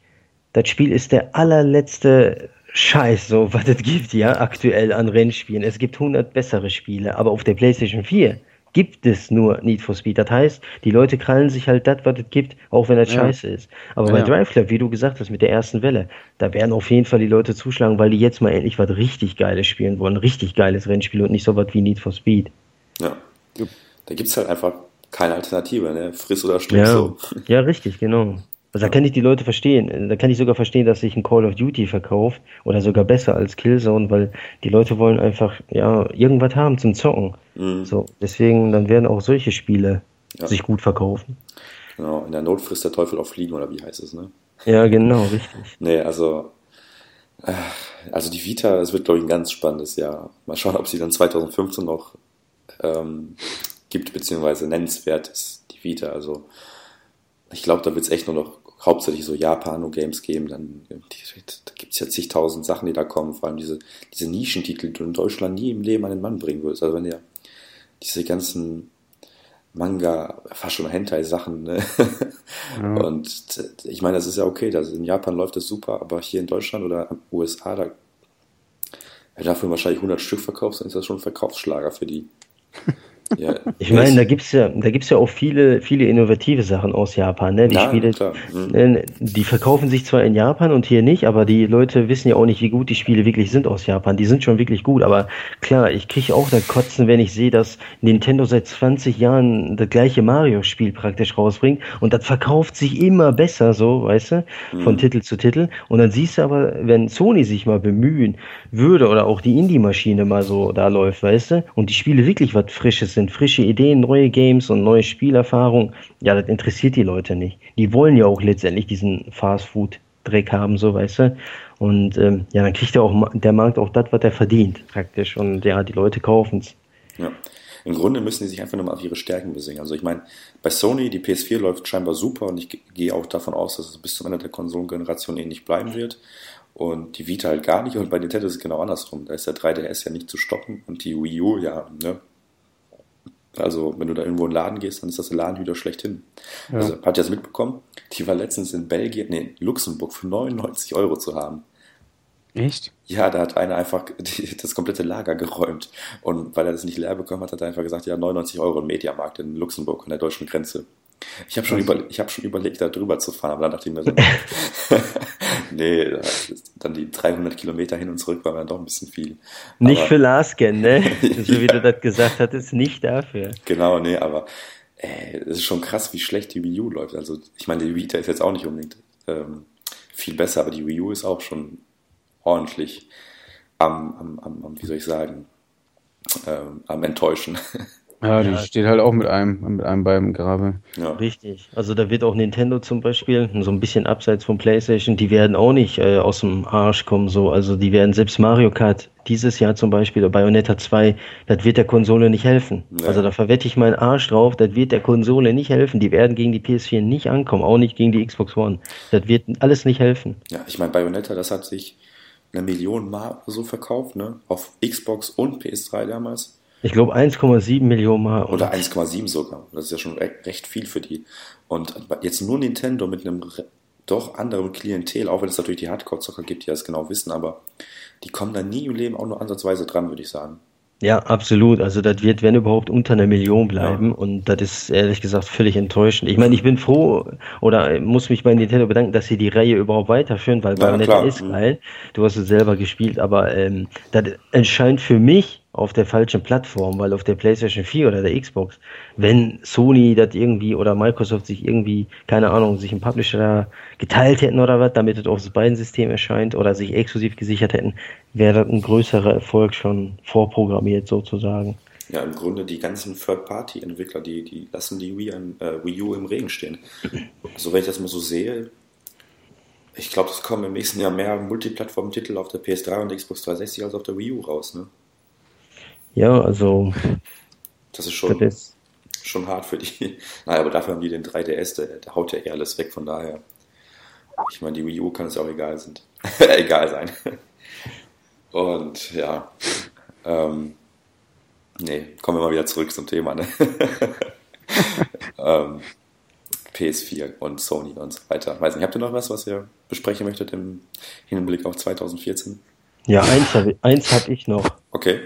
das Spiel ist der allerletzte Scheiß, so was es gibt, ja, aktuell an Rennspielen. Es gibt 100 bessere Spiele, aber auf der PlayStation 4 gibt es nur Need for Speed. Das heißt, die Leute krallen sich halt das, was es gibt, auch wenn das ja. scheiße ist. Aber ja, bei Drive Club, wie du gesagt hast, mit der ersten Welle, da werden auf jeden Fall die Leute zuschlagen, weil die jetzt mal endlich was richtig Geiles spielen wollen. Richtig geiles Rennspiel und nicht so was wie Need for Speed. Ja. Da gibt es halt einfach keine Alternative, ne? Friss oder stirb ja. so. Ja, richtig, genau. Also da kann ich die Leute verstehen. Da kann ich sogar verstehen, dass sich ein Call of Duty verkauft oder sogar besser als Killzone, weil die Leute wollen einfach ja irgendwas haben zum Zocken. Mhm. So, deswegen dann werden auch solche Spiele ja. sich gut verkaufen. Genau, in der Not frisst der Teufel auf Fliegen oder wie heißt es, ne? Ja, genau, richtig. nee, also äh, also die Vita, es wird glaube ich ein ganz spannendes Jahr. Mal schauen, ob sie dann 2015 noch ähm, gibt, beziehungsweise nennenswert ist, die Vita. Also ich glaube, da wird es echt nur noch hauptsächlich so Japano-Games geben, dann da gibt es ja zigtausend Sachen, die da kommen, vor allem diese, diese Nischentitel, die du in Deutschland nie im Leben an den Mann bringen würdest. Also wenn ihr diese ganzen Manga, fast schon Hentai-Sachen, ne? Ja. Und ich meine, das ist ja okay, das, in Japan läuft das super, aber hier in Deutschland oder USA, da, wenn dafür wahrscheinlich 100 Stück verkaufst, dann ist das schon ein Verkaufsschlager für die. Ja, ich meine, da gibt's ja, da gibt's ja auch viele, viele innovative Sachen aus Japan. Ne? Die ja, Spiele, mhm. die verkaufen sich zwar in Japan und hier nicht, aber die Leute wissen ja auch nicht, wie gut die Spiele wirklich sind aus Japan. Die sind schon wirklich gut, aber klar, ich kriege auch da Kotzen, wenn ich sehe, dass Nintendo seit 20 Jahren das gleiche Mario-Spiel praktisch rausbringt und das verkauft sich immer besser, so, weißt du, von mhm. Titel zu Titel. Und dann siehst du aber, wenn Sony sich mal bemühen würde oder auch die Indie-Maschine mal so da läuft, weißt du, und die Spiele wirklich was Frisches sind, sind frische Ideen, neue Games und neue Spielerfahrungen. Ja, das interessiert die Leute nicht. Die wollen ja auch letztendlich diesen Fast-Food-Dreck haben, so weißt du. Und ähm, ja, dann kriegt ja auch der Markt auch das, was er verdient, praktisch. Und ja, die Leute kaufen es. Ja. Im Grunde müssen die sich einfach nur mal auf ihre Stärken besingen. Also ich meine, bei Sony, die PS4 läuft scheinbar super und ich gehe auch davon aus, dass es bis zum Ende der Konsolengeneration ähnlich bleiben wird. Und die Vita halt gar nicht. Und bei Nintendo ist es genau andersrum. Da ist der 3DS ja nicht zu stoppen und die Wii U, ja, ne, also, wenn du da irgendwo in den Laden gehst, dann ist das der Laden wieder schlechthin. Ja. Also, habt ihr das mitbekommen? Die war letztens in Belgien, nee, Luxemburg für 99 Euro zu haben. Echt? Ja, da hat einer einfach die, das komplette Lager geräumt. Und weil er das nicht leer bekommen hat, hat er einfach gesagt, ja, 99 Euro im Mediamarkt in Luxemburg an der deutschen Grenze. Ich habe schon, über, hab schon überlegt, da drüber zu fahren, aber dann dachte ich mir so, nee, dann die 300 Kilometer hin und zurück war dann doch ein bisschen viel. Nicht aber, für Lasken, ne? so wie du das gesagt hattest, nicht dafür. Genau, nee, aber ey, es ist schon krass, wie schlecht die Wii U läuft. Also ich meine, die Vita ist jetzt auch nicht unbedingt ähm, viel besser, aber die Wii U ist auch schon ordentlich am, am, am, am wie soll ich sagen, ähm, am Enttäuschen. Ja, die ja. steht halt auch mit einem, mit einem beim Grabe. Ja. Richtig. Also da wird auch Nintendo zum Beispiel, so ein bisschen abseits von PlayStation, die werden auch nicht äh, aus dem Arsch kommen, so. Also die werden selbst Mario Kart dieses Jahr zum Beispiel, oder Bayonetta 2, das wird der Konsole nicht helfen. Ja. Also da verwette ich meinen Arsch drauf, das wird der Konsole nicht helfen. Die werden gegen die PS4 nicht ankommen, auch nicht gegen die Xbox One. Das wird alles nicht helfen. Ja, ich meine, Bayonetta, das hat sich eine Million Mal so verkauft, ne? Auf Xbox und PS3 damals. Ich glaube 1,7 Millionen Mal. Oder 1,7 sogar. Das ist ja schon recht viel für die. Und jetzt nur Nintendo mit einem doch anderen Klientel, auch wenn es natürlich die Hardcore-Zocker gibt, die das genau wissen, aber die kommen da nie im Leben auch nur ansatzweise dran, würde ich sagen. Ja, absolut. Also das wird, wenn überhaupt, unter einer Million bleiben. Ja. Und das ist ehrlich gesagt völlig enttäuschend. Ich meine, ich bin froh oder muss mich bei Nintendo bedanken, dass sie die Reihe überhaupt weiterführen, weil ja, Bayonetta ist mhm. geil. Du hast es selber gespielt, aber ähm, das entscheint für mich auf der falschen Plattform, weil auf der PlayStation 4 oder der Xbox, wenn Sony das irgendwie oder Microsoft sich irgendwie, keine Ahnung, sich einen Publisher geteilt hätten oder was, damit es auf beiden System erscheint oder sich exklusiv gesichert hätten, wäre das ein größerer Erfolg schon vorprogrammiert sozusagen. Ja, im Grunde die ganzen Third-Party-Entwickler, die, die lassen die Wii, äh, Wii U im Regen stehen. Also wenn ich das mal so sehe, ich glaube, es kommen im nächsten Jahr mehr Multiplattform-Titel auf der PS3 und Xbox 360 als auf der Wii U raus, ne? Ja, also. Das ist schon. Das ist, schon hart für die. Naja, aber dafür haben die den 3DS, der, der haut ja eher alles weg, von daher. Ich meine, die Wii U kann es ja auch egal, sind. egal sein. Und ja, ähm, nee, kommen wir mal wieder zurück zum Thema. Ne? ähm, PS4 und Sony und so weiter. Weiß nicht, habt ihr noch was, was ihr besprechen möchtet im Hinblick auf 2014? Ja, eins habe eins hab ich noch. Okay.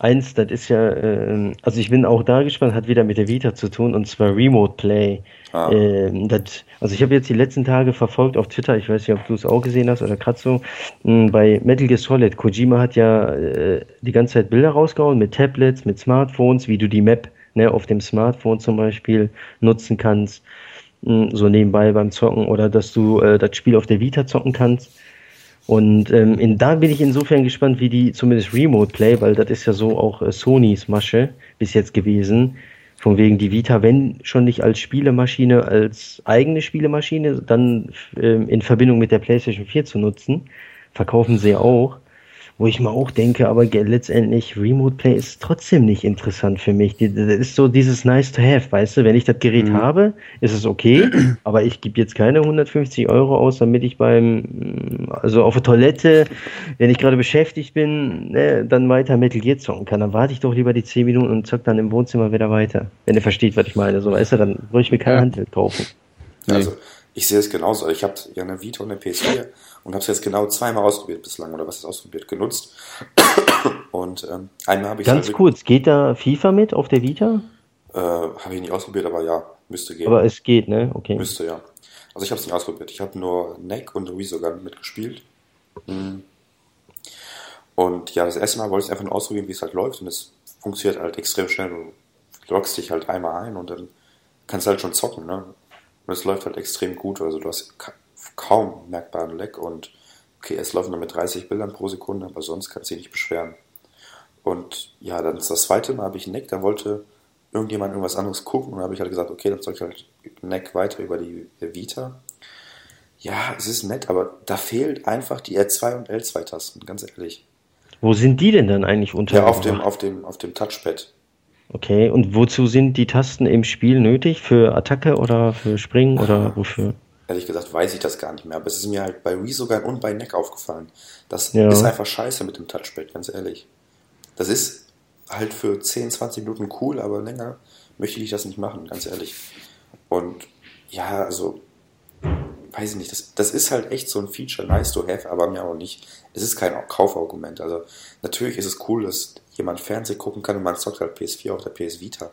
Eins, das ist ja, äh, also ich bin auch da gespannt, hat wieder mit der Vita zu tun, und zwar Remote Play. Ah. Ähm, das, also ich habe jetzt die letzten Tage verfolgt auf Twitter, ich weiß nicht, ob du es auch gesehen hast oder Kratzo, hm, bei Metal Gear Solid, Kojima hat ja äh, die ganze Zeit Bilder rausgehauen mit Tablets, mit Smartphones, wie du die Map ne, auf dem Smartphone zum Beispiel nutzen kannst, mh, hm, so nebenbei beim Zocken oder dass du äh, das Spiel auf der Vita zocken kannst. Und ähm, in, da bin ich insofern gespannt, wie die zumindest Remote Play, weil das ist ja so auch äh, Sonys Masche bis jetzt gewesen. Von wegen die Vita, wenn schon nicht als Spielemaschine, als eigene Spielemaschine, dann ähm, in Verbindung mit der PlayStation 4 zu nutzen. Verkaufen sie auch wo ich mir auch denke, aber letztendlich Remote Play ist trotzdem nicht interessant für mich. Das ist so dieses nice to have, weißt du, wenn ich das Gerät mhm. habe, ist es okay, aber ich gebe jetzt keine 150 Euro aus, damit ich beim, also auf der Toilette, wenn ich gerade beschäftigt bin, ne, dann weiter Metal Gear zocken kann. Dann warte ich doch lieber die 10 Minuten und zock dann im Wohnzimmer wieder weiter. Wenn ihr versteht, was ich meine, so weißt du, dann würde ich mir kein ja. Handheld kaufen. Also, ich sehe es genauso. Ich habe ja eine Vita und eine PS4 und habe es jetzt genau zweimal ausprobiert bislang oder was ist ausprobiert genutzt. Und ähm, einmal habe ich ganz halt kurz, geht da FIFA mit auf der Vita? Äh, habe ich nicht ausprobiert, aber ja, müsste gehen. Aber es geht, ne? Okay. Müsste ja. Also ich habe es nicht ausprobiert. Ich habe nur Neck und Resogun mitgespielt. Mhm. Und ja, das erste Mal wollte ich einfach nur ausprobieren, wie es halt läuft und es funktioniert halt extrem schnell. Du loggst dich halt einmal ein und dann kannst du halt schon zocken, ne? Und es läuft halt extrem gut. Also du hast kaum merkbaren Leck und okay, es laufen nur mit 30 Bildern pro Sekunde, aber sonst kannst du dich nicht beschweren. Und ja, dann ist das zweite Mal habe ich Neck, da wollte irgendjemand irgendwas anderes gucken und dann habe ich halt gesagt, okay, dann soll ich halt Neck weiter über die Vita. Ja, es ist nett, aber da fehlt einfach die R2 und L2 Tasten, ganz ehrlich. Wo sind die denn dann eigentlich unter? Ja, auf dem, auf dem, auf dem Touchpad. Okay, und wozu sind die Tasten im Spiel nötig? Für Attacke oder für Springen oder wofür? Ehrlich gesagt weiß ich das gar nicht mehr. Aber es ist mir halt bei Wii sogar und bei Neck aufgefallen. Das ja. ist einfach scheiße mit dem Touchpad, ganz ehrlich. Das ist halt für 10, 20 Minuten cool, aber länger möchte ich das nicht machen, ganz ehrlich. Und ja, also, weiß ich nicht, das, das ist halt echt so ein Feature, nice to have, aber mir auch nicht. Es ist kein Kaufargument. Also, natürlich ist es cool, dass jemand Fernsehen gucken kann und man zockt halt PS4 auf der PS Vita.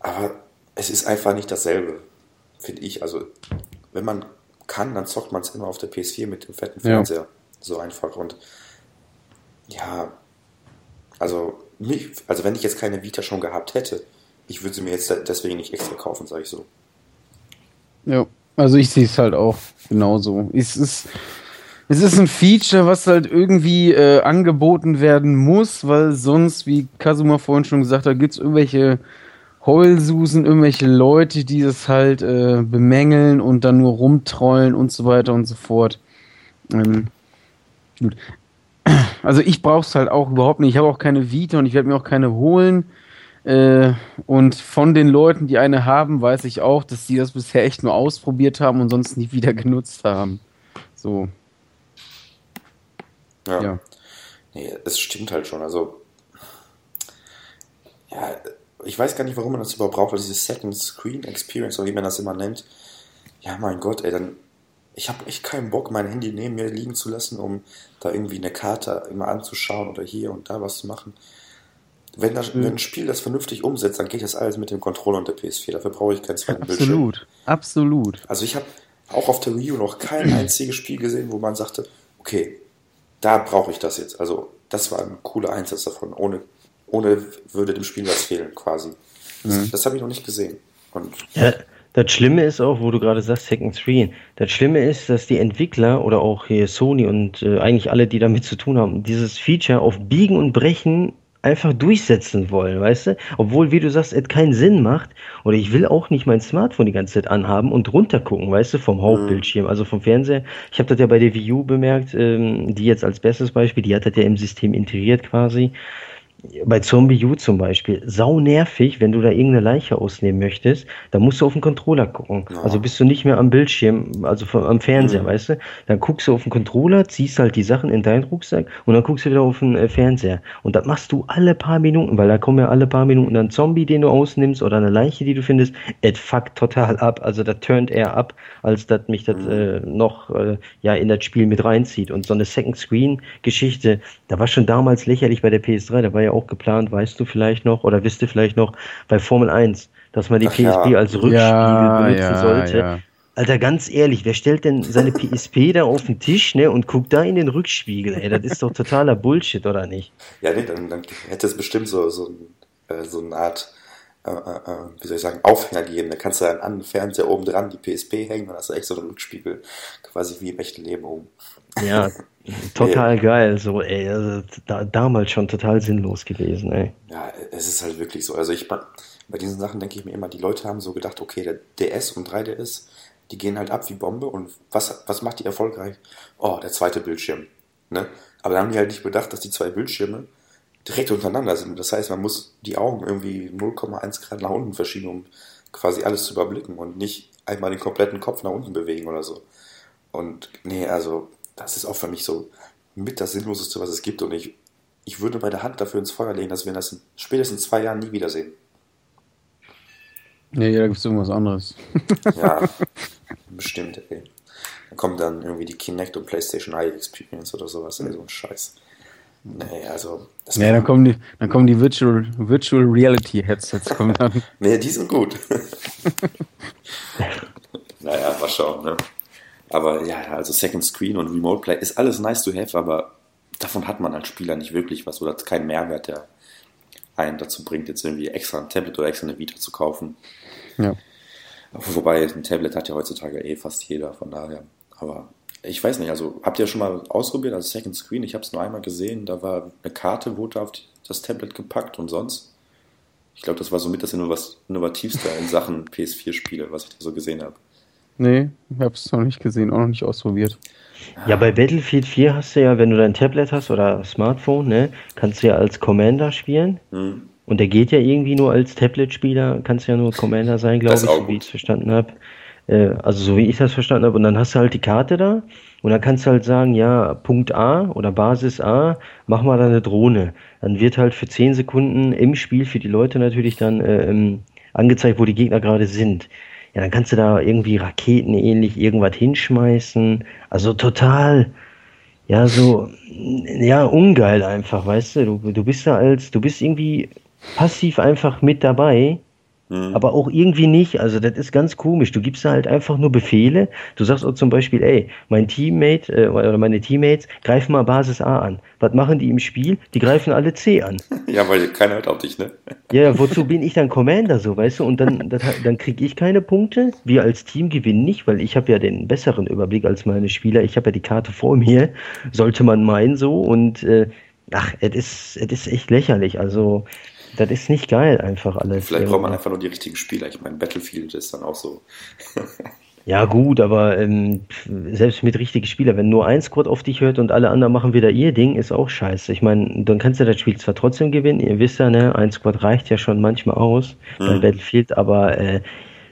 Aber es ist einfach nicht dasselbe, finde ich. Also, wenn man kann, dann zockt man es immer auf der PS4 mit dem fetten Fernseher. Ja. So einfach. Und ja, also mich, also wenn ich jetzt keine Vita schon gehabt hätte, ich würde sie mir jetzt deswegen nicht extra kaufen, sage ich so. Ja, also ich sehe es halt auch genauso. Es ist, es ist ein Feature, was halt irgendwie äh, angeboten werden muss, weil sonst, wie Kazuma vorhin schon gesagt hat, gibt es irgendwelche Heulsusen, irgendwelche Leute, die das halt äh, bemängeln und dann nur rumtrollen und so weiter und so fort. Ähm, gut. Also ich brauche es halt auch überhaupt nicht. Ich habe auch keine Vita und ich werde mir auch keine holen. Äh, und von den Leuten, die eine haben, weiß ich auch, dass die das bisher echt nur ausprobiert haben und sonst nie wieder genutzt haben. So. Ja. ja. Nee, es stimmt halt schon. Also, ja, ich weiß gar nicht, warum man das überhaupt braucht, diese Second Screen Experience, oder wie man das immer nennt. Ja, mein Gott, ey, dann. Ich habe echt keinen Bock, mein Handy neben mir liegen zu lassen, um da irgendwie eine Karte immer anzuschauen oder hier und da was zu machen. Wenn, das, mhm. wenn ein Spiel das vernünftig umsetzt, dann geht das alles mit dem Controller und der PS4. Dafür brauche ich keinen zweiten absolut, Bildschirm. Absolut, absolut. Also ich habe auch auf der Wii U noch kein einziges Spiel gesehen, wo man sagte, okay, da brauche ich das jetzt. Also das war ein cooler Einsatz davon, ohne ohne würde dem Spiel was fehlen, quasi. Das, mhm. das habe ich noch nicht gesehen. Und ja, das Schlimme ist auch, wo du gerade sagst, Second Screen. Das Schlimme ist, dass die Entwickler oder auch hier Sony und äh, eigentlich alle, die damit zu tun haben, dieses Feature auf Biegen und Brechen einfach durchsetzen wollen, weißt du? Obwohl, wie du sagst, es keinen Sinn macht. Oder ich will auch nicht mein Smartphone die ganze Zeit anhaben und runtergucken, weißt du, vom Hauptbildschirm, also vom Fernseher. Ich habe das ja bei der Wii U bemerkt, ähm, die jetzt als bestes Beispiel, die hat das ja im System integriert quasi. Bei Zombie U zum Beispiel, sau nervig, wenn du da irgendeine Leiche ausnehmen möchtest, dann musst du auf den Controller gucken. Ja. Also bist du nicht mehr am Bildschirm, also vom, am Fernseher, mhm. weißt du? Dann guckst du auf den Controller, ziehst halt die Sachen in deinen Rucksack und dann guckst du wieder auf den äh, Fernseher. Und das machst du alle paar Minuten, weil da kommen ja alle paar Minuten ein Zombie, den du ausnimmst oder eine Leiche, die du findest. Es fuckt total ab. Also das turnt eher ab, als dass mich das mhm. äh, noch äh, ja in das Spiel mit reinzieht. Und so eine Second Screen Geschichte, da war schon damals lächerlich bei der PS3, da war ja auch geplant, weißt du vielleicht noch, oder wisst ihr vielleicht noch, bei Formel 1, dass man die Ach, PSP ja. als Rückspiegel ja, benutzen ja, sollte. Alter, ganz ehrlich, wer stellt denn seine PSP da auf den Tisch ne, und guckt da in den Rückspiegel? Ey, das ist doch totaler Bullshit, oder nicht? Ja, nee, dann, dann hätte es bestimmt so, so, äh, so eine Art, äh, äh, wie soll ich sagen, Aufhänger geben. Da kannst du dann an den Fernseher oben dran die PSP hängen und hast du echt so einen Rückspiegel quasi wie im echten Leben oben. Ja, Total nee. geil, so, ey, also, da, damals schon total sinnlos gewesen, ey. Ja, es ist halt wirklich so. Also ich bei diesen Sachen denke ich mir immer, die Leute haben so gedacht, okay, der DS und 3DS, die gehen halt ab wie Bombe und was, was macht die erfolgreich? Oh, der zweite Bildschirm. Ne? Aber dann haben die halt nicht bedacht, dass die zwei Bildschirme direkt untereinander sind. Das heißt, man muss die Augen irgendwie 0,1 Grad nach unten verschieben, um quasi alles zu überblicken und nicht einmal den kompletten Kopf nach unten bewegen oder so. Und nee, also das ist auch für mich so mit das Sinnloseste, was es gibt. Und ich, ich würde bei der Hand dafür ins Feuer legen, dass wir das in spätestens zwei Jahren nie wiedersehen. Nee, da gibt es irgendwas anderes. ja, bestimmt, ey. Dann kommt dann irgendwie die Kinect und PlayStation Eye Experience oder sowas, ey, so ein Scheiß. Nee, also. ja, dann kommen die, dann kommen die Virtual, Virtual Reality Headsets. Kommen dann. nee, die sind gut. naja, mal schauen, ne? Aber ja, also Second Screen und Remote Play ist alles nice to have, aber davon hat man als Spieler nicht wirklich was oder keinen Mehrwert, der einen dazu bringt, jetzt irgendwie extra ein Tablet oder extra eine Vita zu kaufen. Ja. Wobei ein Tablet hat ja heutzutage eh fast jeder, von daher. Aber ich weiß nicht, also habt ihr schon mal ausprobiert, also Second Screen, ich habe es nur einmal gesehen, da war eine Karte, wurde auf das Tablet gepackt und sonst. Ich glaube, das war somit das Innovativste in Sachen PS4-Spiele, was ich da so gesehen habe. Nee, ich habe es noch nicht gesehen, auch noch nicht ausprobiert. Ja, bei Battlefield 4 hast du ja, wenn du dein Tablet hast oder Smartphone, ne, kannst du ja als Commander spielen. Mhm. Und der geht ja irgendwie nur als Tablet-Spieler, kannst du ja nur Commander sein, glaube ich, so wie ich es verstanden habe. Äh, also so wie ich das verstanden habe. Und dann hast du halt die Karte da und dann kannst du halt sagen, ja, Punkt A oder Basis A, mach mal da eine Drohne. Dann wird halt für 10 Sekunden im Spiel für die Leute natürlich dann äh, ähm, angezeigt, wo die Gegner gerade sind ja, dann kannst du da irgendwie Raketen ähnlich irgendwas hinschmeißen. Also total, ja, so, ja, ungeil einfach, weißt du? Du, du bist da als, du bist irgendwie passiv einfach mit dabei Mhm. Aber auch irgendwie nicht. Also das ist ganz komisch. Du gibst da halt einfach nur Befehle. Du sagst auch zum Beispiel, ey, mein Teammate äh, oder meine Teammates greifen mal Basis A an. Was machen die im Spiel? Die greifen alle C an. Ja, weil keiner hört auf dich, ne? Ja, wozu bin ich dann Commander so, weißt du? Und dann, das, dann kriege ich keine Punkte. Wir als Team gewinnen nicht, weil ich habe ja den besseren Überblick als meine Spieler. Ich habe ja die Karte vor mir, sollte man meinen so. Und äh, ach, es ist, es ist echt lächerlich. Also das ist nicht geil, einfach alles. Vielleicht braucht man einfach nur die richtigen Spieler. Ich meine, Battlefield ist dann auch so. ja, gut, aber ähm, selbst mit richtigen Spielern, wenn nur ein Squad auf dich hört und alle anderen machen wieder ihr Ding, ist auch scheiße. Ich meine, dann kannst du das Spiel zwar trotzdem gewinnen, ihr wisst ja, ne, ein Squad reicht ja schon manchmal aus mhm. bei Battlefield, aber äh,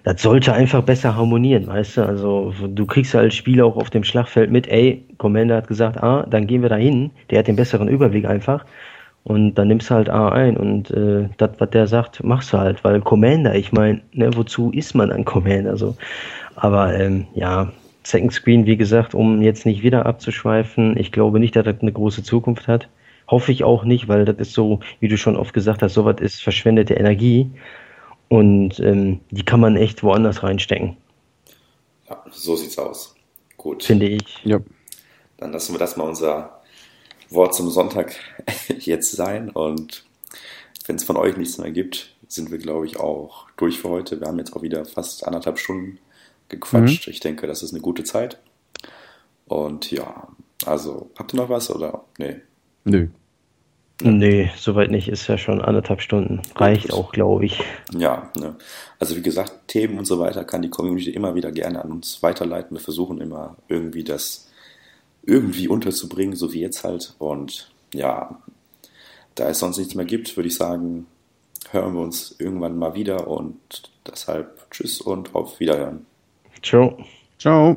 das sollte einfach besser harmonieren, weißt du? Also du kriegst ja als Spieler auch auf dem Schlachtfeld mit, ey, Commander hat gesagt, ah, dann gehen wir da hin, der hat den besseren Überblick einfach. Und dann nimmst du halt A ein und äh, das, was der sagt, machst du halt, weil Commander, ich meine, ne, wozu ist man ein Commander so? Aber ähm, ja, Second Screen, wie gesagt, um jetzt nicht wieder abzuschweifen, ich glaube nicht, dass das eine große Zukunft hat. Hoffe ich auch nicht, weil das ist so, wie du schon oft gesagt hast, sowas ist verschwendete Energie und ähm, die kann man echt woanders reinstecken. Ja, so sieht's aus. Gut. Finde ich. Ja. Dann lassen wir das mal unser Wort zum Sonntag jetzt sein. Und wenn es von euch nichts mehr gibt, sind wir, glaube ich, auch durch für heute. Wir haben jetzt auch wieder fast anderthalb Stunden gequatscht. Mhm. Ich denke, das ist eine gute Zeit. Und ja, also, habt ihr noch was oder? Nee. Nö. Ja. Nee, soweit nicht, ist ja schon anderthalb Stunden. Reicht auch, glaube ich. Ja, ne. also wie gesagt, Themen und so weiter kann die Community immer wieder gerne an uns weiterleiten. Wir versuchen immer irgendwie das irgendwie unterzubringen, so wie jetzt halt. Und ja, da es sonst nichts mehr gibt, würde ich sagen, hören wir uns irgendwann mal wieder und deshalb tschüss und auf Wiederhören. Ciao. Ciao.